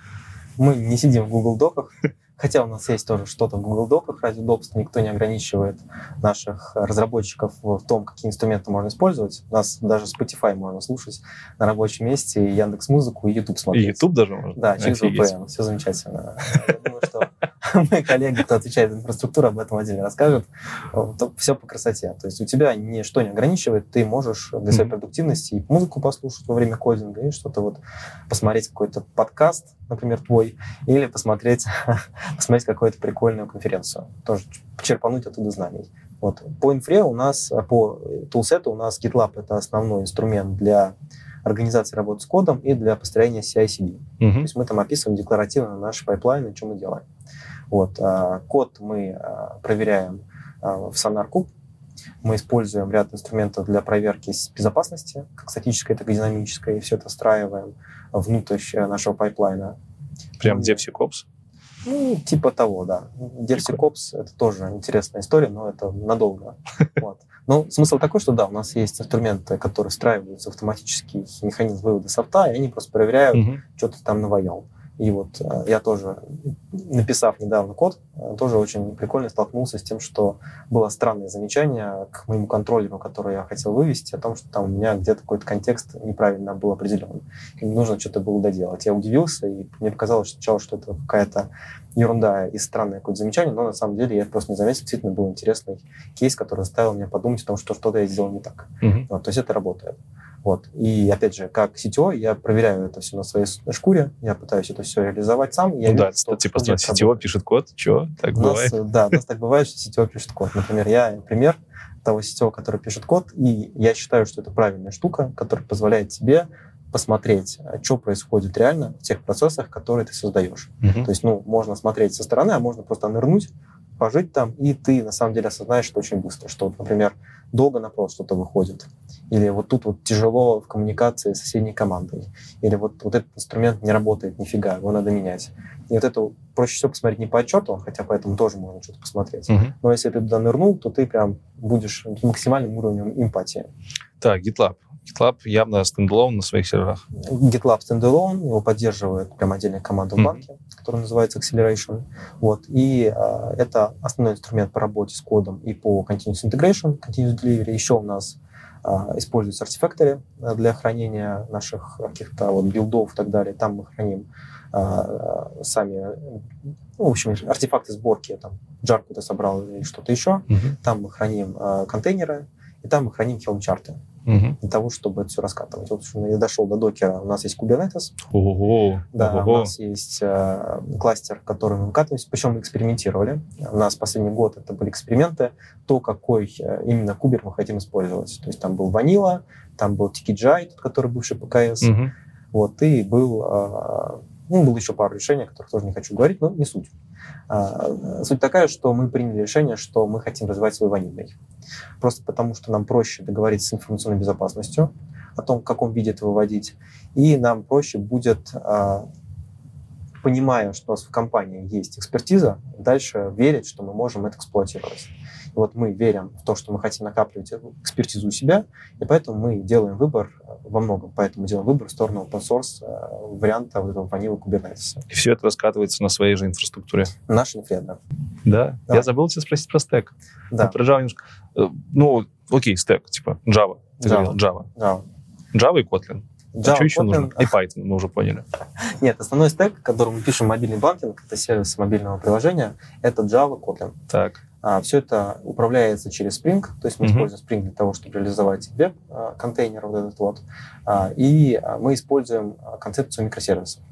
[SPEAKER 4] Мы не сидим в Google Доках, хотя у нас есть тоже что-то в Google Доках ради удобства. Никто не ограничивает наших разработчиков в том, какие инструменты можно использовать. У нас даже Spotify можно слушать на рабочем месте, и Яндекс Музыку, и YouTube
[SPEAKER 2] И
[SPEAKER 4] смотреть.
[SPEAKER 2] YouTube даже можно?
[SPEAKER 4] Да, через. VPN. Все замечательно. Я думаю, что мои коллеги, кто отвечает за инфраструктуру, об этом отдельно расскажут. Все по красоте. То есть у тебя ничто не ограничивает, ты можешь для своей продуктивности и музыку послушать во время кодинга, и что-то вот посмотреть какой-то подкаст, например, твой, или посмотреть, посмотреть какую-то прикольную конференцию. Тоже черпануть оттуда знаний. Вот. По инфре у нас, э, по toolset у у нас GitLab — это основной инструмент для организации работы с кодом и для построения CI/CD. То
[SPEAKER 2] Мгм.
[SPEAKER 4] есть мы там описываем декларативно наши пайплайны, что мы делаем. Вот. а, Код мы а, проверяем в SonarQube. Мы используем ряд инструментов для проверки безопасности, как статической, так и динамической, и все это встраиваем внутрь нашего пайплайна.
[SPEAKER 2] Прям DevSecOps.
[SPEAKER 4] Ну, типа того, да. DevSecOps — это тоже интересная история, но это надолго. Вот. Но смысл такой, что да, у нас есть инструменты, которые встраиваются в автоматический механизм вывода софта, и они просто проверяют,
[SPEAKER 2] Мгм.
[SPEAKER 4] что ты там наваял. И вот э, я тоже написав недавно код, э, тоже очень прикольно столкнулся с тем, что было странное замечание к моему контроллеру, который я хотел вывести, о том, что там у меня где-то какой-то контекст неправильно был определен. И нужно что-то было доделать. Я удивился, и мне показалось сначала, что это какая-то ерунда и странное какое-то замечание, но на самом деле я просто не заметил. Действительно был интересный кейс, который заставил меня подумать о том, что что-то я сделал не так.
[SPEAKER 2] Мгм.
[SPEAKER 4] Вот, то есть это работает. Вот. И опять же, как CTO, я проверяю это все на своей шкуре, я пытаюсь это все реализовать сам. Я
[SPEAKER 2] Ну да,
[SPEAKER 4] вижу, что
[SPEAKER 2] типа,
[SPEAKER 4] что
[SPEAKER 2] CTO
[SPEAKER 4] работает.
[SPEAKER 2] пишет код, что, так
[SPEAKER 4] У
[SPEAKER 2] бывает?
[SPEAKER 4] э, да, у нас так бывает, что CTO пишет код. Например, я пример того CTO, который пишет код, и я считаю, что это правильная штука, которая позволяет тебе посмотреть, что происходит реально в тех процессах, которые ты создаешь.
[SPEAKER 2] Мгм.
[SPEAKER 4] То есть, ну, можно смотреть со стороны, а можно просто нырнуть, пожить там, и ты на самом деле осознаешь это очень быстро, что, вот, например, долго на провод что-то выходит, или вот тут вот тяжело в коммуникации с соседней командой, или вот, вот этот инструмент не работает нифига, его надо менять. И вот это проще всего посмотреть не по отчету, хотя поэтому тоже можно что-то посмотреть.
[SPEAKER 2] Мгм.
[SPEAKER 4] Но если ты туда нырнул, то ты прям будешь максимальным уровнем эмпатии.
[SPEAKER 2] Так, GitLab. GitLab явно standalone на своих серверах.
[SPEAKER 4] GitLab standalone, его поддерживает прям отдельная команда в банке, которая называется Acceleration. Вот. И а, это основной инструмент по работе с кодом и по Continuous Integration, Continuous Delivery. Еще у нас а, используется Artifactory а, для хранения наших каких-то вот билдов и так далее. Там мы храним а, сами, ну, в общем, артефакты сборки, там, джарку ты собрал или что-то еще.
[SPEAKER 2] Мгм.
[SPEAKER 4] Там мы храним а, контейнеры, и там мы храним хелм-чарты
[SPEAKER 2] Мгм.
[SPEAKER 4] для того, чтобы это все раскатывать. Что я дошел до докера, у нас есть Kubernetes,
[SPEAKER 2] Ого,
[SPEAKER 4] да, у
[SPEAKER 2] ого.
[SPEAKER 4] нас есть э, кластер, который мы выкатываемся, причем мы экспериментировали. У нас последний год это были эксперименты, то, какой э, именно кубер мы хотим использовать. То есть там был ванила, там был TKGI, тот, который бывший ПКС,
[SPEAKER 2] Мгм.
[SPEAKER 4] вот, и был, э, ну, было еще пару решений, о которых тоже не хочу говорить, но не суть. А, Суть такая, что мы приняли решение, что мы хотим развивать свой ванильный. Просто потому, что нам проще договориться с информационной безопасностью о том, в каком виде это выводить, и нам проще будет, а, понимая, что у нас в компании есть экспертиза, дальше верить, что мы можем это эксплуатировать. И вот мы верим в то, что мы хотим накапливать экспертизу у себя, и поэтому мы делаем выбор э, во многом. Поэтому делаем выбор в сторону open source э, варианта вот этого ванила Kubernetes.
[SPEAKER 2] И все это раскатывается на своей же инфраструктуре.
[SPEAKER 4] Наш инфреда.
[SPEAKER 2] Да.
[SPEAKER 4] Да.
[SPEAKER 2] Я забыл тебя спросить про стек.
[SPEAKER 4] Да,
[SPEAKER 2] Про Java немножко. Э, Ну, окей, стек, типа Java. Ты
[SPEAKER 4] Java.
[SPEAKER 2] говорил, Java.
[SPEAKER 4] да.
[SPEAKER 2] Java и Kotlin.
[SPEAKER 4] Java,
[SPEAKER 2] что еще
[SPEAKER 4] Kotlin.
[SPEAKER 2] нужно? И Python, мы уже поняли.
[SPEAKER 4] Нет, основной стек, который мы пишем мобильный банкинг, это сервис мобильного приложения, это Java, Kotlin.
[SPEAKER 2] Так.
[SPEAKER 4] А, все это управляется через Spring, то есть мы
[SPEAKER 2] Мгм.
[SPEAKER 4] используем Spring для того, чтобы реализовать веб-контейнер вот этот вот. А, и а, мы используем а, концепцию микросервисов.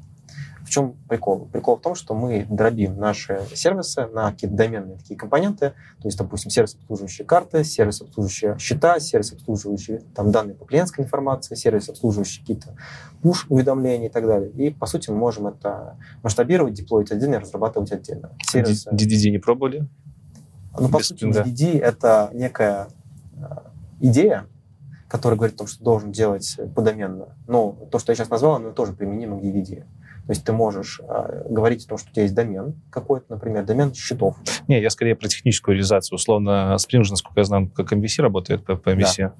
[SPEAKER 4] В чем прикол? Прикол в том, что мы дробим наши сервисы на какие-то доменные такие компоненты, то есть, допустим, сервис, обслуживающий карты, сервис, обслуживающий счета, сервис, обслуживающий там, данные по клиентской информации, сервис, обслуживающий какие-то push-уведомления и так далее. И, по сути, мы можем это масштабировать, деплоить отдельно и разрабатывать отдельно. Сервисы.
[SPEAKER 2] DDD не пробовали?
[SPEAKER 4] Ну, по
[SPEAKER 2] Без
[SPEAKER 4] сути,
[SPEAKER 2] спринга.
[SPEAKER 4] DDD — это некая э, идея, которая говорит о том, что должен делать подоменно. Но то, что я сейчас назвал, оно тоже применимо к DDD. То есть ты можешь э, говорить о том, что у тебя есть домен какой-то, например, домен счетов.
[SPEAKER 2] Не, я скорее про техническую реализацию. Условно, Spring, же, насколько я знаю, как MVC работает по, по MVC.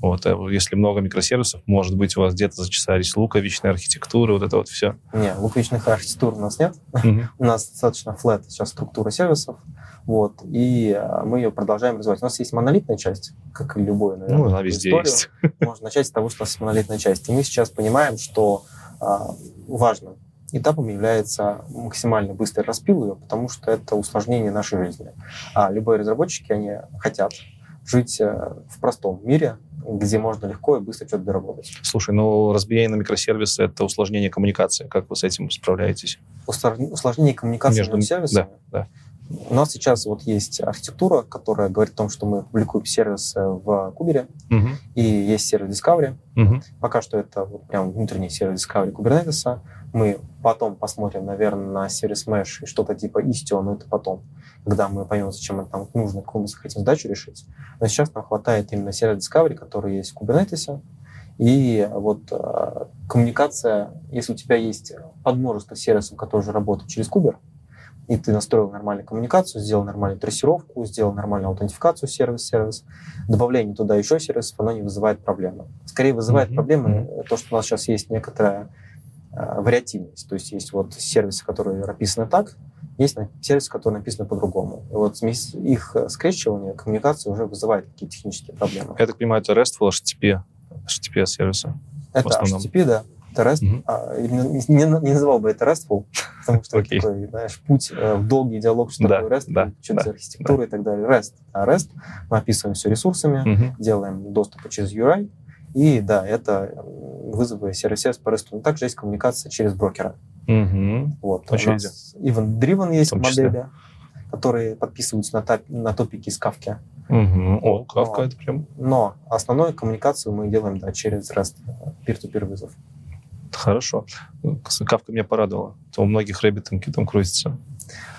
[SPEAKER 2] Вот, а если много микросервисов, может быть, у вас где-то зачесались луковичные архитектуры, вот это вот все.
[SPEAKER 4] Не, луковичных архитектур у нас нет.
[SPEAKER 2] Мгм.
[SPEAKER 4] У нас достаточно flat сейчас структура сервисов. Вот, и э, мы ее продолжаем развивать. У нас есть монолитная часть, как и любой, наверное.
[SPEAKER 2] Ну, она везде
[SPEAKER 4] историю.
[SPEAKER 2] есть.
[SPEAKER 4] можно начать с того, что у нас есть монолитная часть. И мы сейчас понимаем, что а, важным этапом является максимально быстрый распил ее, потому что это усложнение нашей жизни. А любые разработчики, они хотят жить э, в простом мире, где можно легко и быстро что-то доработать.
[SPEAKER 2] Слушай, ну разбиение на микросервисы — это усложнение коммуникации. Как вы с этим справляетесь?
[SPEAKER 4] Усложн- Усложнение коммуникации
[SPEAKER 2] Между-
[SPEAKER 4] между сервисами.
[SPEAKER 2] Да,
[SPEAKER 4] У нас сейчас вот есть архитектура, которая говорит о том, что мы публикуем сервисы в Кубере,
[SPEAKER 2] Мгм.
[SPEAKER 4] и есть сервис Discovery,
[SPEAKER 2] Мгм.
[SPEAKER 4] Пока что это вот прям внутренний сервис Discovery Kubernetes. Мы потом посмотрим, наверное, на сервис Mesh и что-то типа Istio, но это потом, когда мы поймем, зачем это нам нужно, какую мы хотим задачу решить. Но сейчас нам хватает именно сервис Discovery, который есть в Kubernetes. И вот э, коммуникация, если у тебя есть подмножество сервисов, которые уже работают через Кубер, и ты настроил нормальную коммуникацию, сделал нормальную трассировку, сделал нормальную аутентификацию сервис-сервис, добавление туда еще сервисов, оно не вызывает проблемы. Скорее вызывает
[SPEAKER 2] Мгм,
[SPEAKER 4] проблемы то, что у нас сейчас есть некоторая э, вариативность. То есть есть вот сервисы, которые прописаны так, есть сервисы, которые написаны по-другому. И вот смесь- их скрещивание, коммуникация уже вызывает какие-то технические проблемы.
[SPEAKER 2] Я так понимаю, это RESTful, HTTP, HTTP сервисы.
[SPEAKER 4] Это. HTTP, да. Это REST.
[SPEAKER 2] Мгм.
[SPEAKER 4] А, не, не- не называл бы это RESTful, потому что
[SPEAKER 2] Окей.
[SPEAKER 4] такой, знаешь, путь э, в долгий диалог, что
[SPEAKER 2] Да,
[SPEAKER 4] такое REST,
[SPEAKER 2] да,
[SPEAKER 4] что
[SPEAKER 2] да,
[SPEAKER 4] за архитектура и так далее. REST. А REST мы описываем все ресурсами,
[SPEAKER 2] Мгм.
[SPEAKER 4] делаем доступы через URI, и да, это вызовы сервис по REST. Но также есть коммуникация через брокера.
[SPEAKER 2] Мгм.
[SPEAKER 4] Вот. У
[SPEAKER 2] Очевидно.
[SPEAKER 4] нас event-driven есть модели, которые подписываются на, топ- на топики из Kafka.
[SPEAKER 2] Мгм. О, Kafka
[SPEAKER 4] но-
[SPEAKER 2] это прям
[SPEAKER 4] Но основную коммуникацию мы делаем да, через REST, э, peer-to-peer вызов.
[SPEAKER 2] Хорошо. Кавка меня порадовала. То у многих RabbitMQ там крутится.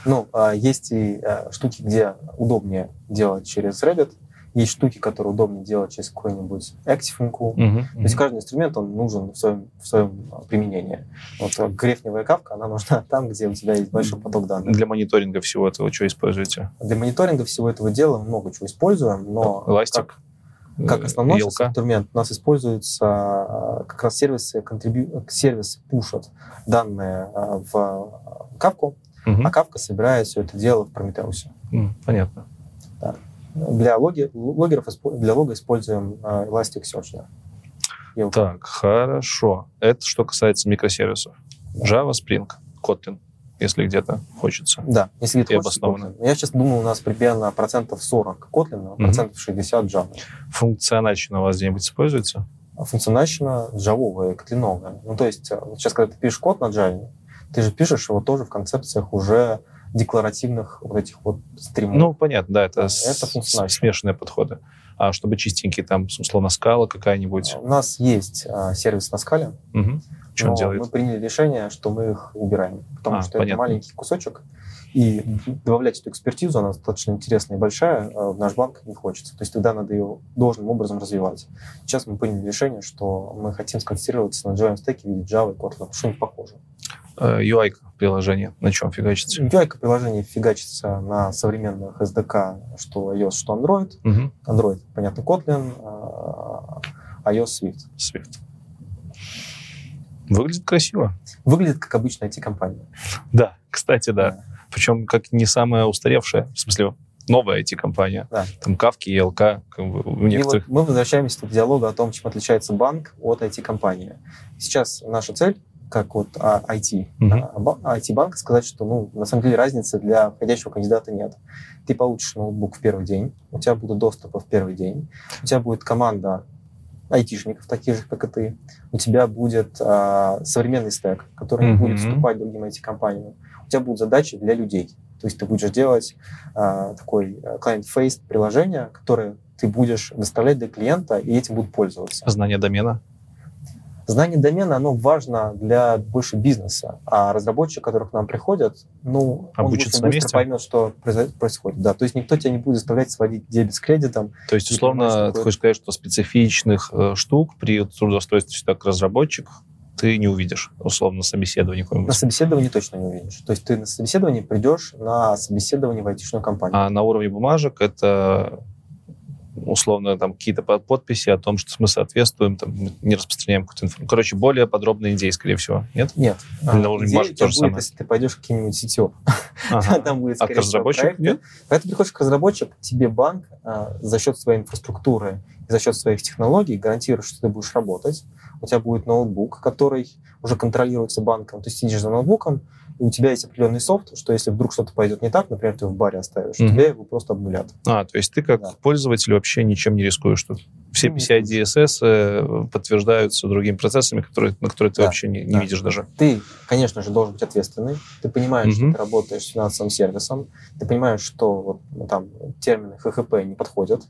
[SPEAKER 4] Ну, а, есть и э, штуки, где удобнее делать через Rabbit, есть штуки, которые удобнее делать через какой-нибудь ActiveMQ.
[SPEAKER 2] Мгм.
[SPEAKER 4] То есть каждый инструмент, он нужен в своем, в своем а, применении. Вот э, грефневая кавка, она нужна там, где у тебя есть большой поток данных.
[SPEAKER 2] Для мониторинга всего этого что используете?
[SPEAKER 4] Для мониторинга всего этого дела много чего используем, но
[SPEAKER 2] Эластик?
[SPEAKER 4] как, как основной
[SPEAKER 2] ELK?
[SPEAKER 4] сейчас инструмент у нас используются а, как раз сервисы, контрибью... сервисы пушат данные а, в кавку,
[SPEAKER 2] Мгм.
[SPEAKER 4] а кавка собирает все это дело в Прометеусе.
[SPEAKER 2] Понятно.
[SPEAKER 4] Для, логи, логеров, для лога используем э, Elasticsearch. Да.
[SPEAKER 2] Так, хорошо. Это что касается микросервисов. Java, Spring, Kotlin, если где-то хочется.
[SPEAKER 4] Да, если где-то
[SPEAKER 2] И
[SPEAKER 4] хочется
[SPEAKER 2] обоснованно.
[SPEAKER 4] Я сейчас думаю, у нас примерно процентов 40 Kotlin, а процентов 60 Java.
[SPEAKER 2] Функциональщина у вас где-нибудь используется?
[SPEAKER 4] А функциональщина джавовая, котлиновая. Ну, то есть э, сейчас, когда ты пишешь код на Java, ты же пишешь его тоже в концепциях уже декларативных вот этих вот стримов.
[SPEAKER 2] Ну, понятно, да, это,
[SPEAKER 4] это
[SPEAKER 2] смешанные подходы. А чтобы чистенький, там, условно, скала какая-нибудь.
[SPEAKER 4] у нас есть а, сервис на скале,
[SPEAKER 2] Мгм. Он
[SPEAKER 4] но
[SPEAKER 2] делает?
[SPEAKER 4] мы приняли решение, что мы их убираем, потому
[SPEAKER 2] А,
[SPEAKER 4] что это
[SPEAKER 2] понятно.
[SPEAKER 4] маленький кусочек, и добавлять эту экспертизу, она достаточно интересная и большая, а в наш банк не хочется. То есть тогда надо ее должным образом развивать. Сейчас мы приняли решение, что мы хотим сконцентрироваться на Java стеке в виде Java и Kotlin, что-нибудь похожее.
[SPEAKER 2] Э, UI приложение, на чем фигачится?
[SPEAKER 4] UI-приложение фигачится на современных SDK, что iOS, что Android.
[SPEAKER 2] Мгм.
[SPEAKER 4] Android, понятно, Kotlin, а, iOS Swift.
[SPEAKER 2] Swift. Выглядит красиво.
[SPEAKER 4] Выглядит как обычная IT-компания.
[SPEAKER 2] Да, кстати, да. Причем как не самая устаревшая, в смысле, новая IT-компания.
[SPEAKER 4] Да.
[SPEAKER 2] Там Кавки и ЛК как бы, у
[SPEAKER 4] И
[SPEAKER 2] некоторых.
[SPEAKER 4] вот мы возвращаемся к диалогу о том, чем отличается банк от IT-компании. Сейчас наша цель, как вот IT, ба- IT-банка, сказать, что ну, на самом деле разницы для входящего кандидата нет. Ты получишь ноутбук в первый день, у тебя будут доступы в первый день, у тебя будет команда айтишников, таких же, как и ты, у тебя будет а, современный стек, который не будет
[SPEAKER 2] Мгм.
[SPEAKER 4] уступать другим IT-компаниям, у тебя будут задачи для людей. То есть ты будешь делать а, такой а, client-faced приложение, которое ты будешь доставлять до клиента, и этим будут пользоваться.
[SPEAKER 2] Знание домена.
[SPEAKER 4] Знание домена, оно важно для больше бизнеса, а разработчик, который к нам приходит, ну, он
[SPEAKER 2] Обучится на
[SPEAKER 4] быстро
[SPEAKER 2] месте?
[SPEAKER 4] поймет, что происходит. Да, то есть никто тебя не будет заставлять сводить дебет с кредитом.
[SPEAKER 2] То есть, условно,
[SPEAKER 4] понимаешь,
[SPEAKER 2] ты хочешь сказать, что специфичных э, штук при трудоустройстве сюда как разработчик ты не увидишь, условно,
[SPEAKER 4] На
[SPEAKER 2] какое-нибудь.
[SPEAKER 4] собеседовании точно не увидишь. То есть ты на собеседовании придешь на собеседование в айтишную компанию.
[SPEAKER 2] А на уровне бумажек это условно там какие-то под- подписи о том, что мы соответствуем, там, не распространяем какую-то информацию. Короче, более подробные идеи, скорее всего. Нет?
[SPEAKER 4] Нет.
[SPEAKER 2] На уровне
[SPEAKER 4] идея будет,
[SPEAKER 2] самое?
[SPEAKER 4] если ты пойдешь в какие-нибудь сетё.
[SPEAKER 2] Ага.
[SPEAKER 4] Там будет,
[SPEAKER 2] А
[SPEAKER 4] скорее
[SPEAKER 2] к
[SPEAKER 4] всего,
[SPEAKER 2] разработчику
[SPEAKER 4] проекты.
[SPEAKER 2] нет?
[SPEAKER 4] Когда ты приходишь к разработчику, тебе банк а, за счет своей инфраструктуры и за счет своих технологий гарантирует, что ты будешь работать. У тебя будет ноутбук, который уже контролируется банком. Ты сидишь за ноутбуком, у тебя есть определенный софт, что если вдруг что-то пойдет не так, например, ты в баре оставишь,
[SPEAKER 2] Мгм.
[SPEAKER 4] тебя его просто обнулят.
[SPEAKER 2] А, то есть ты как
[SPEAKER 4] Да.
[SPEAKER 2] пользователь вообще ничем не рискуешь тут. Все
[SPEAKER 4] Ну,
[SPEAKER 2] PCI DSS э, подтверждаются другими процессами, которые, на которые ты
[SPEAKER 4] Да,
[SPEAKER 2] вообще не, не
[SPEAKER 4] да.
[SPEAKER 2] видишь даже.
[SPEAKER 4] Ты, конечно же, должен быть ответственный. Ты понимаешь,
[SPEAKER 2] Мгм.
[SPEAKER 4] что ты работаешь с финансовым сервисом. Ты понимаешь, что вот, ну, там термины ХХП не подходят.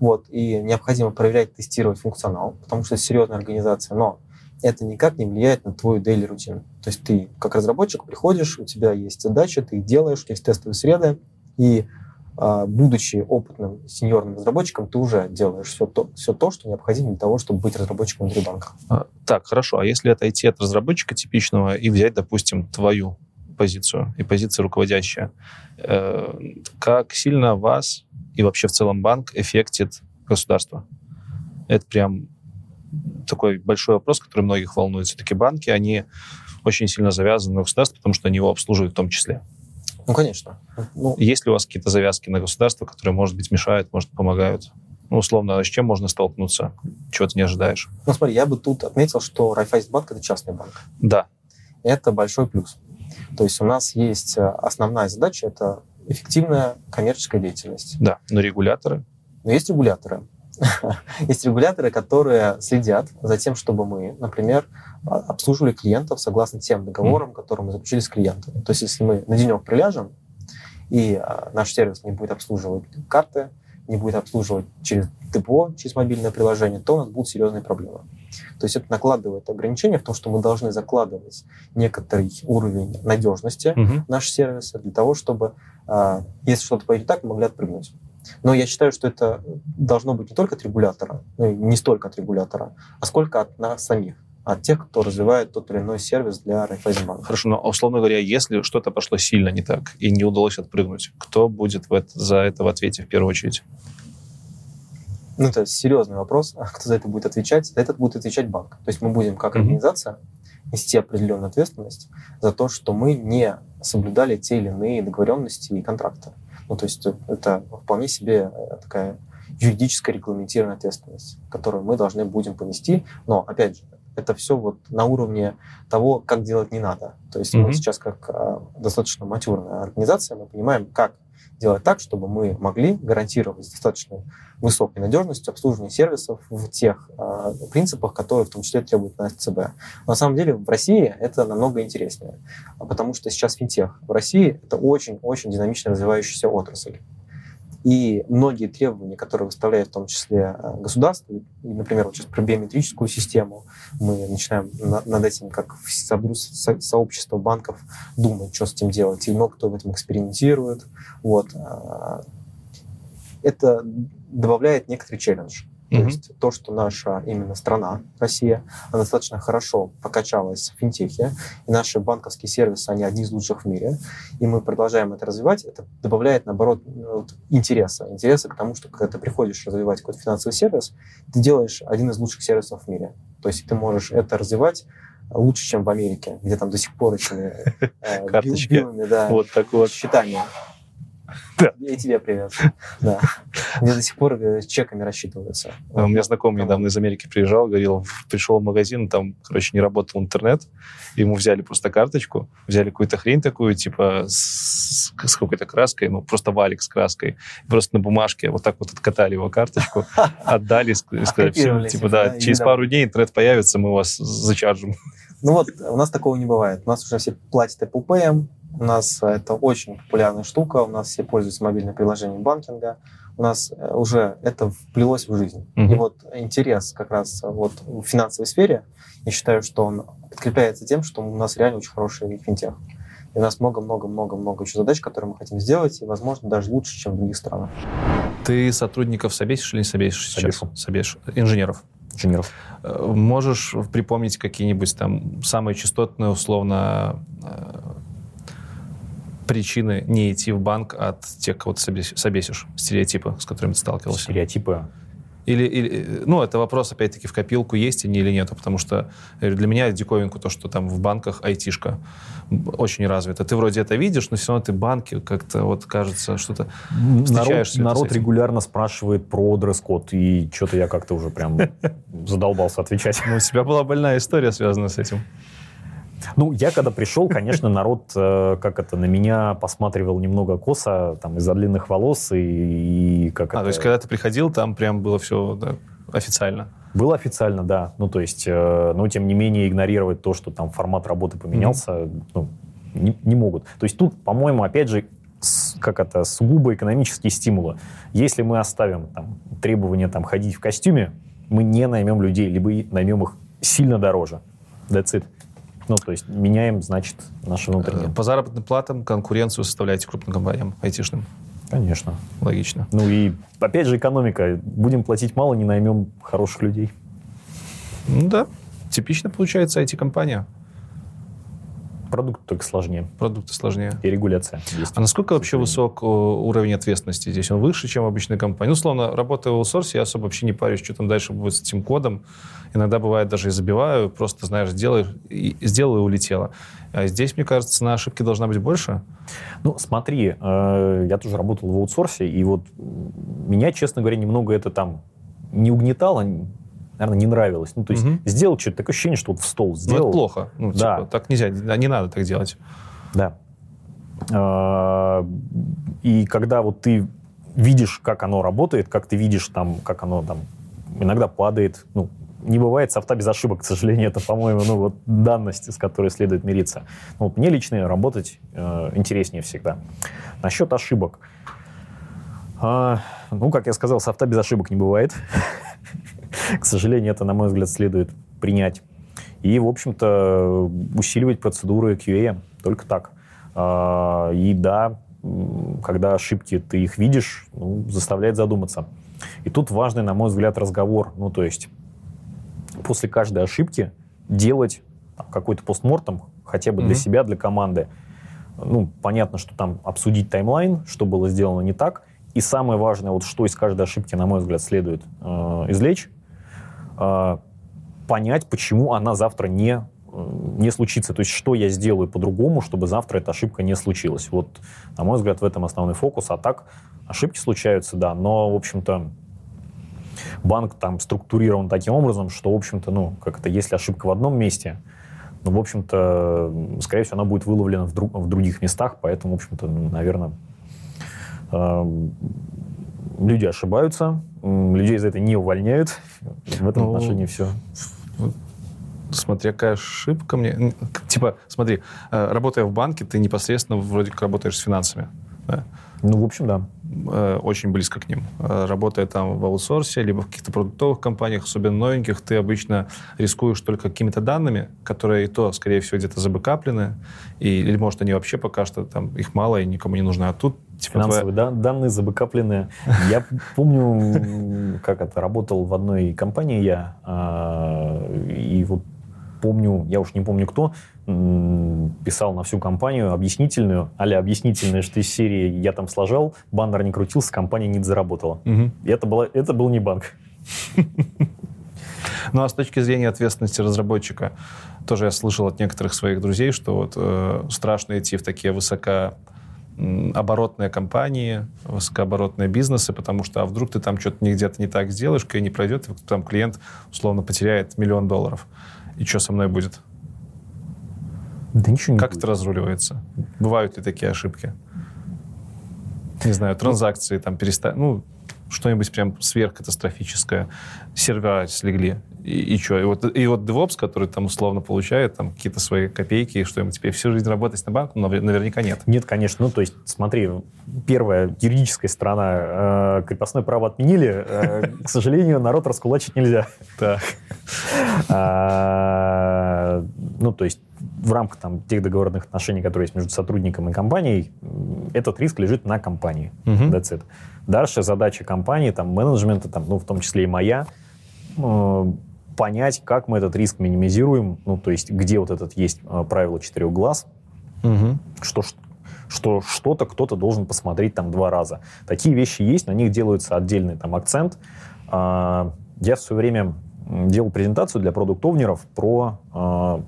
[SPEAKER 4] Вот, и необходимо проверять, тестировать функционал, потому что это серьезная организация. Но это никак не влияет на твою daily рутину. То есть ты как разработчик приходишь, у тебя есть задачи, ты их делаешь, есть тестовые среды, и а, будучи опытным сеньорным разработчиком, ты уже делаешь все то, все то, что необходимо для того, чтобы быть разработчиком внутри банка.
[SPEAKER 2] А, Так, хорошо. А если отойти от разработчика типичного и взять, допустим, твою позицию и позицию руководящая, э, как сильно вас и вообще в целом банк эффектит государство? Это прям такой большой вопрос, который многих волнует. Все-таки банки, они очень сильно завязаны на государство, потому что они его обслуживают в том числе.
[SPEAKER 4] Ну, конечно. Ну,
[SPEAKER 2] Есть ли у вас какие-то завязки на государство, которые, может быть, мешают, может, помогают? Ну, условно, с чем можно столкнуться? Чего ты не ожидаешь?
[SPEAKER 4] ну, смотри, я бы тут отметил, что Райфайзенбанк – это частный банк.
[SPEAKER 2] Да.
[SPEAKER 4] Это большой плюс. То есть у нас есть э, основная задача – это эффективная коммерческая деятельность.
[SPEAKER 2] Да. Но регуляторы?
[SPEAKER 4] Но есть регуляторы. Есть регуляторы, которые следят за тем, чтобы мы, например, а- обслуживали клиентов согласно тем договорам, которые мы заключили с клиентами. То есть если мы на денек приляжем, и а, наш сервис не будет обслуживать карты, не будет обслуживать через депо, через мобильное приложение, то у нас будут серьезные проблемы. То есть это накладывает ограничения в том, что мы должны закладывать некоторый уровень надежности
[SPEAKER 2] Мгм.
[SPEAKER 4] наши сервисы для того, чтобы, а, если что-то пойдет так, мы могли отпрыгнуть. Но я считаю, что это должно быть не только от регулятора, ну, не столько от регулятора, а сколько от нас самих, от тех, кто развивает тот или иной сервис для Райфайзенбанка.
[SPEAKER 2] Хорошо, но, условно говоря, если что-то пошло сильно не так и не удалось отпрыгнуть, кто будет в это- за это в ответе в первую очередь?
[SPEAKER 4] Ну, это серьезный вопрос. А Кто за это будет отвечать? За это будет отвечать банк. То есть мы будем, как
[SPEAKER 2] Мгм.
[SPEAKER 4] организация, нести определенную ответственность за то, что мы не соблюдали те или иные договоренности и контракты. Ну, то есть это вполне себе э, такая юридическая регламентированная ответственность, которую мы должны будем понести. Но, опять же, это все вот на уровне того, как делать не надо. То есть мы
[SPEAKER 2] Мгм.
[SPEAKER 4] сейчас как а, достаточно матюрная организация, мы понимаем, как делать так, чтобы мы могли гарантировать с достаточно высокой надежностью обслуживание сервисов в тех а, принципах, которые в том числе требует на СЦБ. На самом деле в России это намного интереснее, потому что сейчас финтех в России это очень-очень динамично развивающаяся отрасль. И многие требования, которые выставляет в том числе а, государство, и, например, вот сейчас про биометрическую систему, мы начинаем на- над этим, как сообщество банков, думать, что с этим делать, и много кто в этом экспериментирует. Вот. а, Это добавляет некоторый челлендж. То
[SPEAKER 2] Мгм.
[SPEAKER 4] есть то, что наша именно страна, Россия, она достаточно хорошо покачалась в финтехе, и наши банковские сервисы, они одни из лучших в мире, и мы продолжаем это развивать, это добавляет, наоборот, ну, интереса. Интереса к тому, что когда ты приходишь развивать какой-то финансовый сервис, ты делаешь один из лучших сервисов в мире. То есть ты можешь это развивать лучше, чем в Америке, где там до сих пор этими э,
[SPEAKER 2] Карточки.
[SPEAKER 4] билами, да,
[SPEAKER 2] Вот так вот.
[SPEAKER 4] считания.
[SPEAKER 2] Да.
[SPEAKER 4] И тебе привет. Да. Где до сих пор э, чеками рассчитываются.
[SPEAKER 2] А У меня знакомый недавно из Америки приезжал, говорил, пришел в магазин, там, короче, не работал интернет, ему взяли просто карточку, взяли какую-то хрень такую, типа, с, с какой-то краской, ну, просто валик с краской, просто на бумажке вот так вот откатали его карточку, отдали, сказали, «Всё,
[SPEAKER 4] Копировали,
[SPEAKER 2] типа, да, через пару дней интернет появится, мы вас зачаржим.
[SPEAKER 4] Ну вот, у нас такого не бывает. У нас уже все платят Apple Pay, у нас э, это очень популярная штука, у нас все пользуются мобильным приложением банкинга, у нас э, уже это вплелось в жизнь.
[SPEAKER 2] Мгм.
[SPEAKER 4] И вот интерес как раз вот в финансовой сфере, я считаю, что он подкрепляется тем, что у нас реально очень хороший финтех. И у нас много-много-много-много еще задач, которые мы хотим сделать, и, возможно, даже лучше, чем в других странах.
[SPEAKER 2] Ты сотрудников собесишь или не собесишь сейчас?
[SPEAKER 3] Собешу.
[SPEAKER 2] Собесишь. Инженеров.
[SPEAKER 3] инженеров.
[SPEAKER 2] Э, Можешь припомнить какие-нибудь там самые частотные, условно, причины не идти в банк от тех, кого ты собес- собесишь, стереотипы, с которыми ты сталкивался?
[SPEAKER 3] Стереотипы.
[SPEAKER 2] Или, или, ну, это вопрос, опять-таки, в копилку есть они или нет, потому что для меня диковинку то, что там в банках айтишка очень развита. Ты вроде это видишь, но все равно ты банки как-то вот кажется что-то...
[SPEAKER 3] Народ,
[SPEAKER 2] Встречаешься
[SPEAKER 3] народ
[SPEAKER 2] этим?
[SPEAKER 3] регулярно спрашивает про дресс-код, и что-то я как-то уже прям задолбался отвечать.
[SPEAKER 2] Ну, у тебя была больная история, связанная с этим.
[SPEAKER 3] Ну, я когда пришел, конечно, народ, э, как это, на меня посматривал немного косо, там, из-за длинных волос, и, и как
[SPEAKER 2] А,
[SPEAKER 3] это...
[SPEAKER 2] то есть, когда ты приходил, там прям было все официально.
[SPEAKER 3] Было официально, да. Ну, то есть, э, но тем не менее игнорировать то, что там формат работы поменялся, ну, не, не могут. То есть тут, по-моему, опять же, как это, сугубо экономические стимулы. Если мы оставим там, требование там, ходить в костюме, мы не наймем людей, либо наймем их сильно дороже. That's it. Ну, то есть меняем, значит, наши внутренние.
[SPEAKER 2] Э, По заработным платам конкуренцию составляете крупным компаниям айтишным.
[SPEAKER 3] Конечно.
[SPEAKER 2] Логично.
[SPEAKER 3] Ну и, опять же, экономика. Будем платить мало, не наймем хороших людей.
[SPEAKER 2] Ну да, типично получается IT-компания.
[SPEAKER 3] Продукт только сложнее.
[SPEAKER 2] Продукты сложнее.
[SPEAKER 3] И регуляция.
[SPEAKER 2] Есть. А насколько вообще высок уровень ответственности здесь? Он выше, чем обычной компании? Ну, условно, работая в аутсорсе, я особо вообще не парюсь, что там дальше будет с этим кодом. Иногда бывает даже и забиваю, просто, знаешь, сделаю и, сделаю и улетело. А здесь, мне кажется, на ошибки должна быть больше.
[SPEAKER 3] Ну, смотри, э, я тоже работал в аутсорсе, и вот меня, честно говоря, немного это там не угнетало, наверное, не нравилось. Ну, то есть угу. сделал что-то, такое ощущение, что вот в стол сделал. Ну,
[SPEAKER 2] это плохо. Ну, да. Типа, так нельзя, не надо так делать.
[SPEAKER 3] Да. А, и когда вот ты видишь, как оно работает, как ты видишь там, как оно там иногда падает, ну, не бывает софта без ошибок, к сожалению, это, по-моему, ну, вот данность, с которой следует мириться. Ну, вот мне лично работать э, интереснее всегда. Насчет ошибок. А, ну, как я сказал, софта без ошибок не бывает. К сожалению, это, на мой взгляд, следует принять. И, в общем-то, усиливать процедуры QA только так. А, и да, когда ошибки, ты их видишь, ну, заставляет задуматься. И тут важный, на мой взгляд, разговор. Ну, то есть после каждой ошибки делать какой-то постмортом, хотя бы mm-hmm. для себя, для команды. Ну, понятно, что там обсудить таймлайн, что было сделано не так. И самое важное, вот что из каждой ошибки, на мой взгляд, следует э, извлечь, понять, почему она завтра не, э, не случится. То есть, что я сделаю по-другому, чтобы завтра эта ошибка не случилась. Вот, на мой взгляд, в этом основной фокус. А так, ошибки случаются, да, но, в общем-то, банк там структурирован таким образом, что, в общем-то, ну, как это, если ошибка в одном месте, ну, в общем-то, скорее всего, она будет выловлена в, друг, в других местах, поэтому, в общем-то, ну, наверное, э, люди ошибаются, людей за это не увольняют. В этом ну, отношении все.
[SPEAKER 2] Смотря какая ошибка мне... Типа, смотри, э, работая в банке, ты непосредственно вроде как работаешь с финансами. Да?
[SPEAKER 3] Ну, в общем, да.
[SPEAKER 2] Э, очень близко к ним. Э, работая там в аутсорсе, либо в каких-то продуктовых компаниях, особенно новеньких, ты обычно рискуешь только какими-то данными, которые и то, скорее всего, где-то забэкаплены, и, или, может, они вообще пока что там их мало и никому не нужны. А тут
[SPEAKER 3] Типа Финансовые твоя... да, данные забэкаплены. Я помню, как это работал в одной компании я, а, и вот помню, я уж не помню кто, писал на всю компанию объяснительную, а объяснительная, что из серии «я там сложил, баннер не крутился, компания не заработала». Угу. И это, было, это был не банк.
[SPEAKER 2] Ну а с точки зрения ответственности разработчика, тоже я слышал от некоторых своих друзей, что вот э, страшно идти в такие высокооборотные компании, высокооборотные бизнесы, потому что а вдруг ты там что-то где-то не так сделаешь, и не пройдет, и там клиент условно потеряет миллион долларов. И что со мной будет?
[SPEAKER 3] Да ничего не
[SPEAKER 2] Как
[SPEAKER 3] будет.
[SPEAKER 2] это разруливается? Бывают ли такие ошибки? Не знаю, транзакции там перестали... Ну, что-нибудь прям сверхкатастрофическое. Сервера слегли. И, и что? И вот, и вот DevOps, который там условно получает там какие-то свои копейки, что ему теперь всю жизнь работать на банку, наверняка нет.
[SPEAKER 3] Нет, конечно. Ну, то есть, смотри, первая юридическая сторона. Э, крепостное право отменили. Э, к сожалению, народ раскулачить нельзя. Так. А, ну, то есть, в рамках там, тех договорных отношений, которые есть между сотрудником и компанией, этот риск лежит на компании. Uh-huh. That's it. Дальше задача компании, там, менеджмента, там, ну, в том числе и моя, э, понять, как мы этот риск минимизируем, ну, то есть где вот этот есть э, правило четырех глаз, угу. что, что что-то кто-то должен посмотреть там два раза. Такие вещи есть, на них делается отдельный там акцент. Э, я в свое время делал презентацию для продуктовнеров про э,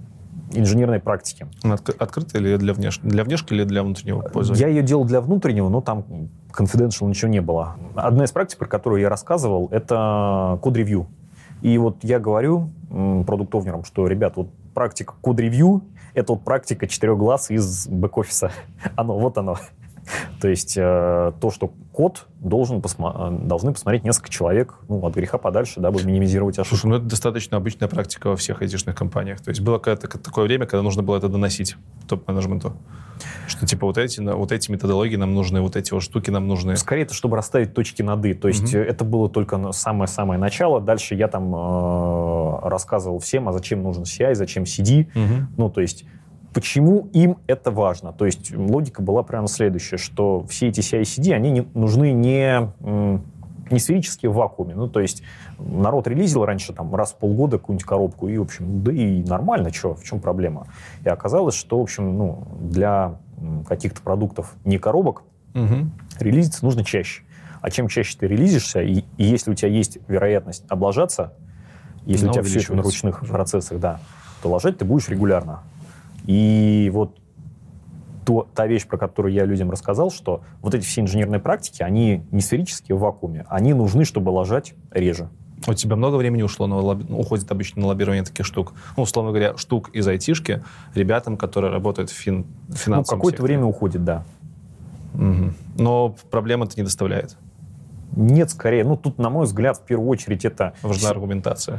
[SPEAKER 3] инженерной практики.
[SPEAKER 2] Она открытая или для, внеш... для внешки или для внутреннего пользования?
[SPEAKER 3] Я ее делал для внутреннего, но там confidential ничего не было. Одна из практик, про которую я рассказывал, это код-ревью. И вот я говорю продуктовнерам, что, ребят, вот практика код-ревью — это вот практика четырех глаз из бэк-офиса. Оно, вот оно. То есть э, то, что код должен посма- э, должны посмотреть несколько человек ну, от греха подальше, дабы минимизировать ошибки.
[SPEAKER 2] Слушай, ну это достаточно обычная практика во всех айтишных компаниях. То есть было какое-то такое время, когда нужно было это доносить топ-менеджменту. Что типа вот эти, вот эти методологии нам нужны, вот эти вот штуки нам нужны.
[SPEAKER 3] Скорее это чтобы расставить точки над «и». То есть угу. это было только самое-самое начало. Дальше я там э, рассказывал всем, а зачем нужен CI, зачем CD. Угу. Ну, то есть Почему им это важно? То есть логика была прямо следующая, что все эти CI-CD, они не, нужны не не сферически в вакууме. Ну, то есть народ релизил раньше там раз в полгода какую-нибудь коробку, и, в общем, да и нормально, что, в чем проблема? И оказалось, что, в общем, ну, для каких-то продуктов не коробок
[SPEAKER 2] Угу.
[SPEAKER 3] релизиться нужно чаще. А чем чаще ты релизишься, и, и если у тебя есть вероятность облажаться, если
[SPEAKER 2] Она
[SPEAKER 3] у тебя все это на ручных процессах, да, то ложать ты будешь регулярно. И вот то, та вещь, про которую я людям рассказал, что вот эти все инженерные практики, они не сферические в вакууме, они нужны, чтобы ложать реже.
[SPEAKER 2] У тебя много времени ушло на лобби- ну, уходит обычно на лоббирование таких штук? Ну, условно говоря, штук из айтишки ребятам, которые работают в фин,
[SPEAKER 3] Ну,
[SPEAKER 2] финансовом
[SPEAKER 3] какое-то
[SPEAKER 2] секторе.
[SPEAKER 3] время уходит, да.
[SPEAKER 2] Мгм. Но проблем это не доставляет.
[SPEAKER 3] Нет, скорее, ну, тут, на мой взгляд, в первую очередь это...
[SPEAKER 2] Важна аргументация.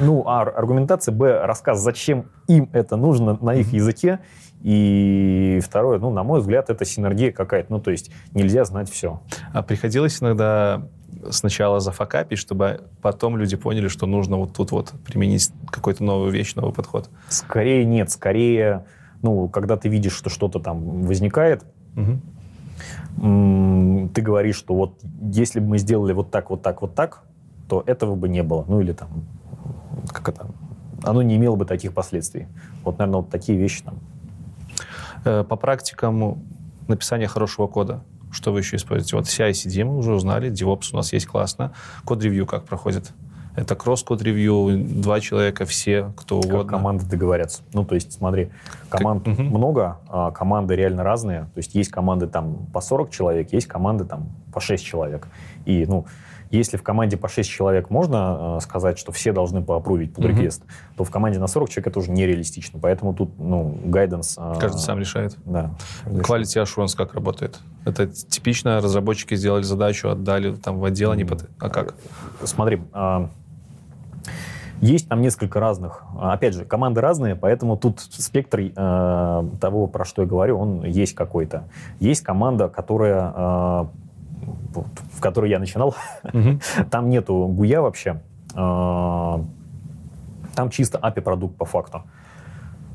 [SPEAKER 3] Ну, а ар- аргументация, б, рассказ, зачем им это нужно на их языке, и второе, ну, на мой взгляд, это синергия какая-то, ну, то есть нельзя знать все.
[SPEAKER 2] А приходилось иногда сначала зафакапить, чтобы потом люди поняли, что нужно вот тут вот применить какую-то новую вещь, новый подход.
[SPEAKER 3] Скорее нет, скорее, ну, когда ты видишь, что что-то там возникает, м, ты говоришь, что вот если бы мы сделали вот так, вот так, вот так, то этого бы не было. Ну, или там, как это, оно не имело бы таких последствий. Вот, наверное, вот такие вещи там.
[SPEAKER 2] Э, По практикам написания хорошего кода, что вы еще используете? Вот CI-CD мы уже узнали, DevOps у нас есть классно. Код-ревью как проходит? Это кросс-код-ревью, два человека, все, кто
[SPEAKER 3] Как
[SPEAKER 2] угодно.
[SPEAKER 3] команды договорятся. Ну, то есть, смотри, команд
[SPEAKER 2] Как-
[SPEAKER 3] много, а команды реально разные. То есть, есть команды там по 40 человек, есть команды там по 6 человек. И, ну, если в команде по 6 человек можно э, сказать, что все должны поапрувить pull request, то в команде на 40 человек это уже нереалистично. Поэтому тут, ну, гайденс... э,
[SPEAKER 2] Каждый сам решает.
[SPEAKER 3] Да.
[SPEAKER 2] Quality Assurance как работает? Это типично разработчики сделали задачу, отдали там в отдел, они под... А как?
[SPEAKER 3] Смотри, а, есть там несколько разных. а, Опять же, команды разные, поэтому тут спектр э, того, про что я говорю, он есть какой-то. Есть команда, которая, э, вот, в которой я начинал, там нету гуя вообще. Э, Там чисто API-продукт по факту.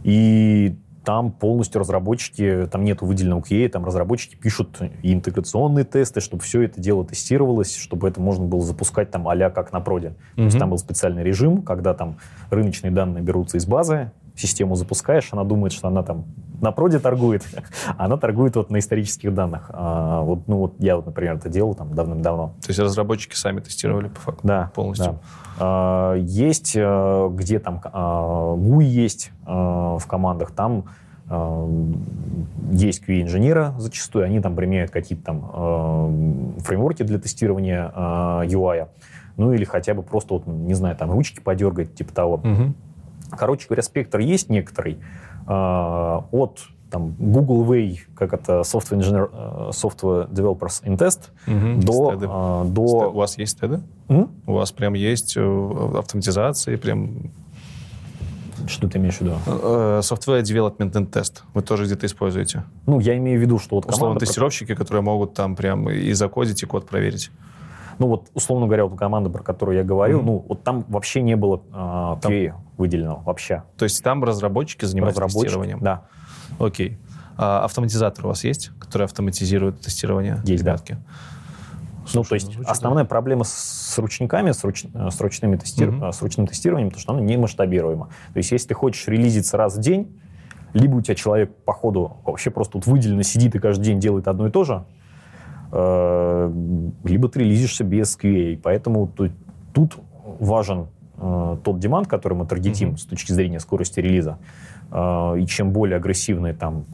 [SPEAKER 3] И там полностью разработчики, там нету выделенного QA, там разработчики пишут и интеграционные тесты, чтобы все это дело тестировалось, чтобы это можно было запускать там а как на проде. То есть там был специальный режим, когда там рыночные данные берутся из базы, систему запускаешь, она думает, что она там на проде торгует, а она торгует вот на исторических данных. А вот, ну вот я вот, например, это делал там давным-давно.
[SPEAKER 2] То есть разработчики сами тестировали по факту?
[SPEAKER 3] Да,
[SPEAKER 2] Полностью?
[SPEAKER 3] да. А, Есть, э, где там а, GUI есть а, в командах, там а, есть QA-инженеры зачастую, они там применяют какие-то там а, фреймворки для тестирования а, UI, ну или хотя бы просто, вот, не знаю, там ручки подергать, типа того.
[SPEAKER 2] Мгм.
[SPEAKER 3] Короче говоря, спектр есть некоторый. а, От там, Google Way, как это Software, Engineer, э, Software Developers in Test,
[SPEAKER 2] Мгм.
[SPEAKER 3] до,
[SPEAKER 2] Стеды.
[SPEAKER 3] а,
[SPEAKER 2] Сте- У
[SPEAKER 3] до...
[SPEAKER 2] вас есть стеды?
[SPEAKER 3] М?
[SPEAKER 2] У вас прям есть э, автоматизации, прям
[SPEAKER 3] Что ты имеешь в виду?
[SPEAKER 2] э, software development and test. Вы тоже где-то используете?
[SPEAKER 3] Ну, я имею в виду, что вот
[SPEAKER 2] Условно, тестировщики, которые могут там прям и закодить, и код проверить.
[SPEAKER 3] Ну, вот, условно говоря, вот команда, про которую я говорю,
[SPEAKER 2] Мгм.
[SPEAKER 3] ну, вот там вообще не было а,
[SPEAKER 2] Там-
[SPEAKER 3] QA выделенного вообще.
[SPEAKER 2] То есть там разработчики занимаются
[SPEAKER 3] Разработчики,
[SPEAKER 2] тестированием?
[SPEAKER 3] Да.
[SPEAKER 2] Окей. А автоматизатор у вас есть, который автоматизирует тестирование?
[SPEAKER 3] Есть, да.
[SPEAKER 2] ребятки?
[SPEAKER 3] ну,
[SPEAKER 2] Слушай,
[SPEAKER 3] то есть
[SPEAKER 2] звучит
[SPEAKER 3] основная проблема с, ручниками, с, руч- э, с ручными тестир- э, с ручным тестированием, то, что оно не масштабируемо. То есть если ты хочешь релизиться раз в день, либо у тебя человек по ходу вообще просто вот выделенно сидит и каждый день делает одно и то же, э, либо ты релизишься без QA. Поэтому тут, важен э, тот демант, который мы таргетим
[SPEAKER 2] Мгм.
[SPEAKER 3] с точки зрения скорости релиза. Э, и чем более агрессивное там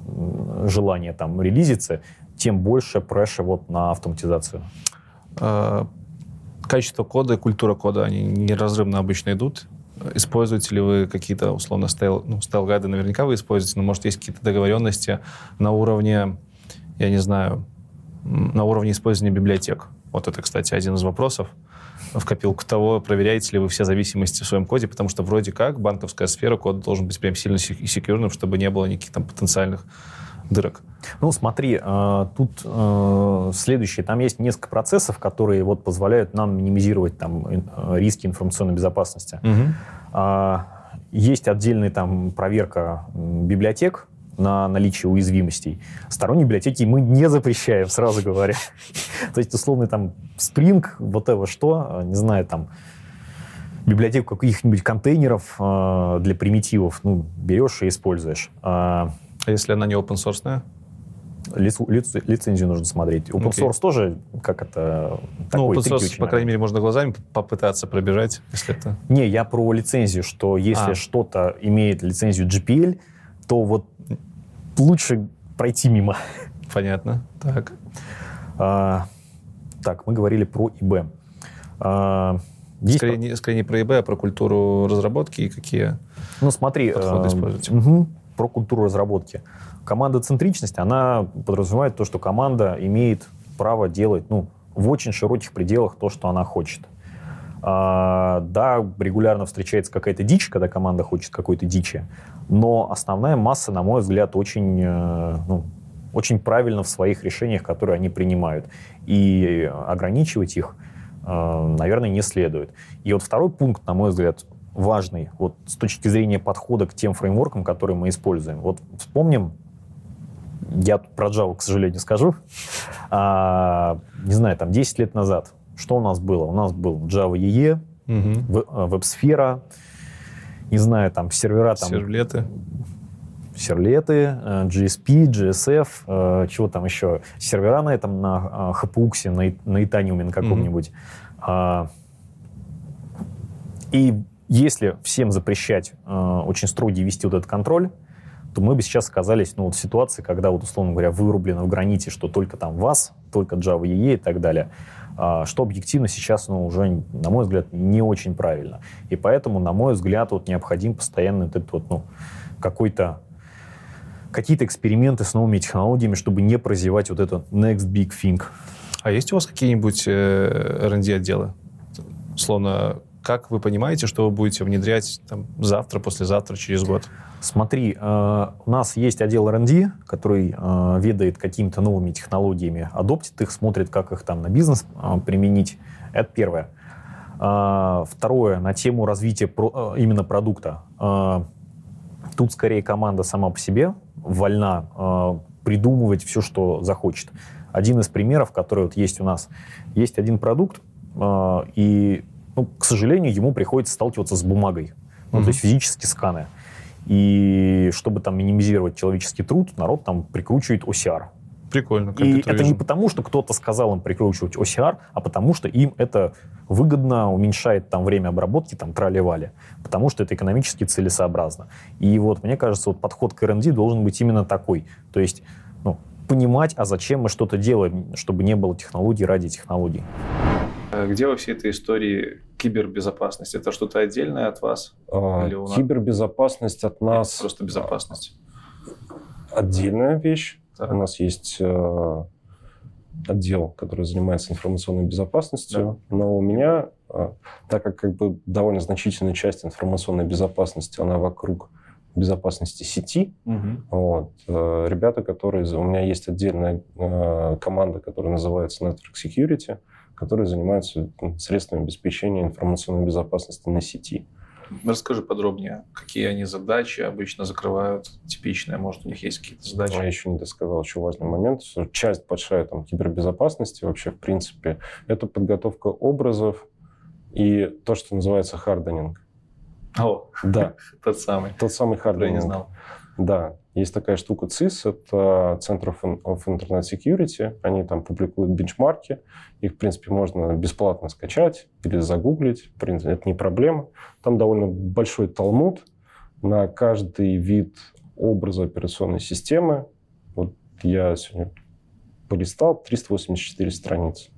[SPEAKER 3] желание там релизиться, тем больше pressure вот на автоматизацию.
[SPEAKER 2] Качество кода и культура кода, они неразрывно обычно идут. Используете ли вы какие-то, условно, style, ну, style guide ы наверняка вы используете, но, может, есть какие-то договоренности на уровне, я не знаю, на уровне использования библиотек? Вот это, кстати, один из вопросов в копилку того, проверяете ли вы все зависимости в своем коде, потому что вроде как банковская сфера, код должен быть прям сильно сек- секьюрным, чтобы не было никаких там потенциальных дырок.
[SPEAKER 3] Ну, смотри, э, тут э, следующее. Там есть несколько процессов, которые вот позволяют нам минимизировать там э, риски информационной безопасности. А, Есть отдельная там проверка библиотек, на наличие уязвимостей. Сторонние библиотеки мы не запрещаем, сразу говоря. То есть, условно, там, Spring, вот это что, не знаю, там, библиотеку каких-нибудь контейнеров э, для примитивов, ну, берешь и используешь.
[SPEAKER 2] А, а если она не open source?
[SPEAKER 3] Лицу, лицу, лицензию нужно смотреть. Open okay. source тоже, как это...
[SPEAKER 2] Ну, open source, по крайней мере, можно глазами попытаться пробежать, если это...
[SPEAKER 3] Не, я про лицензию, что если а. что-то имеет лицензию GPL, то вот лучше пройти мимо.
[SPEAKER 2] Понятно. Так.
[SPEAKER 3] А, так, мы говорили про ИБ.
[SPEAKER 2] А, есть скорее, не, скорее не про ИБ, а про культуру разработки и какие
[SPEAKER 3] ну, смотри, подходы э, используете. Угу, про культуру разработки. Команда центричность, она подразумевает то, что команда имеет право делать ну, в очень широких пределах то, что она хочет. А, да, регулярно встречается какая-то дичь, когда команда хочет какой-то дичи, но основная масса, на мой взгляд, очень, э, ну, очень правильно в своих решениях, которые они принимают. И ограничивать их, э, наверное, не следует. И вот второй пункт, на мой взгляд, важный вот с точки зрения подхода к тем фреймворкам, которые мы используем. Вот вспомним, я про Java, к сожалению, скажу, а, не знаю, там 10 лет назад, что у нас было? У нас был Java EE, угу. веб-сфера, не знаю, там сервера... Там,
[SPEAKER 2] Сервлеты.
[SPEAKER 3] Серлеты, э, GSP, GSF, э, чего там еще? Сервера на этом, на HPUX, на, на Итаниуме на каком-нибудь. Mm-hmm. И если всем запрещать э, очень строгий вести вот этот контроль, то мы бы сейчас оказались ну, вот в ситуации, когда, вот, условно говоря, вырублено в граните, что только там вас, только Java EE и так далее, э, что объективно сейчас ну, уже, на мой взгляд, не очень правильно. И поэтому, на мой взгляд, вот необходим постоянно этот вот, ну, какой-то какие-то эксперименты с новыми технологиями, чтобы не прозевать вот это next big thing.
[SPEAKER 2] А есть у вас какие-нибудь э, R&D отделы? Словно как вы понимаете, что вы будете внедрять там, завтра, послезавтра, через год?
[SPEAKER 3] Смотри, э, у нас есть отдел R&D, который э, ведает какими-то новыми технологиями, адоптит их, смотрит, как их там на бизнес э, применить. Это первое. Второе, на тему развития про, именно продукта. Тут скорее команда сама по себе вольна придумывать все, что захочет. Один из примеров, который вот есть у нас, есть один продукт, и ну, к сожалению, ему приходится сталкиваться с бумагой, ну, mm-hmm. то есть физически сканы. И чтобы там минимизировать человеческий труд, народ там прикручивает OCR.
[SPEAKER 2] Прикольно.
[SPEAKER 3] И это не потому, что кто-то сказал им прикручивать OCR, а потому что им это выгодно, уменьшает там время обработки, там трали потому что это экономически целесообразно. И вот, мне кажется, вот подход к R&D должен быть именно такой. То есть, ну, понимать, а зачем мы что-то делаем, чтобы не было технологий ради технологий.
[SPEAKER 2] А где во всей этой истории кибербезопасность? Это что-то отдельное от вас?
[SPEAKER 5] А, Или нас... Кибербезопасность от нас...
[SPEAKER 2] Или просто безопасность?
[SPEAKER 5] Отдельная вещь. Так. У нас есть э, отдел, который занимается информационной безопасностью. Да. Но у меня, э, так как, как бы довольно значительная часть информационной безопасности, она вокруг безопасности сети. Угу. Вот. Э, ребята, которые... У меня есть отдельная э, команда, которая называется Network Security которые занимаются ну, средствами обеспечения информационной безопасности на сети.
[SPEAKER 2] Расскажи подробнее, какие они задачи обычно закрывают, типичные, может, у них есть какие-то задачи?
[SPEAKER 5] Я еще не досказал еще важный момент, что часть большая там, кибербезопасности вообще, в принципе, это подготовка образов и то, что называется харденинг.
[SPEAKER 2] О,
[SPEAKER 5] да.
[SPEAKER 2] тот самый.
[SPEAKER 5] Тот самый харденинг. Я не знал. Да, есть такая штука CIS, это Center of Internet Security. Они там публикуют бенчмарки. Их, в принципе, можно бесплатно скачать или загуглить. В принципе, это не проблема. Там довольно большой талмуд на каждый вид образа операционной системы. Вот я сегодня полистал 384 страницы.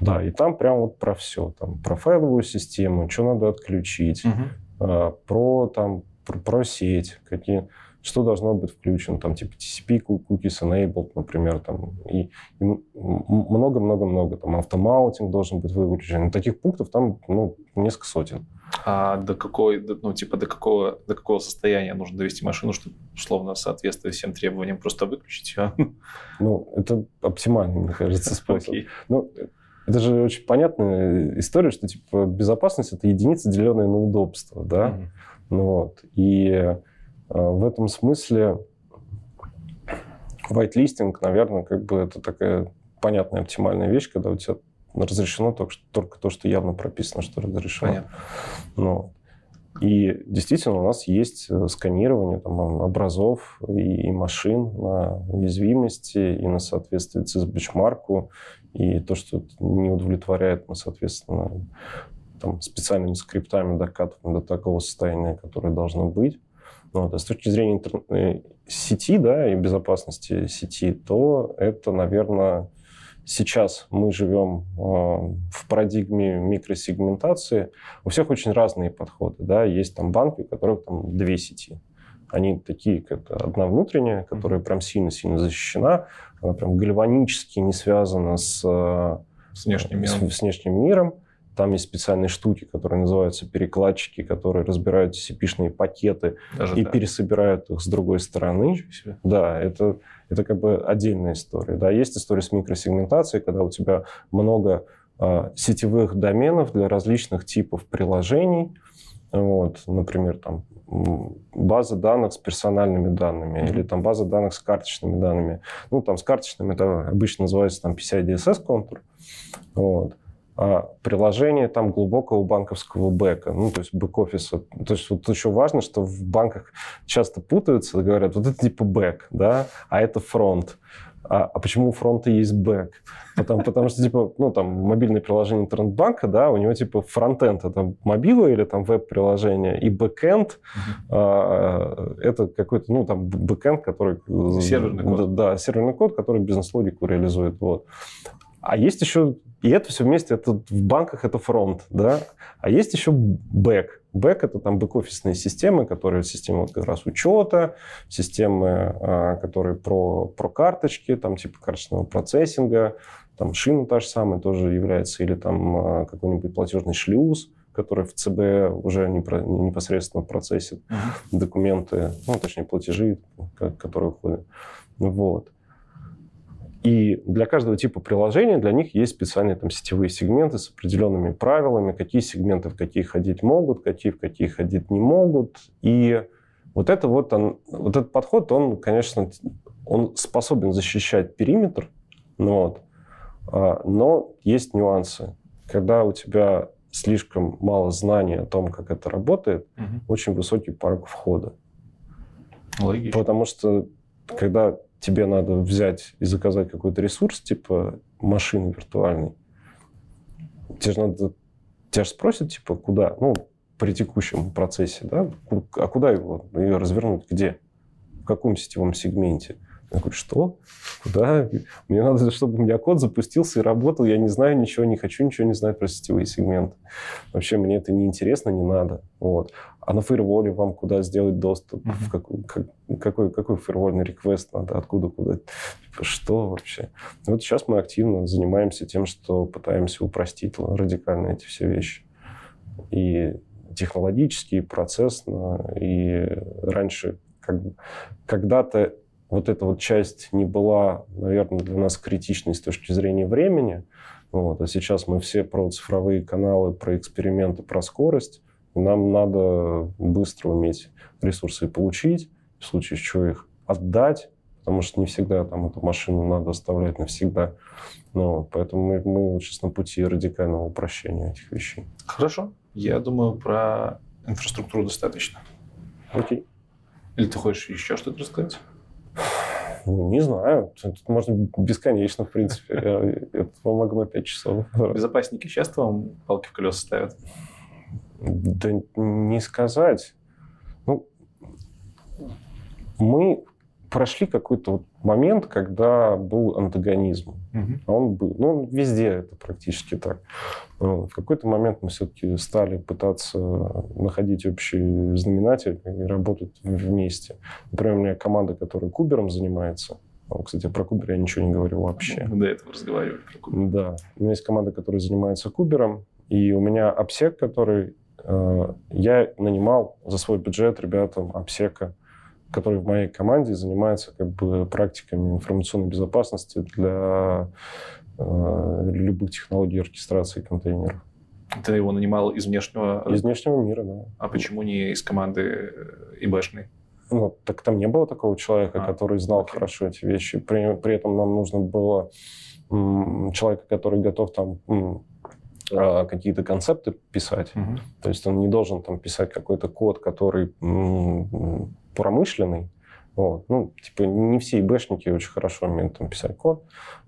[SPEAKER 5] Да, и там прям вот про все. Там про файловую систему, что надо отключить, угу. про там про, про сеть, какие, что должно быть включено, там, типа TCP, cookies enabled, например, там, и много-много-много, там, автомаутинг должен быть выключен. Таких пунктов там, ну, несколько сотен.
[SPEAKER 2] А до какой, ну, типа, до какого, до какого состояния нужно довести машину, чтобы, условно, соответствовать всем требованиям, просто выключить ее?
[SPEAKER 5] Ну, это оптимальный, мне кажется, способ. Okay. Ну, это же очень понятная история, что, типа, безопасность — это единица, деленная на удобство, да? Mm-hmm. Ну, вот. И в этом смысле White-листинг, наверное, как бы это такая понятная оптимальная вещь, когда у тебя разрешено только, только то, что явно прописано, что разрешено. Понятно. Ну, и действительно у нас есть э, сканирование там, образов и, машин на уязвимости и на соответствие CIS-бенчмарку. И то, что не удовлетворяет, мы, соответственно, там, специальными скриптами докатываем до такого состояния, которое должно быть. Вот. А с точки зрения интер... Э, сети да, и безопасности сети, то это, наверное, сейчас мы живем э, в парадигме микросегментации. У всех очень разные подходы. Да? Есть там банки, у которых там две сети. Они такие, как одна внутренняя, которая прям сильно-сильно защищена. Она прям гальванически не связана с, э,
[SPEAKER 2] с, внешним, миром.
[SPEAKER 5] с, с внешним миром. Там есть специальные штуки, которые называются перекладчики, которые разбирают CP-шные пакеты Даже и так. пересобирают их с другой стороны. Да, это, это как бы отдельная история. Да, есть история с микросегментацией, когда у тебя много э, сетевых доменов для различных типов приложений. Вот, например, там база данных с персональными данными mm-hmm. или там база данных с карточными данными. Ну, там с карточными это обычно называется там PCI DSS контур. Вот. А, приложение там глубокого банковского бэка, ну, то есть бэк-офиса. То есть вот еще важно, что в банках часто путаются, говорят, вот это типа бэк, да, а это фронт. А, а почему у фронта есть бэк? Потому, потому что, типа, ну, там, мобильное приложение интернет-банка, да, у него, типа, фронтенд — это мобила или там веб-приложение, и бэкенд uh-huh. а, — это какой-то, ну, там, бэкенд, который...
[SPEAKER 2] Серверный код.
[SPEAKER 5] Да, да серверный код, который бизнес-логику реализует, вот. А есть еще, и это все вместе, это в банках это фронт, да, а есть еще бэк. Бэк это там бэк-офисные системы, которые системы как раз учета, системы, а, которые про, про карточки, там типа карточного процессинга, там шина та же самая тоже является, или там а, какой-нибудь платежный шлюз, который в ЦБ уже непосредственно процессит uh-huh. документы, ну, точнее, платежи, которые уходят. Вот. И для каждого типа приложения для них есть специальные там сетевые сегменты с определенными правилами, какие сегменты в какие ходить могут, какие в какие ходить не могут. И вот это вот, он, вот этот подход, он, конечно, он способен защищать периметр, ну вот, а, но есть нюансы. Когда у тебя слишком мало знаний о том, как это работает, угу. очень высокий порог входа.
[SPEAKER 2] Логично.
[SPEAKER 5] Потому что когда тебе надо взять и заказать какой-то ресурс, типа машины виртуальной, тебе же надо... Тебя же спросят, типа, куда? Ну, при текущем процессе, да? А куда его? Ее развернуть? Где? В каком сетевом сегменте? Я говорю, что? Куда? Мне надо, чтобы у меня код запустился и работал. Я не знаю ничего, не хочу ничего не знать про сетевые сегменты. Вообще мне это не интересно, не надо. Вот. А на фаерволе вам куда сделать доступ? Uh-huh. В какой, как, какой, какой фаервольный реквест надо? Откуда, куда? Типа, что вообще? Вот сейчас мы активно занимаемся тем, что пытаемся упростить радикально эти все вещи. И технологически, и процессно. И раньше как, когда-то вот эта вот часть не была, наверное, для нас критичной с точки зрения времени. Вот. А сейчас мы все про цифровые каналы, про эксперименты, про скорость. И нам надо быстро уметь ресурсы получить, в случае чего их отдать, потому что не всегда там эту машину надо оставлять навсегда. Ну, вот, поэтому мы, мы сейчас на пути радикального упрощения этих вещей.
[SPEAKER 2] Хорошо. Я думаю, про инфраструктуру достаточно.
[SPEAKER 5] Окей.
[SPEAKER 2] Или ты хочешь еще что-то рассказать?
[SPEAKER 5] Ну, не знаю. Тут можно бесконечно, в принципе. Это вам могу на 5 часов.
[SPEAKER 2] Безопасники часто вам палки в колеса ставят?
[SPEAKER 5] Да не сказать. Ну, мы прошли какой-то вот момент, когда был антагонизм. Угу. Он был, ну, везде это практически так. В какой-то момент мы все-таки стали пытаться находить общий знаменатель и работать вместе. Например, у меня команда, которая кубером занимается. Кстати, про кубер я ничего не говорю вообще.
[SPEAKER 2] Мы до этого разговаривали про кубер.
[SPEAKER 5] Да. У меня есть команда, которая занимается кубером, и у меня обсек, который э, я нанимал за свой бюджет ребятам обсека который в моей команде занимается как бы практиками информационной безопасности для э, любых технологий оркестрации контейнеров.
[SPEAKER 2] Ты его нанимал из внешнего...
[SPEAKER 5] Из внешнего мира, да.
[SPEAKER 2] А почему не из команды ИБшной?
[SPEAKER 5] Ну, так там не было такого человека,
[SPEAKER 2] А,
[SPEAKER 5] который знал
[SPEAKER 2] окей.
[SPEAKER 5] хорошо эти вещи. При, при этом нам нужно было м, человека, который готов там м, а, какие-то концепты писать.
[SPEAKER 2] Мгм.
[SPEAKER 5] То есть он не должен там писать какой-то код, который м, промышленный. Вот. Ну, типа, не все ИБшники очень хорошо умеют там писать код.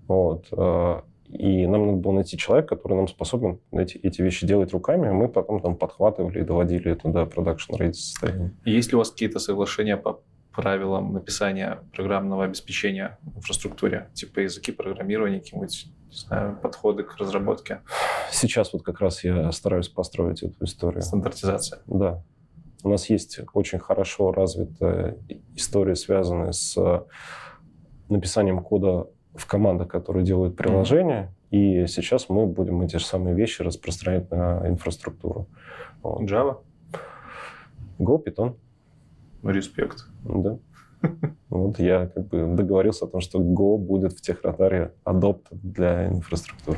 [SPEAKER 5] Вот. а, И нам надо было найти человека, который нам способен эти, эти вещи делать руками, а мы потом там подхватывали и доводили это до продакшн рейд состояния.
[SPEAKER 2] Есть ли у вас какие-то соглашения по правилам написания программного обеспечения в инфраструктуре? Типа языки программирования, какие-нибудь, не знаю, подходы к разработке,
[SPEAKER 5] Сейчас вот как раз я стараюсь построить эту историю.
[SPEAKER 2] стандартизация?
[SPEAKER 5] Да. У нас есть очень хорошо развитая история, связанная с э, написанием кода в командах, которые делают приложения. И сейчас мы будем эти же самые вещи распространять на инфраструктуру. Вот.
[SPEAKER 2] Java?
[SPEAKER 5] Go, Python,
[SPEAKER 2] Респект.
[SPEAKER 5] да. Вот я как бы договорился о том, что Go будет в техрадаре адопт для инфраструктуры.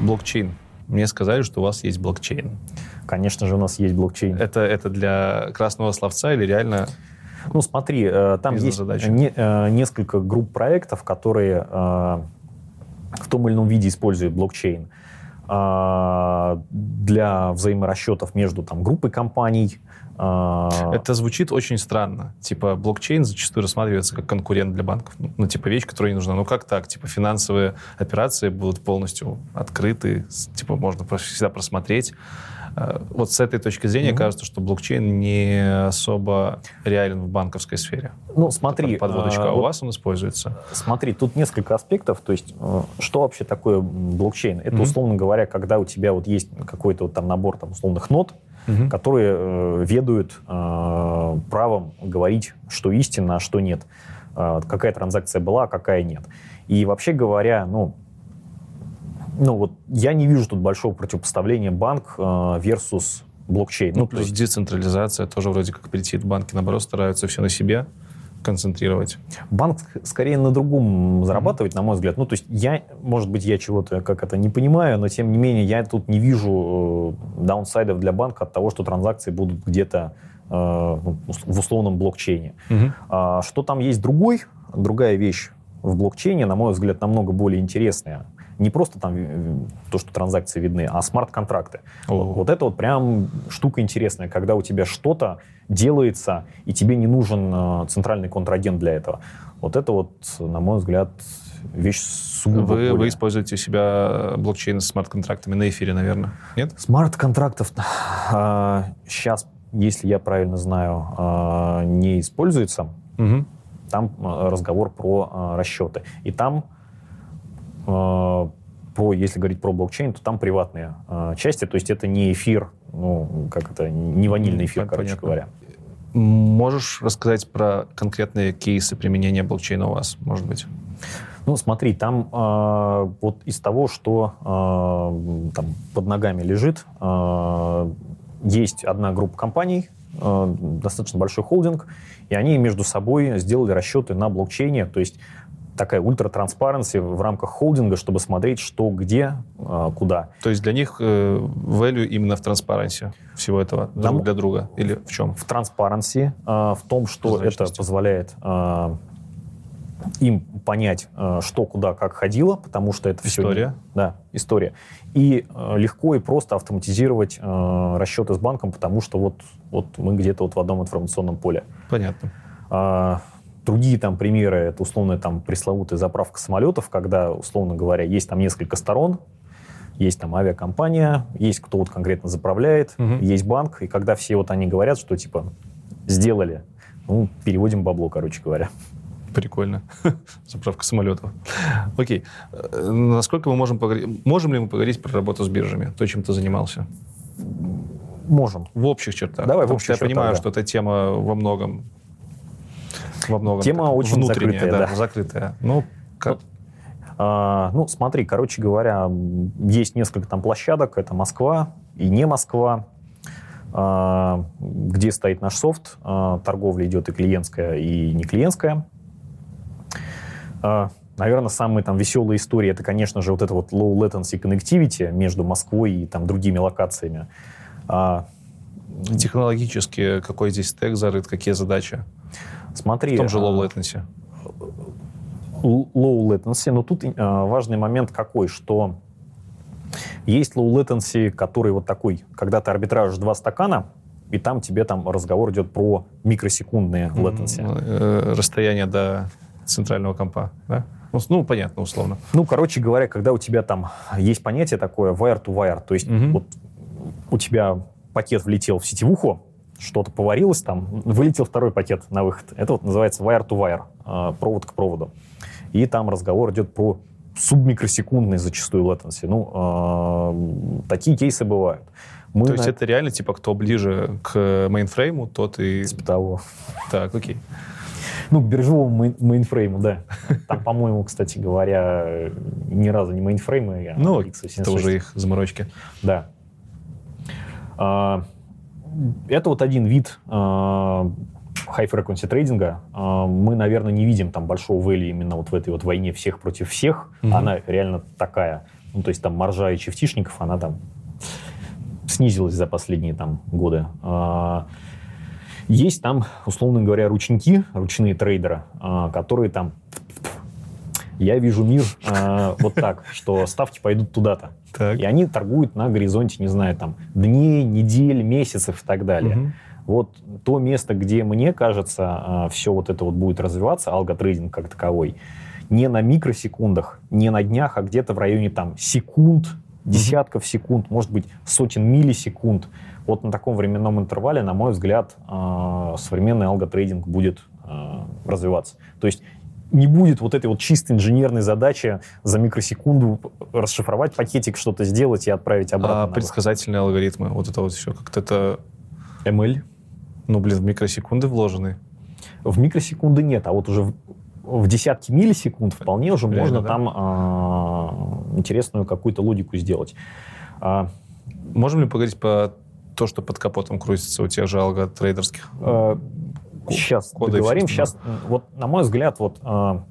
[SPEAKER 2] Блокчейн. Мне сказали, что у вас есть блокчейн.
[SPEAKER 3] Конечно же, у нас есть блокчейн.
[SPEAKER 2] Это, это для красного словца или реально...
[SPEAKER 3] Ну, смотри, э, там есть не- э, несколько групп проектов, которые э, в том или ином виде используют блокчейн для взаиморасчетов между там, группой компаний. Э,
[SPEAKER 2] Это звучит очень странно. Типа блокчейн зачастую рассматривается как конкурент для банков. Ну, типа вещь, которая не нужна. Ну, как так? Типа финансовые операции будут полностью открыты, типа можно всегда просмотреть. Э, Вот с этой точки зрения
[SPEAKER 3] Мгм.
[SPEAKER 2] кажется, что блокчейн не особо реален в банковской сфере.
[SPEAKER 3] Ну, смотри,
[SPEAKER 2] Подводочка.
[SPEAKER 3] э,
[SPEAKER 2] А у
[SPEAKER 3] вот
[SPEAKER 2] вас он используется?
[SPEAKER 3] Смотри, тут несколько аспектов. То есть, э, что вообще такое блокчейн? Это,
[SPEAKER 2] Мгм.
[SPEAKER 3] условно говоря, когда у тебя вот есть какой-то вот там набор там, условных нот,
[SPEAKER 2] Мгм.
[SPEAKER 3] которые э, ведают э, правом говорить, что истинно, а что нет. Э, какая транзакция была, а какая нет. И вообще говоря, ну, ну вот я не вижу тут большого противопоставления банк versus блокчейн.
[SPEAKER 2] Ну,
[SPEAKER 3] Ну, то
[SPEAKER 2] плюс
[SPEAKER 3] есть
[SPEAKER 2] децентрализация тоже вроде как прилетит. Банки, наоборот, стараются все на себе концентрировать.
[SPEAKER 3] банк ск- скорее на другом зарабатывает, на мой взгляд. Ну, то есть я, может быть, я чего-то как это не понимаю, но тем не менее я тут не вижу э, даунсайдов для банка от того, что транзакции будут где-то э, в условном блокчейне. А, что там есть другой, другая вещь в блокчейне, на мой взгляд, намного более интересная. Не просто там э, то, что транзакции видны, а смарт-контракты. Вот это вот прям штука интересная, когда у тебя что-то делается, и тебе не нужен э, центральный контрагент для этого. Вот это вот, на мой взгляд, вещь сугубо
[SPEAKER 2] Вы, вы используете у себя блокчейн с смарт-контрактами на эфире, наверное? Нет?
[SPEAKER 3] Смарт-контрактов сейчас, если я правильно знаю, не используется.
[SPEAKER 2] Мгм.
[SPEAKER 3] Там разговор про расчеты. И там, а, про, если говорить про блокчейн, то там приватные а, части. То есть это не эфир, ну, как это, не ванильный эфир,
[SPEAKER 2] Пон-
[SPEAKER 3] короче
[SPEAKER 2] понятно.
[SPEAKER 3] говоря.
[SPEAKER 2] Можешь рассказать про конкретные кейсы применения блокчейна у вас, может быть?
[SPEAKER 3] Ну, смотри, там а, вот из того, что а, там под ногами лежит, а, есть одна группа компаний, а, достаточно большой холдинг, и они между собой сделали расчеты на блокчейне, то есть такая ультра-транспаренси в рамках холдинга, чтобы смотреть, что, где, а, куда.
[SPEAKER 2] То есть для них э, value именно в транспаrency всего этого друг для друга? Или в чем?
[SPEAKER 3] В транспаренси, а, в том, что это позволяет а, им понять, что, куда, как ходило, потому что это все...
[SPEAKER 2] История.
[SPEAKER 3] Да, история. И легко и просто автоматизировать расчеты с банком, потому что вот, вот мы где-то вот в одном информационном поле.
[SPEAKER 2] Понятно.
[SPEAKER 3] Другие там примеры, это условно там пресловутая заправка самолетов, когда, условно говоря, есть там несколько сторон, есть там авиакомпания, есть кто вот конкретно заправляет,
[SPEAKER 2] Мгм.
[SPEAKER 3] есть банк, и когда все вот они говорят, что типа сделали, ну, переводим бабло, короче говоря.
[SPEAKER 2] Прикольно. Заправка самолетов. Окей. Э, Насколько мы можем поговорить... Можем ли мы поговорить про работу с биржами? То, чем ты занимался?
[SPEAKER 3] Можем.
[SPEAKER 2] В общих чертах.
[SPEAKER 3] Давай в
[SPEAKER 2] Потому что
[SPEAKER 3] общих
[SPEAKER 2] я понимаю,
[SPEAKER 3] чертах,
[SPEAKER 2] что эта тема во многом... Во многом
[SPEAKER 3] Тема очень закрытая,
[SPEAKER 2] да,
[SPEAKER 3] да.
[SPEAKER 2] закрытая. Ну, как...
[SPEAKER 3] А, ну, смотри, короче говоря, есть несколько там площадок. Это Москва и не Москва, а, где стоит наш софт. А, торговля идет и клиентская, и не клиентская. А, наверное, самые там веселые истории это, конечно же, вот это вот low latency connectivity между Москвой и там другими локациями. А,
[SPEAKER 2] Технологически какой здесь стек зарыт, какие задачи?
[SPEAKER 3] Смотри.
[SPEAKER 2] В том же
[SPEAKER 3] а,
[SPEAKER 2] low latency.
[SPEAKER 3] low latency, но тут э, важный момент какой, что есть low latency, который вот такой, когда ты арбитражишь два стакана, и там тебе там разговор идет про микросекундные latency.
[SPEAKER 2] Э, Расстояние до центрального компа, да? Ну, Ну, понятно, условно.
[SPEAKER 3] Ну, короче говоря, когда у тебя там есть понятие такое wire to wire, то есть
[SPEAKER 2] Мгм.
[SPEAKER 3] вот у тебя пакет влетел в сетевуху, что-то поварилось там, вылетел второй пакет на выход. Это вот называется wire to wire, э, провод к проводу. И там разговор идет про субмикросекундный зачастую latency. Ну, э, такие кейсы бывают. Мы
[SPEAKER 2] То есть
[SPEAKER 3] на-
[SPEAKER 2] это реально, типа, кто ближе к мейнфрейму, тот и...
[SPEAKER 3] типа того.
[SPEAKER 2] Так, окей.
[SPEAKER 3] Ну, к биржевому мейн- мейнфрейму, да. Там, по-моему, кстати говоря, ни разу не мейнфреймы, а
[SPEAKER 2] Ну,
[SPEAKER 3] x86.
[SPEAKER 2] это уже их заморочки.
[SPEAKER 3] Да. А, Это вот один вид а, high frequency trading а. А, Мы, наверное, не видим там большого value именно вот в этой вот войне всех против всех.
[SPEAKER 2] Мгм.
[SPEAKER 3] Она реально такая. Ну, то есть там маржа HFT шников, она там снизилась за последние там годы. А, Есть там, условно говоря, ручники, ручные трейдеры, которые там я вижу мир вот так, что ставки пойдут туда-то.
[SPEAKER 2] Так.
[SPEAKER 3] И они торгуют на горизонте, не знаю, там, дней, недель, месяцев и так далее.
[SPEAKER 2] Мгм.
[SPEAKER 3] Вот то место, где, мне кажется, все вот это вот будет развиваться, алготрейдинг как таковой, не на микросекундах, не на днях, а где-то в районе там секунд, десятков секунд, может быть, сотен миллисекунд. Вот на таком временном интервале, на мой взгляд, э, современный алготрейдинг будет э, развиваться. То есть не будет вот этой вот чисто инженерной задачи за микросекунду расшифровать пакетик, что-то сделать и отправить обратно.
[SPEAKER 2] А
[SPEAKER 3] на выход.
[SPEAKER 2] предсказательные алгоритмы, вот это вот все, как-то это,
[SPEAKER 3] ML?
[SPEAKER 2] ну, блин, в микросекунды вложены.
[SPEAKER 3] В микросекунды нет, а вот уже в, в десятки миллисекунд вполне уже
[SPEAKER 2] Реально,
[SPEAKER 3] можно
[SPEAKER 2] да?
[SPEAKER 3] там а, интересную какую-то логику сделать. А,
[SPEAKER 2] Можем ли поговорить по то, что под капотом крутится у тех же алготрейдерских?
[SPEAKER 3] а, сейчас
[SPEAKER 2] коды и
[SPEAKER 3] договорим. Сейчас, вот на мой взгляд, вот а,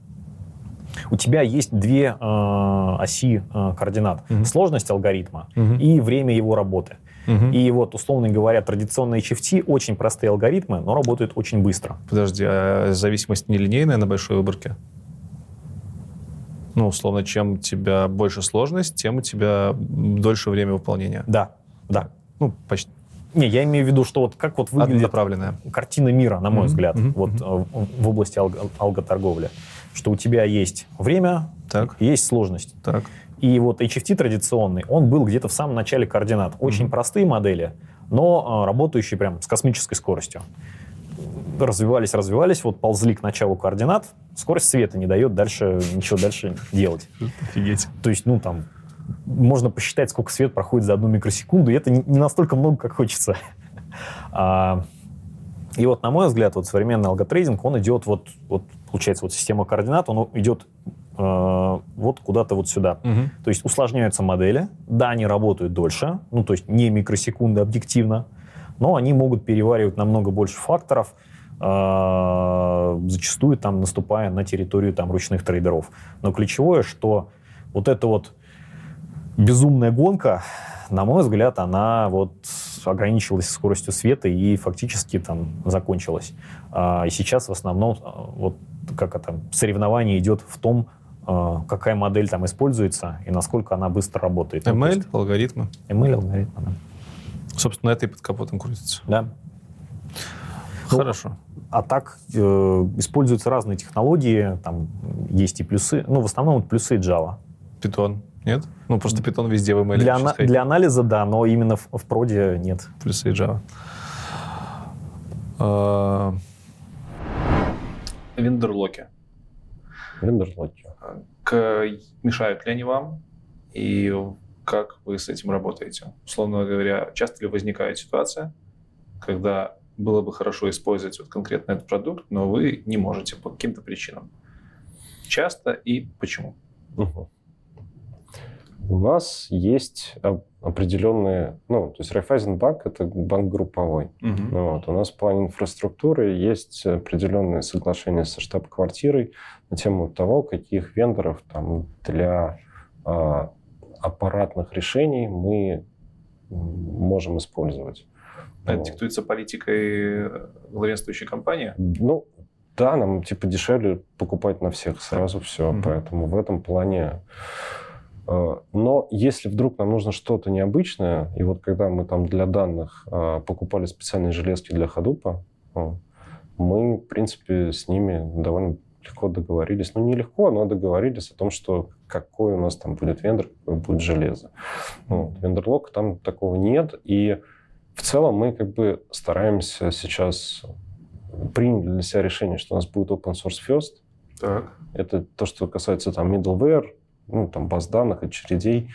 [SPEAKER 3] у тебя есть две а, оси а, координат:
[SPEAKER 2] Мгм.
[SPEAKER 3] сложность алгоритма
[SPEAKER 2] Мгм.
[SPEAKER 3] и время его работы.
[SPEAKER 2] Мгм.
[SPEAKER 3] И вот, условно говоря, традиционные HFT очень простые алгоритмы, но работают очень быстро.
[SPEAKER 2] Подожди, а зависимость нелинейная на большой выборке? Ну, условно, чем у тебя больше сложность, тем у тебя дольше время выполнения.
[SPEAKER 3] Да, да.
[SPEAKER 2] Ну, почти
[SPEAKER 3] Не, я имею в виду, что вот как вот выглядит картина мира, на мой
[SPEAKER 2] Мгм,
[SPEAKER 3] взгляд,
[SPEAKER 2] мгм,
[SPEAKER 3] вот э, в области алго- алготорговли. Что у тебя есть время,
[SPEAKER 2] Так,
[SPEAKER 3] есть сложность.
[SPEAKER 2] так.
[SPEAKER 3] И вот HFT традиционный, он был где-то в самом начале координат. Очень
[SPEAKER 2] Мгм.
[SPEAKER 3] простые модели, но э, работающие прям с космической скоростью. Развивались, развивались, вот ползли к началу координат, скорость света не дает дальше ничего дальше делать.
[SPEAKER 2] Офигеть.
[SPEAKER 3] То есть, ну, там, можно посчитать, сколько свет проходит за одну микросекунду, и это не, настолько много, как хочется. А, и вот, на мой взгляд, вот современный алготрейдинг, он идет вот, вот получается, вот система координат, он идет э, вот куда-то вот сюда.
[SPEAKER 2] Мгм.
[SPEAKER 3] То есть усложняются модели, да, они работают дольше, ну, то есть не микросекунды объективно, но они могут переваривать намного больше факторов, э, зачастую там наступая на территорию там ручных трейдеров. Но ключевое, что вот эта вот безумная гонка, на мой взгляд, она вот ограничилась скоростью света и фактически там закончилась. А, И сейчас в основном а, вот как это соревнование идет в том, а, какая модель там используется и насколько она быстро работает. Ну,
[SPEAKER 2] ML,
[SPEAKER 3] есть
[SPEAKER 2] алгоритмы.
[SPEAKER 3] ML алгоритмы, да.
[SPEAKER 2] Собственно, это и под капотом крутится.
[SPEAKER 3] да. Ну,
[SPEAKER 2] Хорошо.
[SPEAKER 3] А так э, используются разные технологии, там есть и плюсы, ну в основном это плюсы Java.
[SPEAKER 2] Питон. Нет? Ну, просто питон везде в ML.
[SPEAKER 3] Для,
[SPEAKER 2] ходит.
[SPEAKER 3] для анализа, да, но именно в, в проде нет.
[SPEAKER 2] Плюсы и Java. А, Вендерлоки.
[SPEAKER 5] Вендерлоки.
[SPEAKER 2] К- Мешают ли они вам? И как вы с этим работаете? Условно говоря, часто ли возникает ситуация, когда было бы хорошо использовать вот конкретно этот продукт, но вы не можете по каким-то причинам? Часто и почему?
[SPEAKER 5] Мгм. У нас есть оп- определенные, ну, то есть Райфайзенбанк – это банк групповой. Ну Вот. У нас в плане инфраструктуры есть определенные соглашения со штаб-квартирой на тему того, каких вендоров там, для а, аппаратных решений мы можем использовать.
[SPEAKER 2] Это
[SPEAKER 5] Вот.
[SPEAKER 2] диктуется политикой главенствующей компании?
[SPEAKER 5] Ну, да, нам типа дешевле покупать на всех сразу все, mm-hmm. поэтому в этом плане. Э, но если вдруг нам нужно что-то необычное, и вот когда мы там для данных э, покупали специальные железки для ходупа, мы, в принципе, с ними довольно легко договорились. Ну, не легко, но договорились о том, что какой у нас там будет вендор, какое будет железо. Вот. Вендорлог там такого нет. И в целом мы как бы стараемся сейчас приняли для себя решение, что у нас будет open source first. Так. Это то, что касается там middleware, ну, там баз данных, очередей.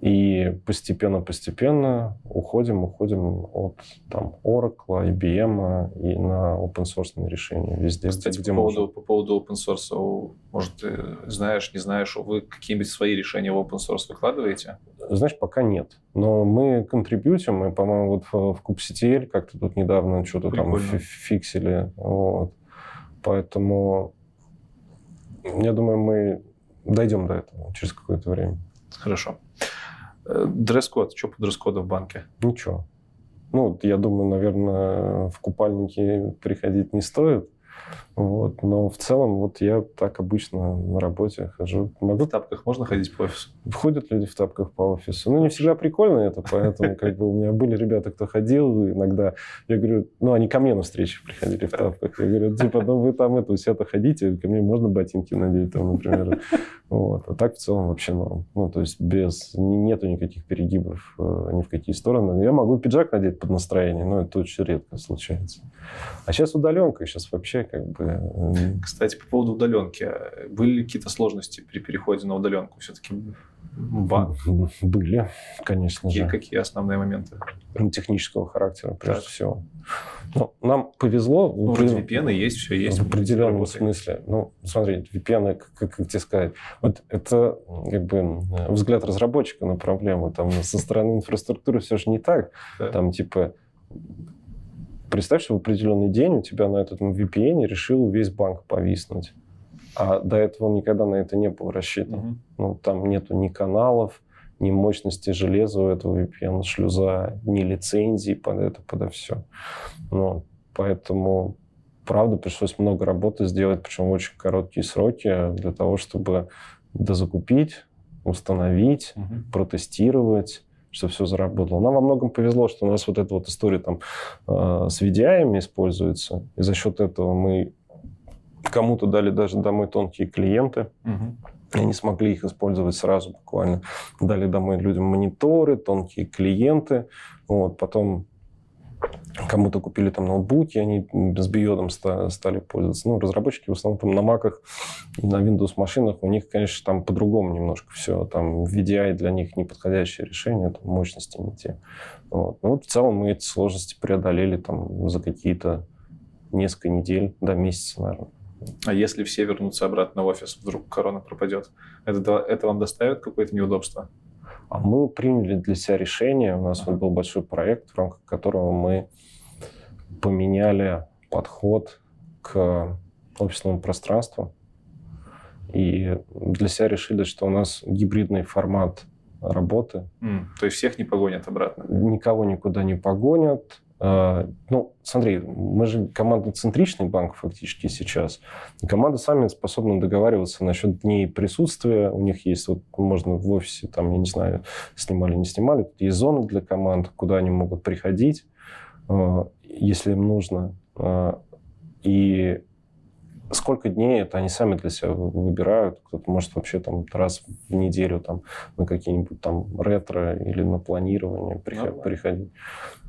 [SPEAKER 5] И постепенно-постепенно уходим, уходим от там, Oracle, IBM и на open source решения везде,
[SPEAKER 2] Кстати, где, по, поводу, по поводу open source, может, ты знаешь, не знаешь, вы какие-нибудь свои решения в open source выкладываете?
[SPEAKER 5] Знаешь, пока нет. Но мы контрибьютим, мы, по-моему, вот в, в kubectl как-то тут недавно что-то там фиксили. Вот. Поэтому я думаю, мы дойдем до этого через какое-то время.
[SPEAKER 2] Хорошо. Э, дресс-код. Что по дресс-коду в банке?
[SPEAKER 5] Ничего. Ну, я думаю, наверное, в купальнике приходить не стоит. Вот. Но в целом вот я так обычно на работе хожу.
[SPEAKER 2] Могу... В тапках можно ходить по офису?
[SPEAKER 5] Ходят люди в тапках по офису. Ну, не всегда прикольно это, поэтому как бы у меня были ребята, кто ходил иногда. Я говорю, ну, они ко мне на встречи приходили в тапках. Я говорю, типа, ну, вы там это, у себя-то ходите, ко мне можно ботинки надеть, там, например. Вот. А так в целом вообще норм. Ну, то есть без... Нету никаких перегибов э, ни в какие стороны. Я могу пиджак надеть под настроение, но это очень редко случается. А сейчас удаленка, сейчас вообще как бы...
[SPEAKER 2] Кстати, по поводу удаленки. Были ли какие-то сложности при переходе на удаленку? Все-таки
[SPEAKER 5] Ба. Были, конечно
[SPEAKER 2] какие,
[SPEAKER 5] же.
[SPEAKER 2] Какие основные моменты?
[SPEAKER 5] Технического характера, прежде так. всего. Ну, нам повезло.
[SPEAKER 2] Ну, в VPN есть, все есть.
[SPEAKER 5] В определенном работает. смысле. Ну, смотри, VPN, как, как, как тебе сказать, вот это как бы взгляд разработчика на проблему. Там со стороны инфраструктуры все же не так. Да. Там типа представь, что в определенный день у тебя на этом VPN решил весь банк повиснуть. А до этого никогда на это не был рассчитан. Угу. Ну, там нету ни каналов, ни мощности железа у этого VPN-шлюза, ни лицензий под это, под все. Ну, поэтому, правда, пришлось много работы сделать, причем в очень короткие сроки, для того, чтобы дозакупить, установить, угу. протестировать, чтобы все заработало. Нам во многом повезло, что у нас вот эта вот история там э, с VDI используется, и за счет этого мы Кому-то дали даже домой тонкие клиенты. Угу. И они смогли их использовать сразу буквально. Дали домой людям мониторы, тонкие клиенты. Вот, потом кому-то купили там ноутбуки, они с биодом стали пользоваться. Ну, разработчики в основном там на маках на Windows машинах, у них, конечно, там по-другому немножко все. Там VDI для них неподходящее решение, там мощности не те. Вот. Ну, вот в целом мы эти сложности преодолели там за какие-то несколько недель, до месяца, наверное.
[SPEAKER 2] А если все вернутся обратно в офис, вдруг корона пропадет, это, это вам доставит какое-то неудобство?
[SPEAKER 5] А мы приняли для себя решение. У нас вот был большой проект, в рамках которого мы поменяли подход к офисному пространству. И для себя решили, что у нас гибридный формат работы.
[SPEAKER 2] Mm, то есть всех не погонят обратно?
[SPEAKER 5] Никого никуда не погонят. А, ну, смотри, мы же командоцентричный банк фактически сейчас. Команды сами способны договариваться насчет дней присутствия. У них есть, вот можно в офисе, там, я не знаю, снимали, не снимали, тут есть зоны для команд, куда они могут приходить, а, если им нужно. А, и сколько дней это они сами для себя выбирают. Кто-то может вообще там раз в неделю там на какие-нибудь там ретро или на планирование приходить. приходить.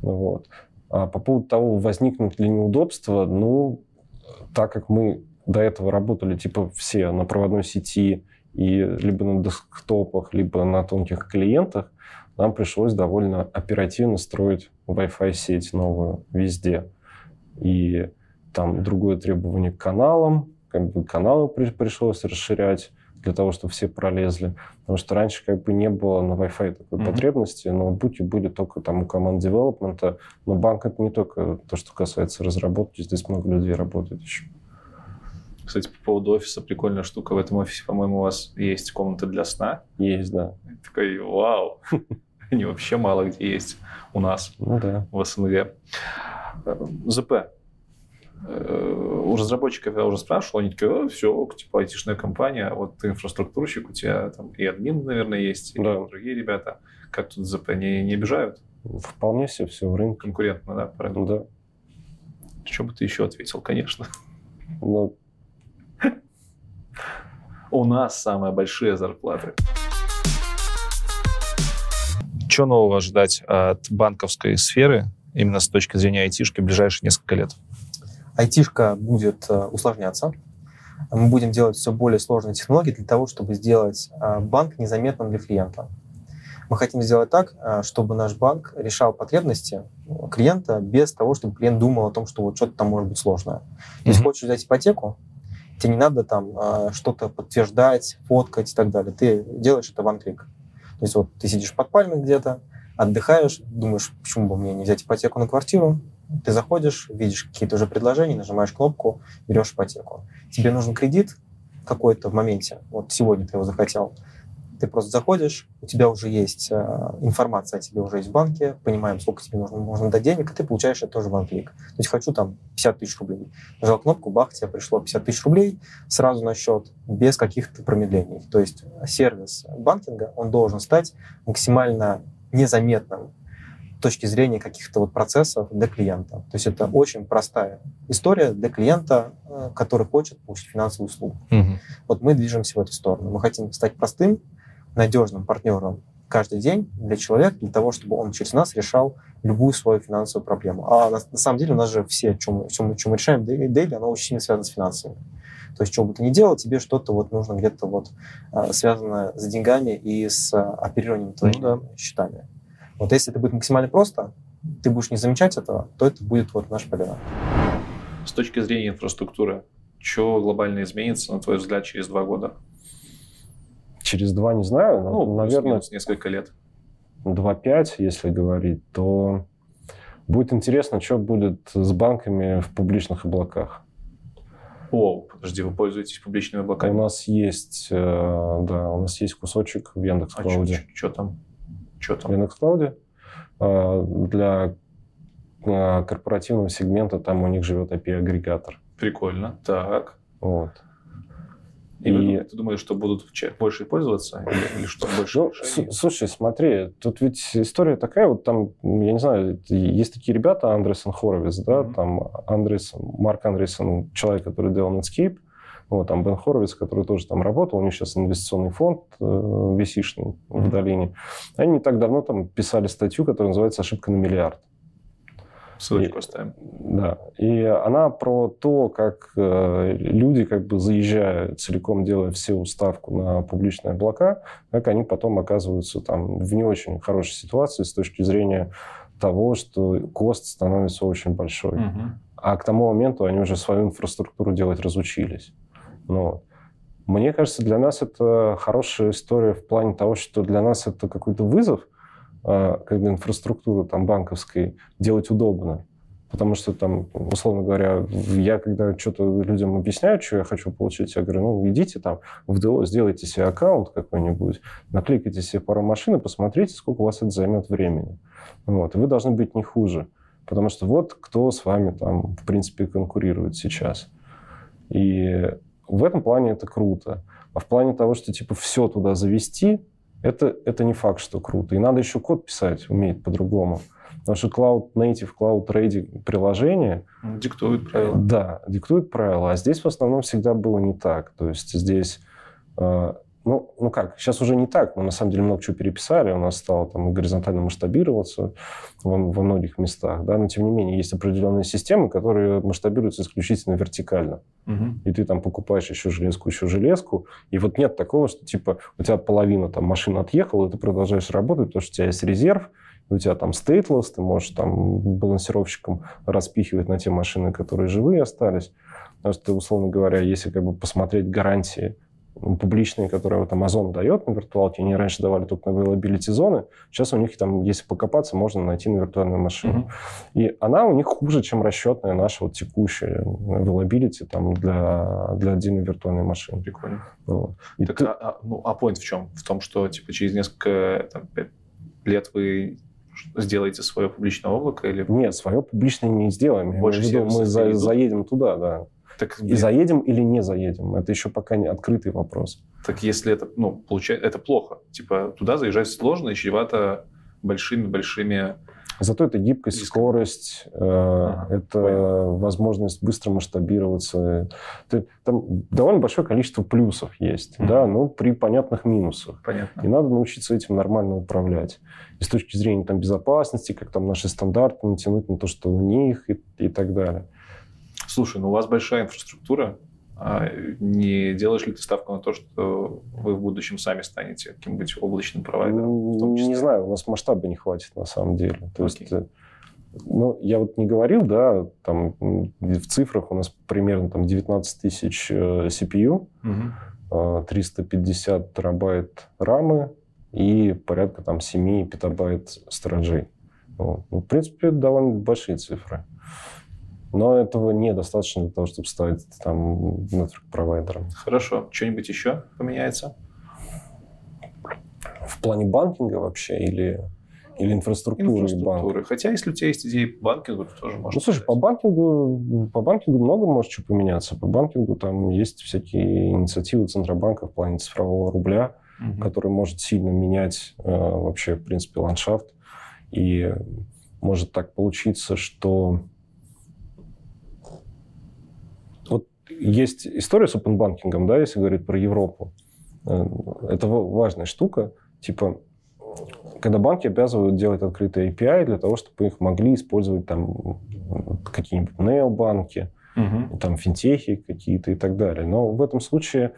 [SPEAKER 5] Вот. А по поводу того, возникнут ли неудобства, ну, так как мы до этого работали, типа, все на проводной сети и либо на десктопах, либо на тонких клиентах, нам пришлось довольно оперативно строить Wi-Fi сеть новую везде. И там другое требование к каналам, как бы каналы пришлось расширять, для того, чтобы все пролезли. Потому что раньше как бы не было на Wi-Fi такой mm-hmm. потребности, ноутбуки были только там у команд девелопмента, но банк это не только то, что касается разработки, здесь много людей работает еще.
[SPEAKER 2] Кстати, по поводу офиса, прикольная штука. В этом офисе, по-моему, у вас есть комната для сна.
[SPEAKER 5] Есть, да.
[SPEAKER 2] такой, вау. Они вообще мало где есть у нас,
[SPEAKER 5] ну, да.
[SPEAKER 2] в СНГ. ЗП. Э, у разработчиков я уже спрашивал, они такие, все, типа айтишная компания, вот ты инфраструктурщик, у тебя там и админ, наверное, есть, и
[SPEAKER 5] Да.
[SPEAKER 2] другие ребята. Как тут ЗП не, не обижают?
[SPEAKER 5] Вполне себе все в рынке.
[SPEAKER 2] Конкурентно, да? правильно?
[SPEAKER 5] Да.
[SPEAKER 2] Что бы ты еще ответил, конечно.
[SPEAKER 5] Ну,
[SPEAKER 2] У нас самые большие зарплаты. Что нового ожидать от банковской сферы именно с точки зрения айтишки в ближайшие несколько лет?
[SPEAKER 4] Айтишка будет э, усложняться. Мы будем делать все более сложные технологии для того, чтобы сделать э, банк незаметным для клиента. Мы хотим сделать так, э, чтобы наш банк решал потребности э, клиента без того, чтобы клиент думал о том, что вот что-то там может быть сложное. Если
[SPEAKER 2] Мгм.
[SPEAKER 4] хочешь взять ипотеку, тебе не надо там что-то подтверждать, фоткать и так далее. Ты делаешь это one click. То есть вот ты сидишь под пальмой где-то, отдыхаешь, думаешь, почему бы мне не взять ипотеку на квартиру, ты заходишь, видишь какие-то уже предложения, нажимаешь кнопку, берешь ипотеку. Тебе нужен кредит какой-то в моменте, вот сегодня ты его захотел, ты просто заходишь, у тебя уже есть э, информация о тебе уже есть в банке, понимаем, сколько тебе нужно, можно дать денег, и ты получаешь это тоже в клик. То есть хочу там 50 тысяч рублей. Нажал кнопку, бах, тебе пришло 50 тысяч рублей сразу на счет, без каких-то промедлений. То есть сервис банкинга, он должен стать максимально незаметным точки зрения каких-то вот процессов для клиента. То есть это очень простая история для клиента, э, который хочет получить финансовую услугу. Вот мы движемся в эту сторону. Мы хотим стать простым, надежным партнером каждый день для человека, для того, чтобы он через нас решал любую свою финансовую проблему. А на, на самом деле у нас же все, что мы, что мы, решаем дейли, оно очень сильно связано с финансами. То есть, что бы ты ни делал, тебе что-то вот нужно где-то вот э, связано с деньгами и с э, оперированием твоими
[SPEAKER 2] да.
[SPEAKER 4] счетами. Вот если это будет максимально просто, ты будешь не замечать этого, то это будет вот наш полигон.
[SPEAKER 2] С точки зрения инфраструктуры, что глобально изменится, на твой взгляд, через два года?
[SPEAKER 5] через два не знаю, но,
[SPEAKER 2] Ну,
[SPEAKER 5] наверное,
[SPEAKER 2] несколько лет.
[SPEAKER 5] 2.5, если говорить, то будет интересно, что будет с банками в публичных облаках.
[SPEAKER 2] О, подожди, вы пользуетесь публичными
[SPEAKER 5] У
[SPEAKER 2] облаками?
[SPEAKER 5] нас есть, э, да, у нас есть кусочек в
[SPEAKER 2] А
[SPEAKER 5] Яндекс.Клауде.
[SPEAKER 2] что там? Что
[SPEAKER 5] В
[SPEAKER 2] там?
[SPEAKER 5] Яндекс.Клауде э, для э, корпоративного сегмента там у них живет API-агрегатор.
[SPEAKER 2] Прикольно. Так.
[SPEAKER 5] Вот.
[SPEAKER 2] И,
[SPEAKER 5] И-
[SPEAKER 2] ты думаешь, что будут больше пользоваться? Или, или что больше
[SPEAKER 5] Ну, с- слушай, смотри, тут ведь история такая, вот там, я не знаю, есть такие ребята, Андресен Хоровиц, да,
[SPEAKER 2] Мгм.
[SPEAKER 5] там Андрес, Марк Андресен, человек, который делал Netscape, вот, там Бен Хоровиц, который тоже там работал, у них сейчас инвестиционный фонд э, висишный в
[SPEAKER 2] Мгм.
[SPEAKER 5] долине. Они не так давно там писали статью, которая называется «Ошибка на миллиард».
[SPEAKER 2] Ссылочку оставим.
[SPEAKER 5] Да, и она про то, как э, люди, как бы заезжая целиком, делая всю ставку на публичные облака, как они потом оказываются там в не очень хорошей ситуации с точки зрения того, что кост становится очень большой.
[SPEAKER 2] Мгм.
[SPEAKER 5] А к тому моменту они уже свою инфраструктуру делать разучились. Ну, мне кажется, для нас это хорошая история в плане того, что для нас это какой-то вызов, а, бы инфраструктуру там банковской делать удобно. Потому что там, условно говоря, я когда что-то людям объясняю, что я хочу получить, я говорю, ну, идите там в ДО, сделайте себе аккаунт какой-нибудь, накликайте себе пару машин и посмотрите, сколько у вас это займет времени. Вот. И вы должны быть не хуже. Потому что вот кто с вами там, в принципе, конкурирует сейчас. И в этом плане это круто. А в плане того, что типа все туда завести, это, это не факт, что круто. И надо еще код писать уметь по-другому. Потому что Cloud Native, Cloud Ready приложение,
[SPEAKER 2] Диктуют правила.
[SPEAKER 5] да, диктует правила. А здесь в основном всегда было не так. То есть здесь, э, ну, ну как, сейчас уже не так, но на самом деле много чего переписали. У нас стало там горизонтально масштабироваться во, во многих местах. Да? Но тем не менее есть определенные системы, которые масштабируются исключительно вертикально.
[SPEAKER 2] Мгм.
[SPEAKER 5] И ты там покупаешь еще железку, еще железку. И вот нет такого, что типа у тебя половина там машин отъехала, и ты продолжаешь работать, потому что у тебя есть резерв, у тебя там стейтлесс, ты можешь там балансировщиком распихивать на те машины, которые живые остались. Потому что, условно говоря, если как бы посмотреть гарантии публичные, которые вот Amazon дает на виртуалке, они раньше давали только на availability зоны, сейчас у них там, если покопаться, можно найти на виртуальную машину.
[SPEAKER 2] Мгм.
[SPEAKER 5] И она у них хуже, чем расчетная наша вот текущая availability там, для, для отдельной виртуальной машины.
[SPEAKER 2] Прикольно.
[SPEAKER 5] Вот. И
[SPEAKER 2] Так,
[SPEAKER 5] ты-
[SPEAKER 2] а, а, ну, а point в чем? В том, что типа через несколько там, лет вы сделаете свое публичное облако? Или...
[SPEAKER 5] Нет, свое публичное не сделаем. Я
[SPEAKER 2] Больше
[SPEAKER 5] имею в виду, мы за- заедем туда, да.
[SPEAKER 2] Так,
[SPEAKER 5] И заедем или не заедем, это еще пока не открытый вопрос.
[SPEAKER 2] так если это, ну, получается, это плохо. Типа туда заезжать сложно и чревато большими-большими...
[SPEAKER 5] Зато это гибкость,
[SPEAKER 2] Риск.
[SPEAKER 5] скорость, э,
[SPEAKER 2] Ага,
[SPEAKER 5] это
[SPEAKER 2] понял.
[SPEAKER 5] возможность быстро масштабироваться. Ты- там довольно большое количество плюсов есть,
[SPEAKER 2] Мгм.
[SPEAKER 5] да, но при понятных минусах. И
[SPEAKER 2] Понятно.
[SPEAKER 5] надо научиться этим нормально управлять. И с точки зрения там, безопасности, как там наши стандарты натянуть на то, что у них и, и так далее.
[SPEAKER 2] Слушай, ну у вас большая инфраструктура. А не делаешь ли ты ставку на то, что вы в будущем сами станете каким-нибудь облачным провайдером?
[SPEAKER 5] не знаю, у нас масштаба не хватит на самом деле. То
[SPEAKER 2] Окей.
[SPEAKER 5] есть, э, ну, я вот не говорил, да, там в цифрах у нас примерно там 19 тысяч CPU, э, 350 терабайт рамы и порядка там 7 петабайт сторажей. Вот. Ну, в принципе, довольно большие цифры. Но этого недостаточно для того, чтобы стать там нетворк-провайдером.
[SPEAKER 2] Хорошо. Что-нибудь еще поменяется?
[SPEAKER 5] В плане банкинга вообще или, или инфраструктуры, банка?
[SPEAKER 2] Инфраструктуры. Хотя, если у тебя есть идеи по банкингу, то тоже можно.
[SPEAKER 5] Ну, слушай, по банкингу, по банкингу много может что поменяться. По банкингу там есть всякие инициативы Центробанка в плане цифрового рубля,
[SPEAKER 2] Мгм.
[SPEAKER 5] который может сильно менять э, вообще, в принципе, ландшафт. И может так получиться, что... Вот есть история с опенбанкингом, да, если говорить про Европу. Э, Это ва- важная штука. Типа, когда банки обязывают делать открытые API для того, чтобы их могли использовать там какие-нибудь необанки,
[SPEAKER 2] Мгм.
[SPEAKER 5] там финтехи какие-то и так далее. Но в этом случае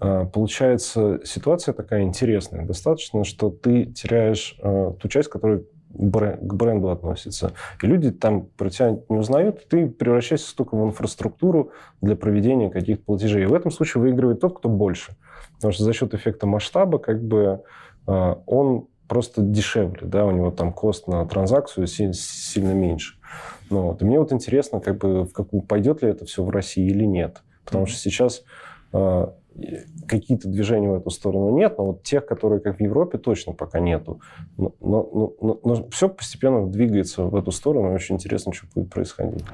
[SPEAKER 5] э, получается ситуация такая интересная. Достаточно, что ты теряешь э, ту часть, которая к бренду относится. И люди там про тебя не узнают, ты превращаешься только в инфраструктуру для проведения каких-то платежей. И в этом случае выигрывает тот, кто больше. Потому что за счет эффекта масштаба как бы э, он просто дешевле, да, у него там кост на транзакцию си- сильно меньше. Ну, вот. И мне вот интересно, как бы, в какую, пойдет ли это все в России или нет. Потому что сейчас э, какие-то движения в эту сторону нет, но вот тех, которые как в Европе, точно пока нету. Но, но, но, но все постепенно двигается в эту сторону, и очень интересно, что будет происходить.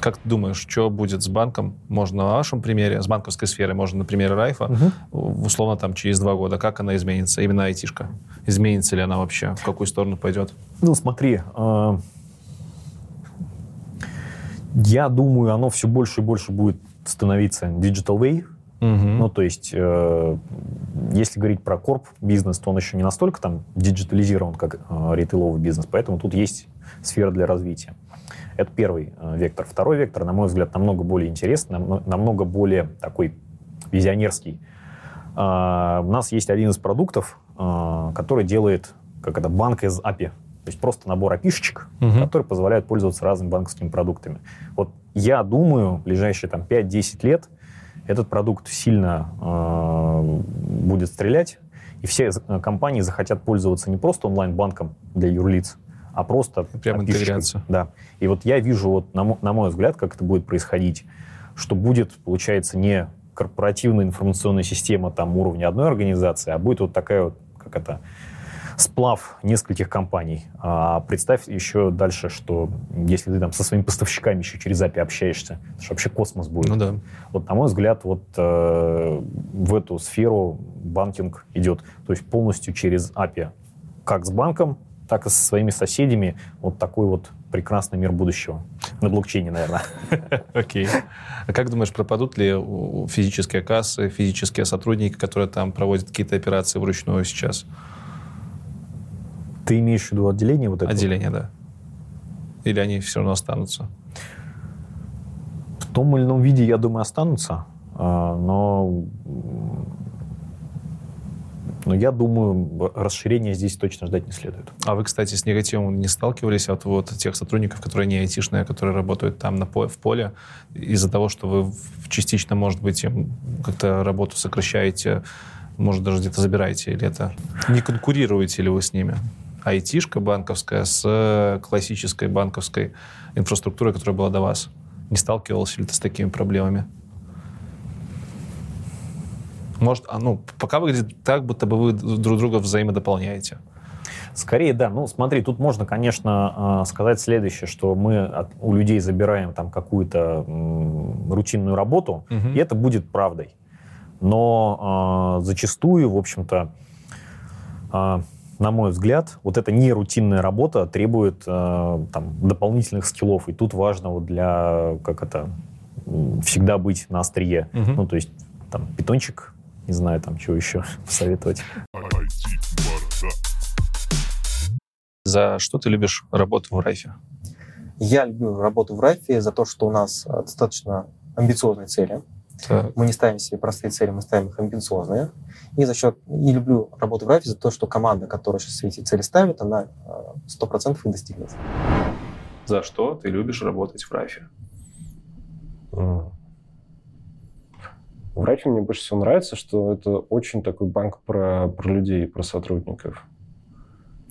[SPEAKER 2] Как ты думаешь, что будет с банком? Можно на вашем примере, с банковской сферы, можно на примере Райфа, в- условно там через два года, как она изменится, именно айтишка? Изменится ли она вообще? В какую сторону пойдет?
[SPEAKER 3] Ну, смотри, э, я думаю, оно все больше и больше будет становиться digital way. Ну, то есть, э, если говорить про корп бизнес, то он еще не настолько там диджитализирован, как э, ритейловый бизнес, поэтому тут есть сфера для развития. Это первый э, вектор. Второй вектор, на мой взгляд, намного более интересный, намно- намного более такой визионерский. А, у нас есть один из продуктов, а, который делает как это, банк из API. То есть просто набор API -шечек,
[SPEAKER 2] Мгм.
[SPEAKER 3] которые позволяют пользоваться разными банковскими продуктами. Вот я думаю, в ближайшие там, 5-10 лет этот продукт сильно э, будет стрелять, и все з- компании захотят пользоваться не просто онлайн-банком для юрлиц, а просто
[SPEAKER 2] Прям интеграция.
[SPEAKER 3] Да. И вот я вижу, вот, на, на мой взгляд, как это будет происходить, что будет, получается, не корпоративная информационная система там уровня одной организации, а будет вот такая вот, как это, сплав нескольких компаний. А представь еще дальше, что если ты там со своими поставщиками еще через API общаешься, это же вообще космос будет.
[SPEAKER 2] Ну да.
[SPEAKER 3] Вот, на мой взгляд, вот э, в эту сферу банкинг идет. То есть полностью через API. Как с банком, так и со своими соседями. Вот такой вот прекрасный мир будущего. На блокчейне, наверное.
[SPEAKER 2] Окей. А как думаешь, пропадут ли физические кассы, физические сотрудники, которые там проводят какие-то операции вручную сейчас?
[SPEAKER 3] Ты имеешь в виду отделение вот это?
[SPEAKER 2] Отделения, да. Или они все равно останутся?
[SPEAKER 3] В том или ином виде, я думаю, останутся. А, Но, но я думаю, расширения здесь точно ждать не следует.
[SPEAKER 2] А вы, кстати, с негативом не сталкивались от вот тех сотрудников, которые не айтишные, которые работают там на в поле, из-за того, что вы частично, может быть, им как-то работу сокращаете, может, даже где-то забираете, или это... Не конкурируете ли вы с ними? Айтишка банковская с э, классической банковской инфраструктурой, которая была до вас. Не сталкивался ли ты с такими проблемами? Может, а, ну, пока выглядит так, будто бы вы друг друга взаимодополняете.
[SPEAKER 3] Скорее, да. Ну, смотри, тут можно, конечно, э, сказать следующее, что мы от- у людей забираем там какую-то м, рутинную работу,
[SPEAKER 2] Мгм.
[SPEAKER 3] и это будет правдой. Но э, зачастую, в общем-то, э, на мой взгляд, вот эта нерутинная работа требует э, там, дополнительных скиллов. И тут важно вот для, как это, всегда быть на острие.
[SPEAKER 2] Мгм.
[SPEAKER 3] Ну, то есть, там, питончик, не знаю, там, чего еще посоветовать.
[SPEAKER 2] За что ты любишь работу в Райфе?
[SPEAKER 4] Я люблю работу в Райфе за то, что у нас э, достаточно амбициозные цели.
[SPEAKER 2] Так.
[SPEAKER 4] Мы не ставим себе простые цели, мы ставим их амбициозные. И за счет... И люблю работу в Райфе за то, что команда, которая сейчас эти цели ставит, она э, 100% их достигнет.
[SPEAKER 2] За что ты любишь работать в Райфе?
[SPEAKER 5] М. В Райфе мне больше всего нравится, что это очень такой банк про, про людей, про сотрудников.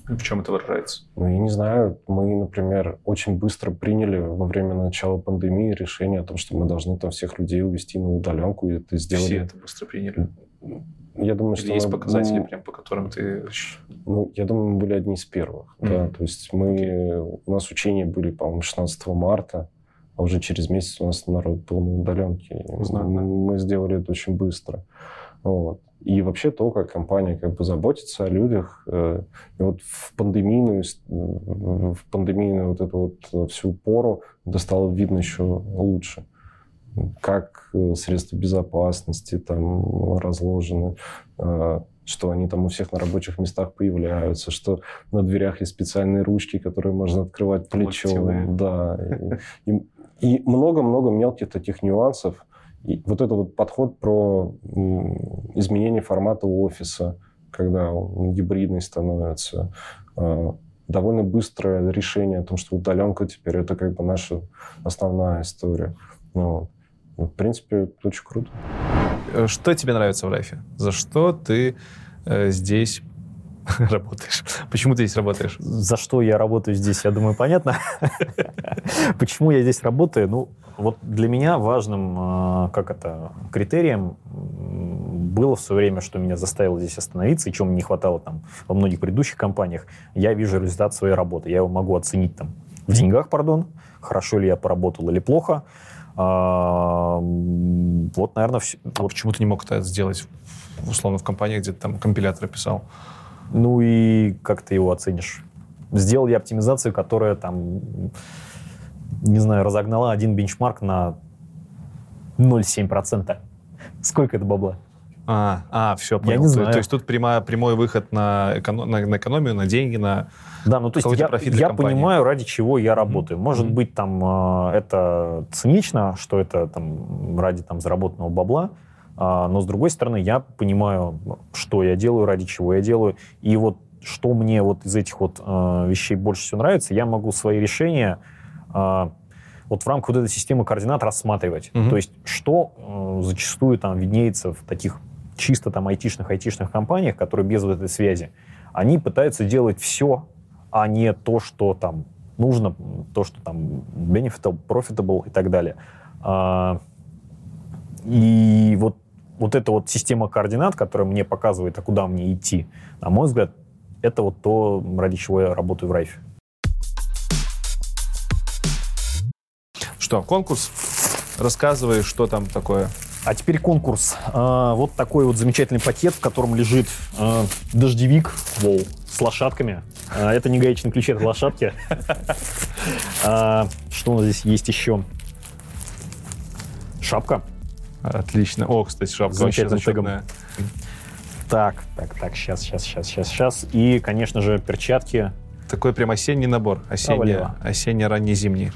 [SPEAKER 2] В чем это выражается?
[SPEAKER 5] Ну, я не знаю, мы, например, очень быстро приняли во время начала пандемии решение о том, что мы должны там всех людей увести на удаленку, и это сделали.
[SPEAKER 2] Все это быстро приняли.
[SPEAKER 5] Я думаю,
[SPEAKER 2] Или
[SPEAKER 5] что
[SPEAKER 2] есть
[SPEAKER 5] мы-
[SPEAKER 2] показатели,
[SPEAKER 5] ну,
[SPEAKER 2] прям по которым ты...
[SPEAKER 5] Ну, я думаю, мы были одни из первых. Да,
[SPEAKER 2] Мгм.
[SPEAKER 5] то есть мы, у нас учения были, по-моему, 16 марта, а уже через месяц у нас народ был на удаленке.
[SPEAKER 2] Знаю,
[SPEAKER 5] мы,
[SPEAKER 2] да.
[SPEAKER 5] мы сделали это очень быстро. Вот. И вообще то, как компания как бы заботится о людях. э, И вот в пандемийную, с- в пандемийную вот эту вот э, всю пору это стало видно еще лучше. Как э, средства безопасности там разложены, э, что они там у всех на рабочих местах появляются, что на дверях есть специальные ручки, которые можно открывать плечом. Да. И- И и много-много мелких таких нюансов. И вот этот вот подход про изменение формата офиса, когда он гибридный становится, э, довольно быстрое решение о том, что удаленка теперь это как бы наша основная история. Ну, в принципе, очень круто.
[SPEAKER 2] Э, Что тебе нравится в Райфе? За что ты э, здесь работаешь? Почему ты здесь работаешь?
[SPEAKER 3] За что я работаю здесь, я думаю, понятно. Почему я здесь работаю? Ну, вот для меня важным, э, как это, критерием было в свое время, что меня заставило здесь остановиться, и чего мне не хватало там во многих предыдущих компаниях. Я вижу результат своей работы. Я его могу оценить там в деньгах, пардон, хорошо ли я поработал или плохо. А, Вот, наверное, все.
[SPEAKER 2] А почему ты не мог это сделать, условно, в компании, где ты там компиляторы писал?
[SPEAKER 3] Ну и как ты его оценишь? Сделал я оптимизацию, которая там, не знаю, разогнала один бенчмарк на 0,7%. Сколько это бабла?
[SPEAKER 2] А, а все,
[SPEAKER 3] Я
[SPEAKER 2] понял.
[SPEAKER 3] не
[SPEAKER 2] То-
[SPEAKER 3] знаю.
[SPEAKER 2] То, есть тут прямо, прямой выход на, эко- на, на экономию, на деньги, на...
[SPEAKER 3] Да, ну то есть я, я
[SPEAKER 2] компании.
[SPEAKER 3] понимаю, ради чего я работаю. Может
[SPEAKER 2] Мгм.
[SPEAKER 3] быть, там э, это цинично, что это там ради там заработанного бабла, а, но с другой стороны, я понимаю, что я делаю, ради чего я делаю, и вот что мне вот из этих вот э, вещей больше всего нравится, я могу свои решения э, вот в рамках вот этой системы координат рассматривать.
[SPEAKER 2] Мгм.
[SPEAKER 3] То есть что э, зачастую там виднеется в таких чисто там айтишных, айтишных компаниях, которые без вот этой связи, они пытаются делать все, а не то, что там нужно, то, что там benefitable, profitable и так далее. А, и вот, вот эта вот система координат, которая мне показывает, а куда мне идти, на мой взгляд, это вот то, ради чего я работаю в Райфе.
[SPEAKER 2] Что, конкурс? Рассказывай, что там такое.
[SPEAKER 3] А теперь конкурс. А, вот такой вот замечательный пакет, в котором лежит а, дождевик воу, с лошадками. А, это не гаечный ключ, это лошадки. Что у нас здесь есть еще? Шапка.
[SPEAKER 2] Отлично. О, кстати, шапка вообще зачетная.
[SPEAKER 3] Так, так, так, сейчас, сейчас, сейчас, сейчас, сейчас. И, конечно же, перчатки.
[SPEAKER 2] Такой прям осенний набор. Осенний,
[SPEAKER 3] Право-лево.
[SPEAKER 2] осенне-ранне-зимний.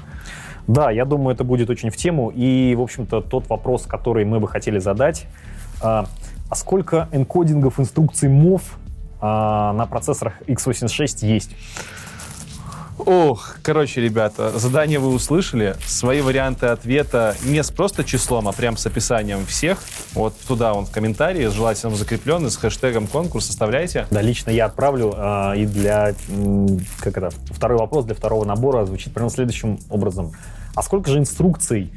[SPEAKER 3] Да, я думаю, это будет очень в тему. И, в общем-то, тот вопрос, который мы бы хотели задать. А, а сколько энкодингов инструкций MOV а, на процессорах x86 есть?
[SPEAKER 2] Ох, короче, ребята, задание вы услышали. Свои варианты ответа не с просто числом, а прям с описанием всех. Вот туда он в комментарии, желательно закрепленный, с хэштегом конкурс оставляйте.
[SPEAKER 3] Да, лично я отправлю. а, и для, как это, второй вопрос для второго набора звучит примерно следующим образом. А сколько же инструкций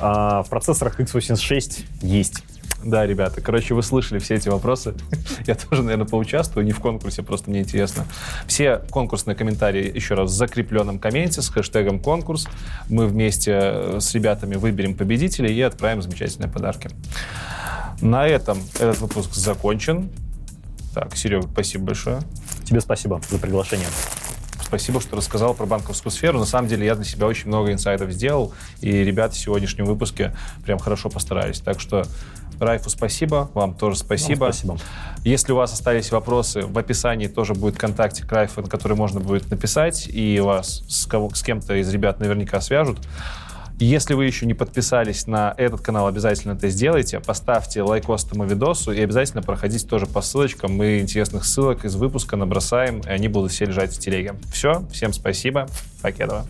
[SPEAKER 3] а, в процессорах x86 есть?
[SPEAKER 2] Да, ребята, короче, вы слышали все эти вопросы. Я тоже, наверное, поучаствую, не в конкурсе, просто мне интересно. Все конкурсные комментарии еще раз в закрепленном комменте с хэштегом конкурс. Мы вместе э, с ребятами выберем победителей и отправим замечательные подарки. На этом этот выпуск закончен. Так, Серега, спасибо большое.
[SPEAKER 3] Тебе спасибо за приглашение.
[SPEAKER 2] Спасибо, что рассказал про банковскую сферу. На самом деле я для себя очень много инсайдов сделал, и ребята в сегодняшнем выпуске прям хорошо постарались. Так что Райфу спасибо, вам тоже спасибо.
[SPEAKER 3] Вам спасибо.
[SPEAKER 2] Если у вас остались вопросы, в описании тоже будет контактик Райфа, на который можно будет написать, и вас с, кого, с кем-то из ребят наверняка свяжут. Если вы еще не подписались на этот канал, обязательно это сделайте. Поставьте лайкос этому видосу и обязательно проходите тоже по ссылочкам. Мы интересных ссылок из выпуска набросаем, и они будут все лежать в телеге. Все, всем спасибо. Покедова.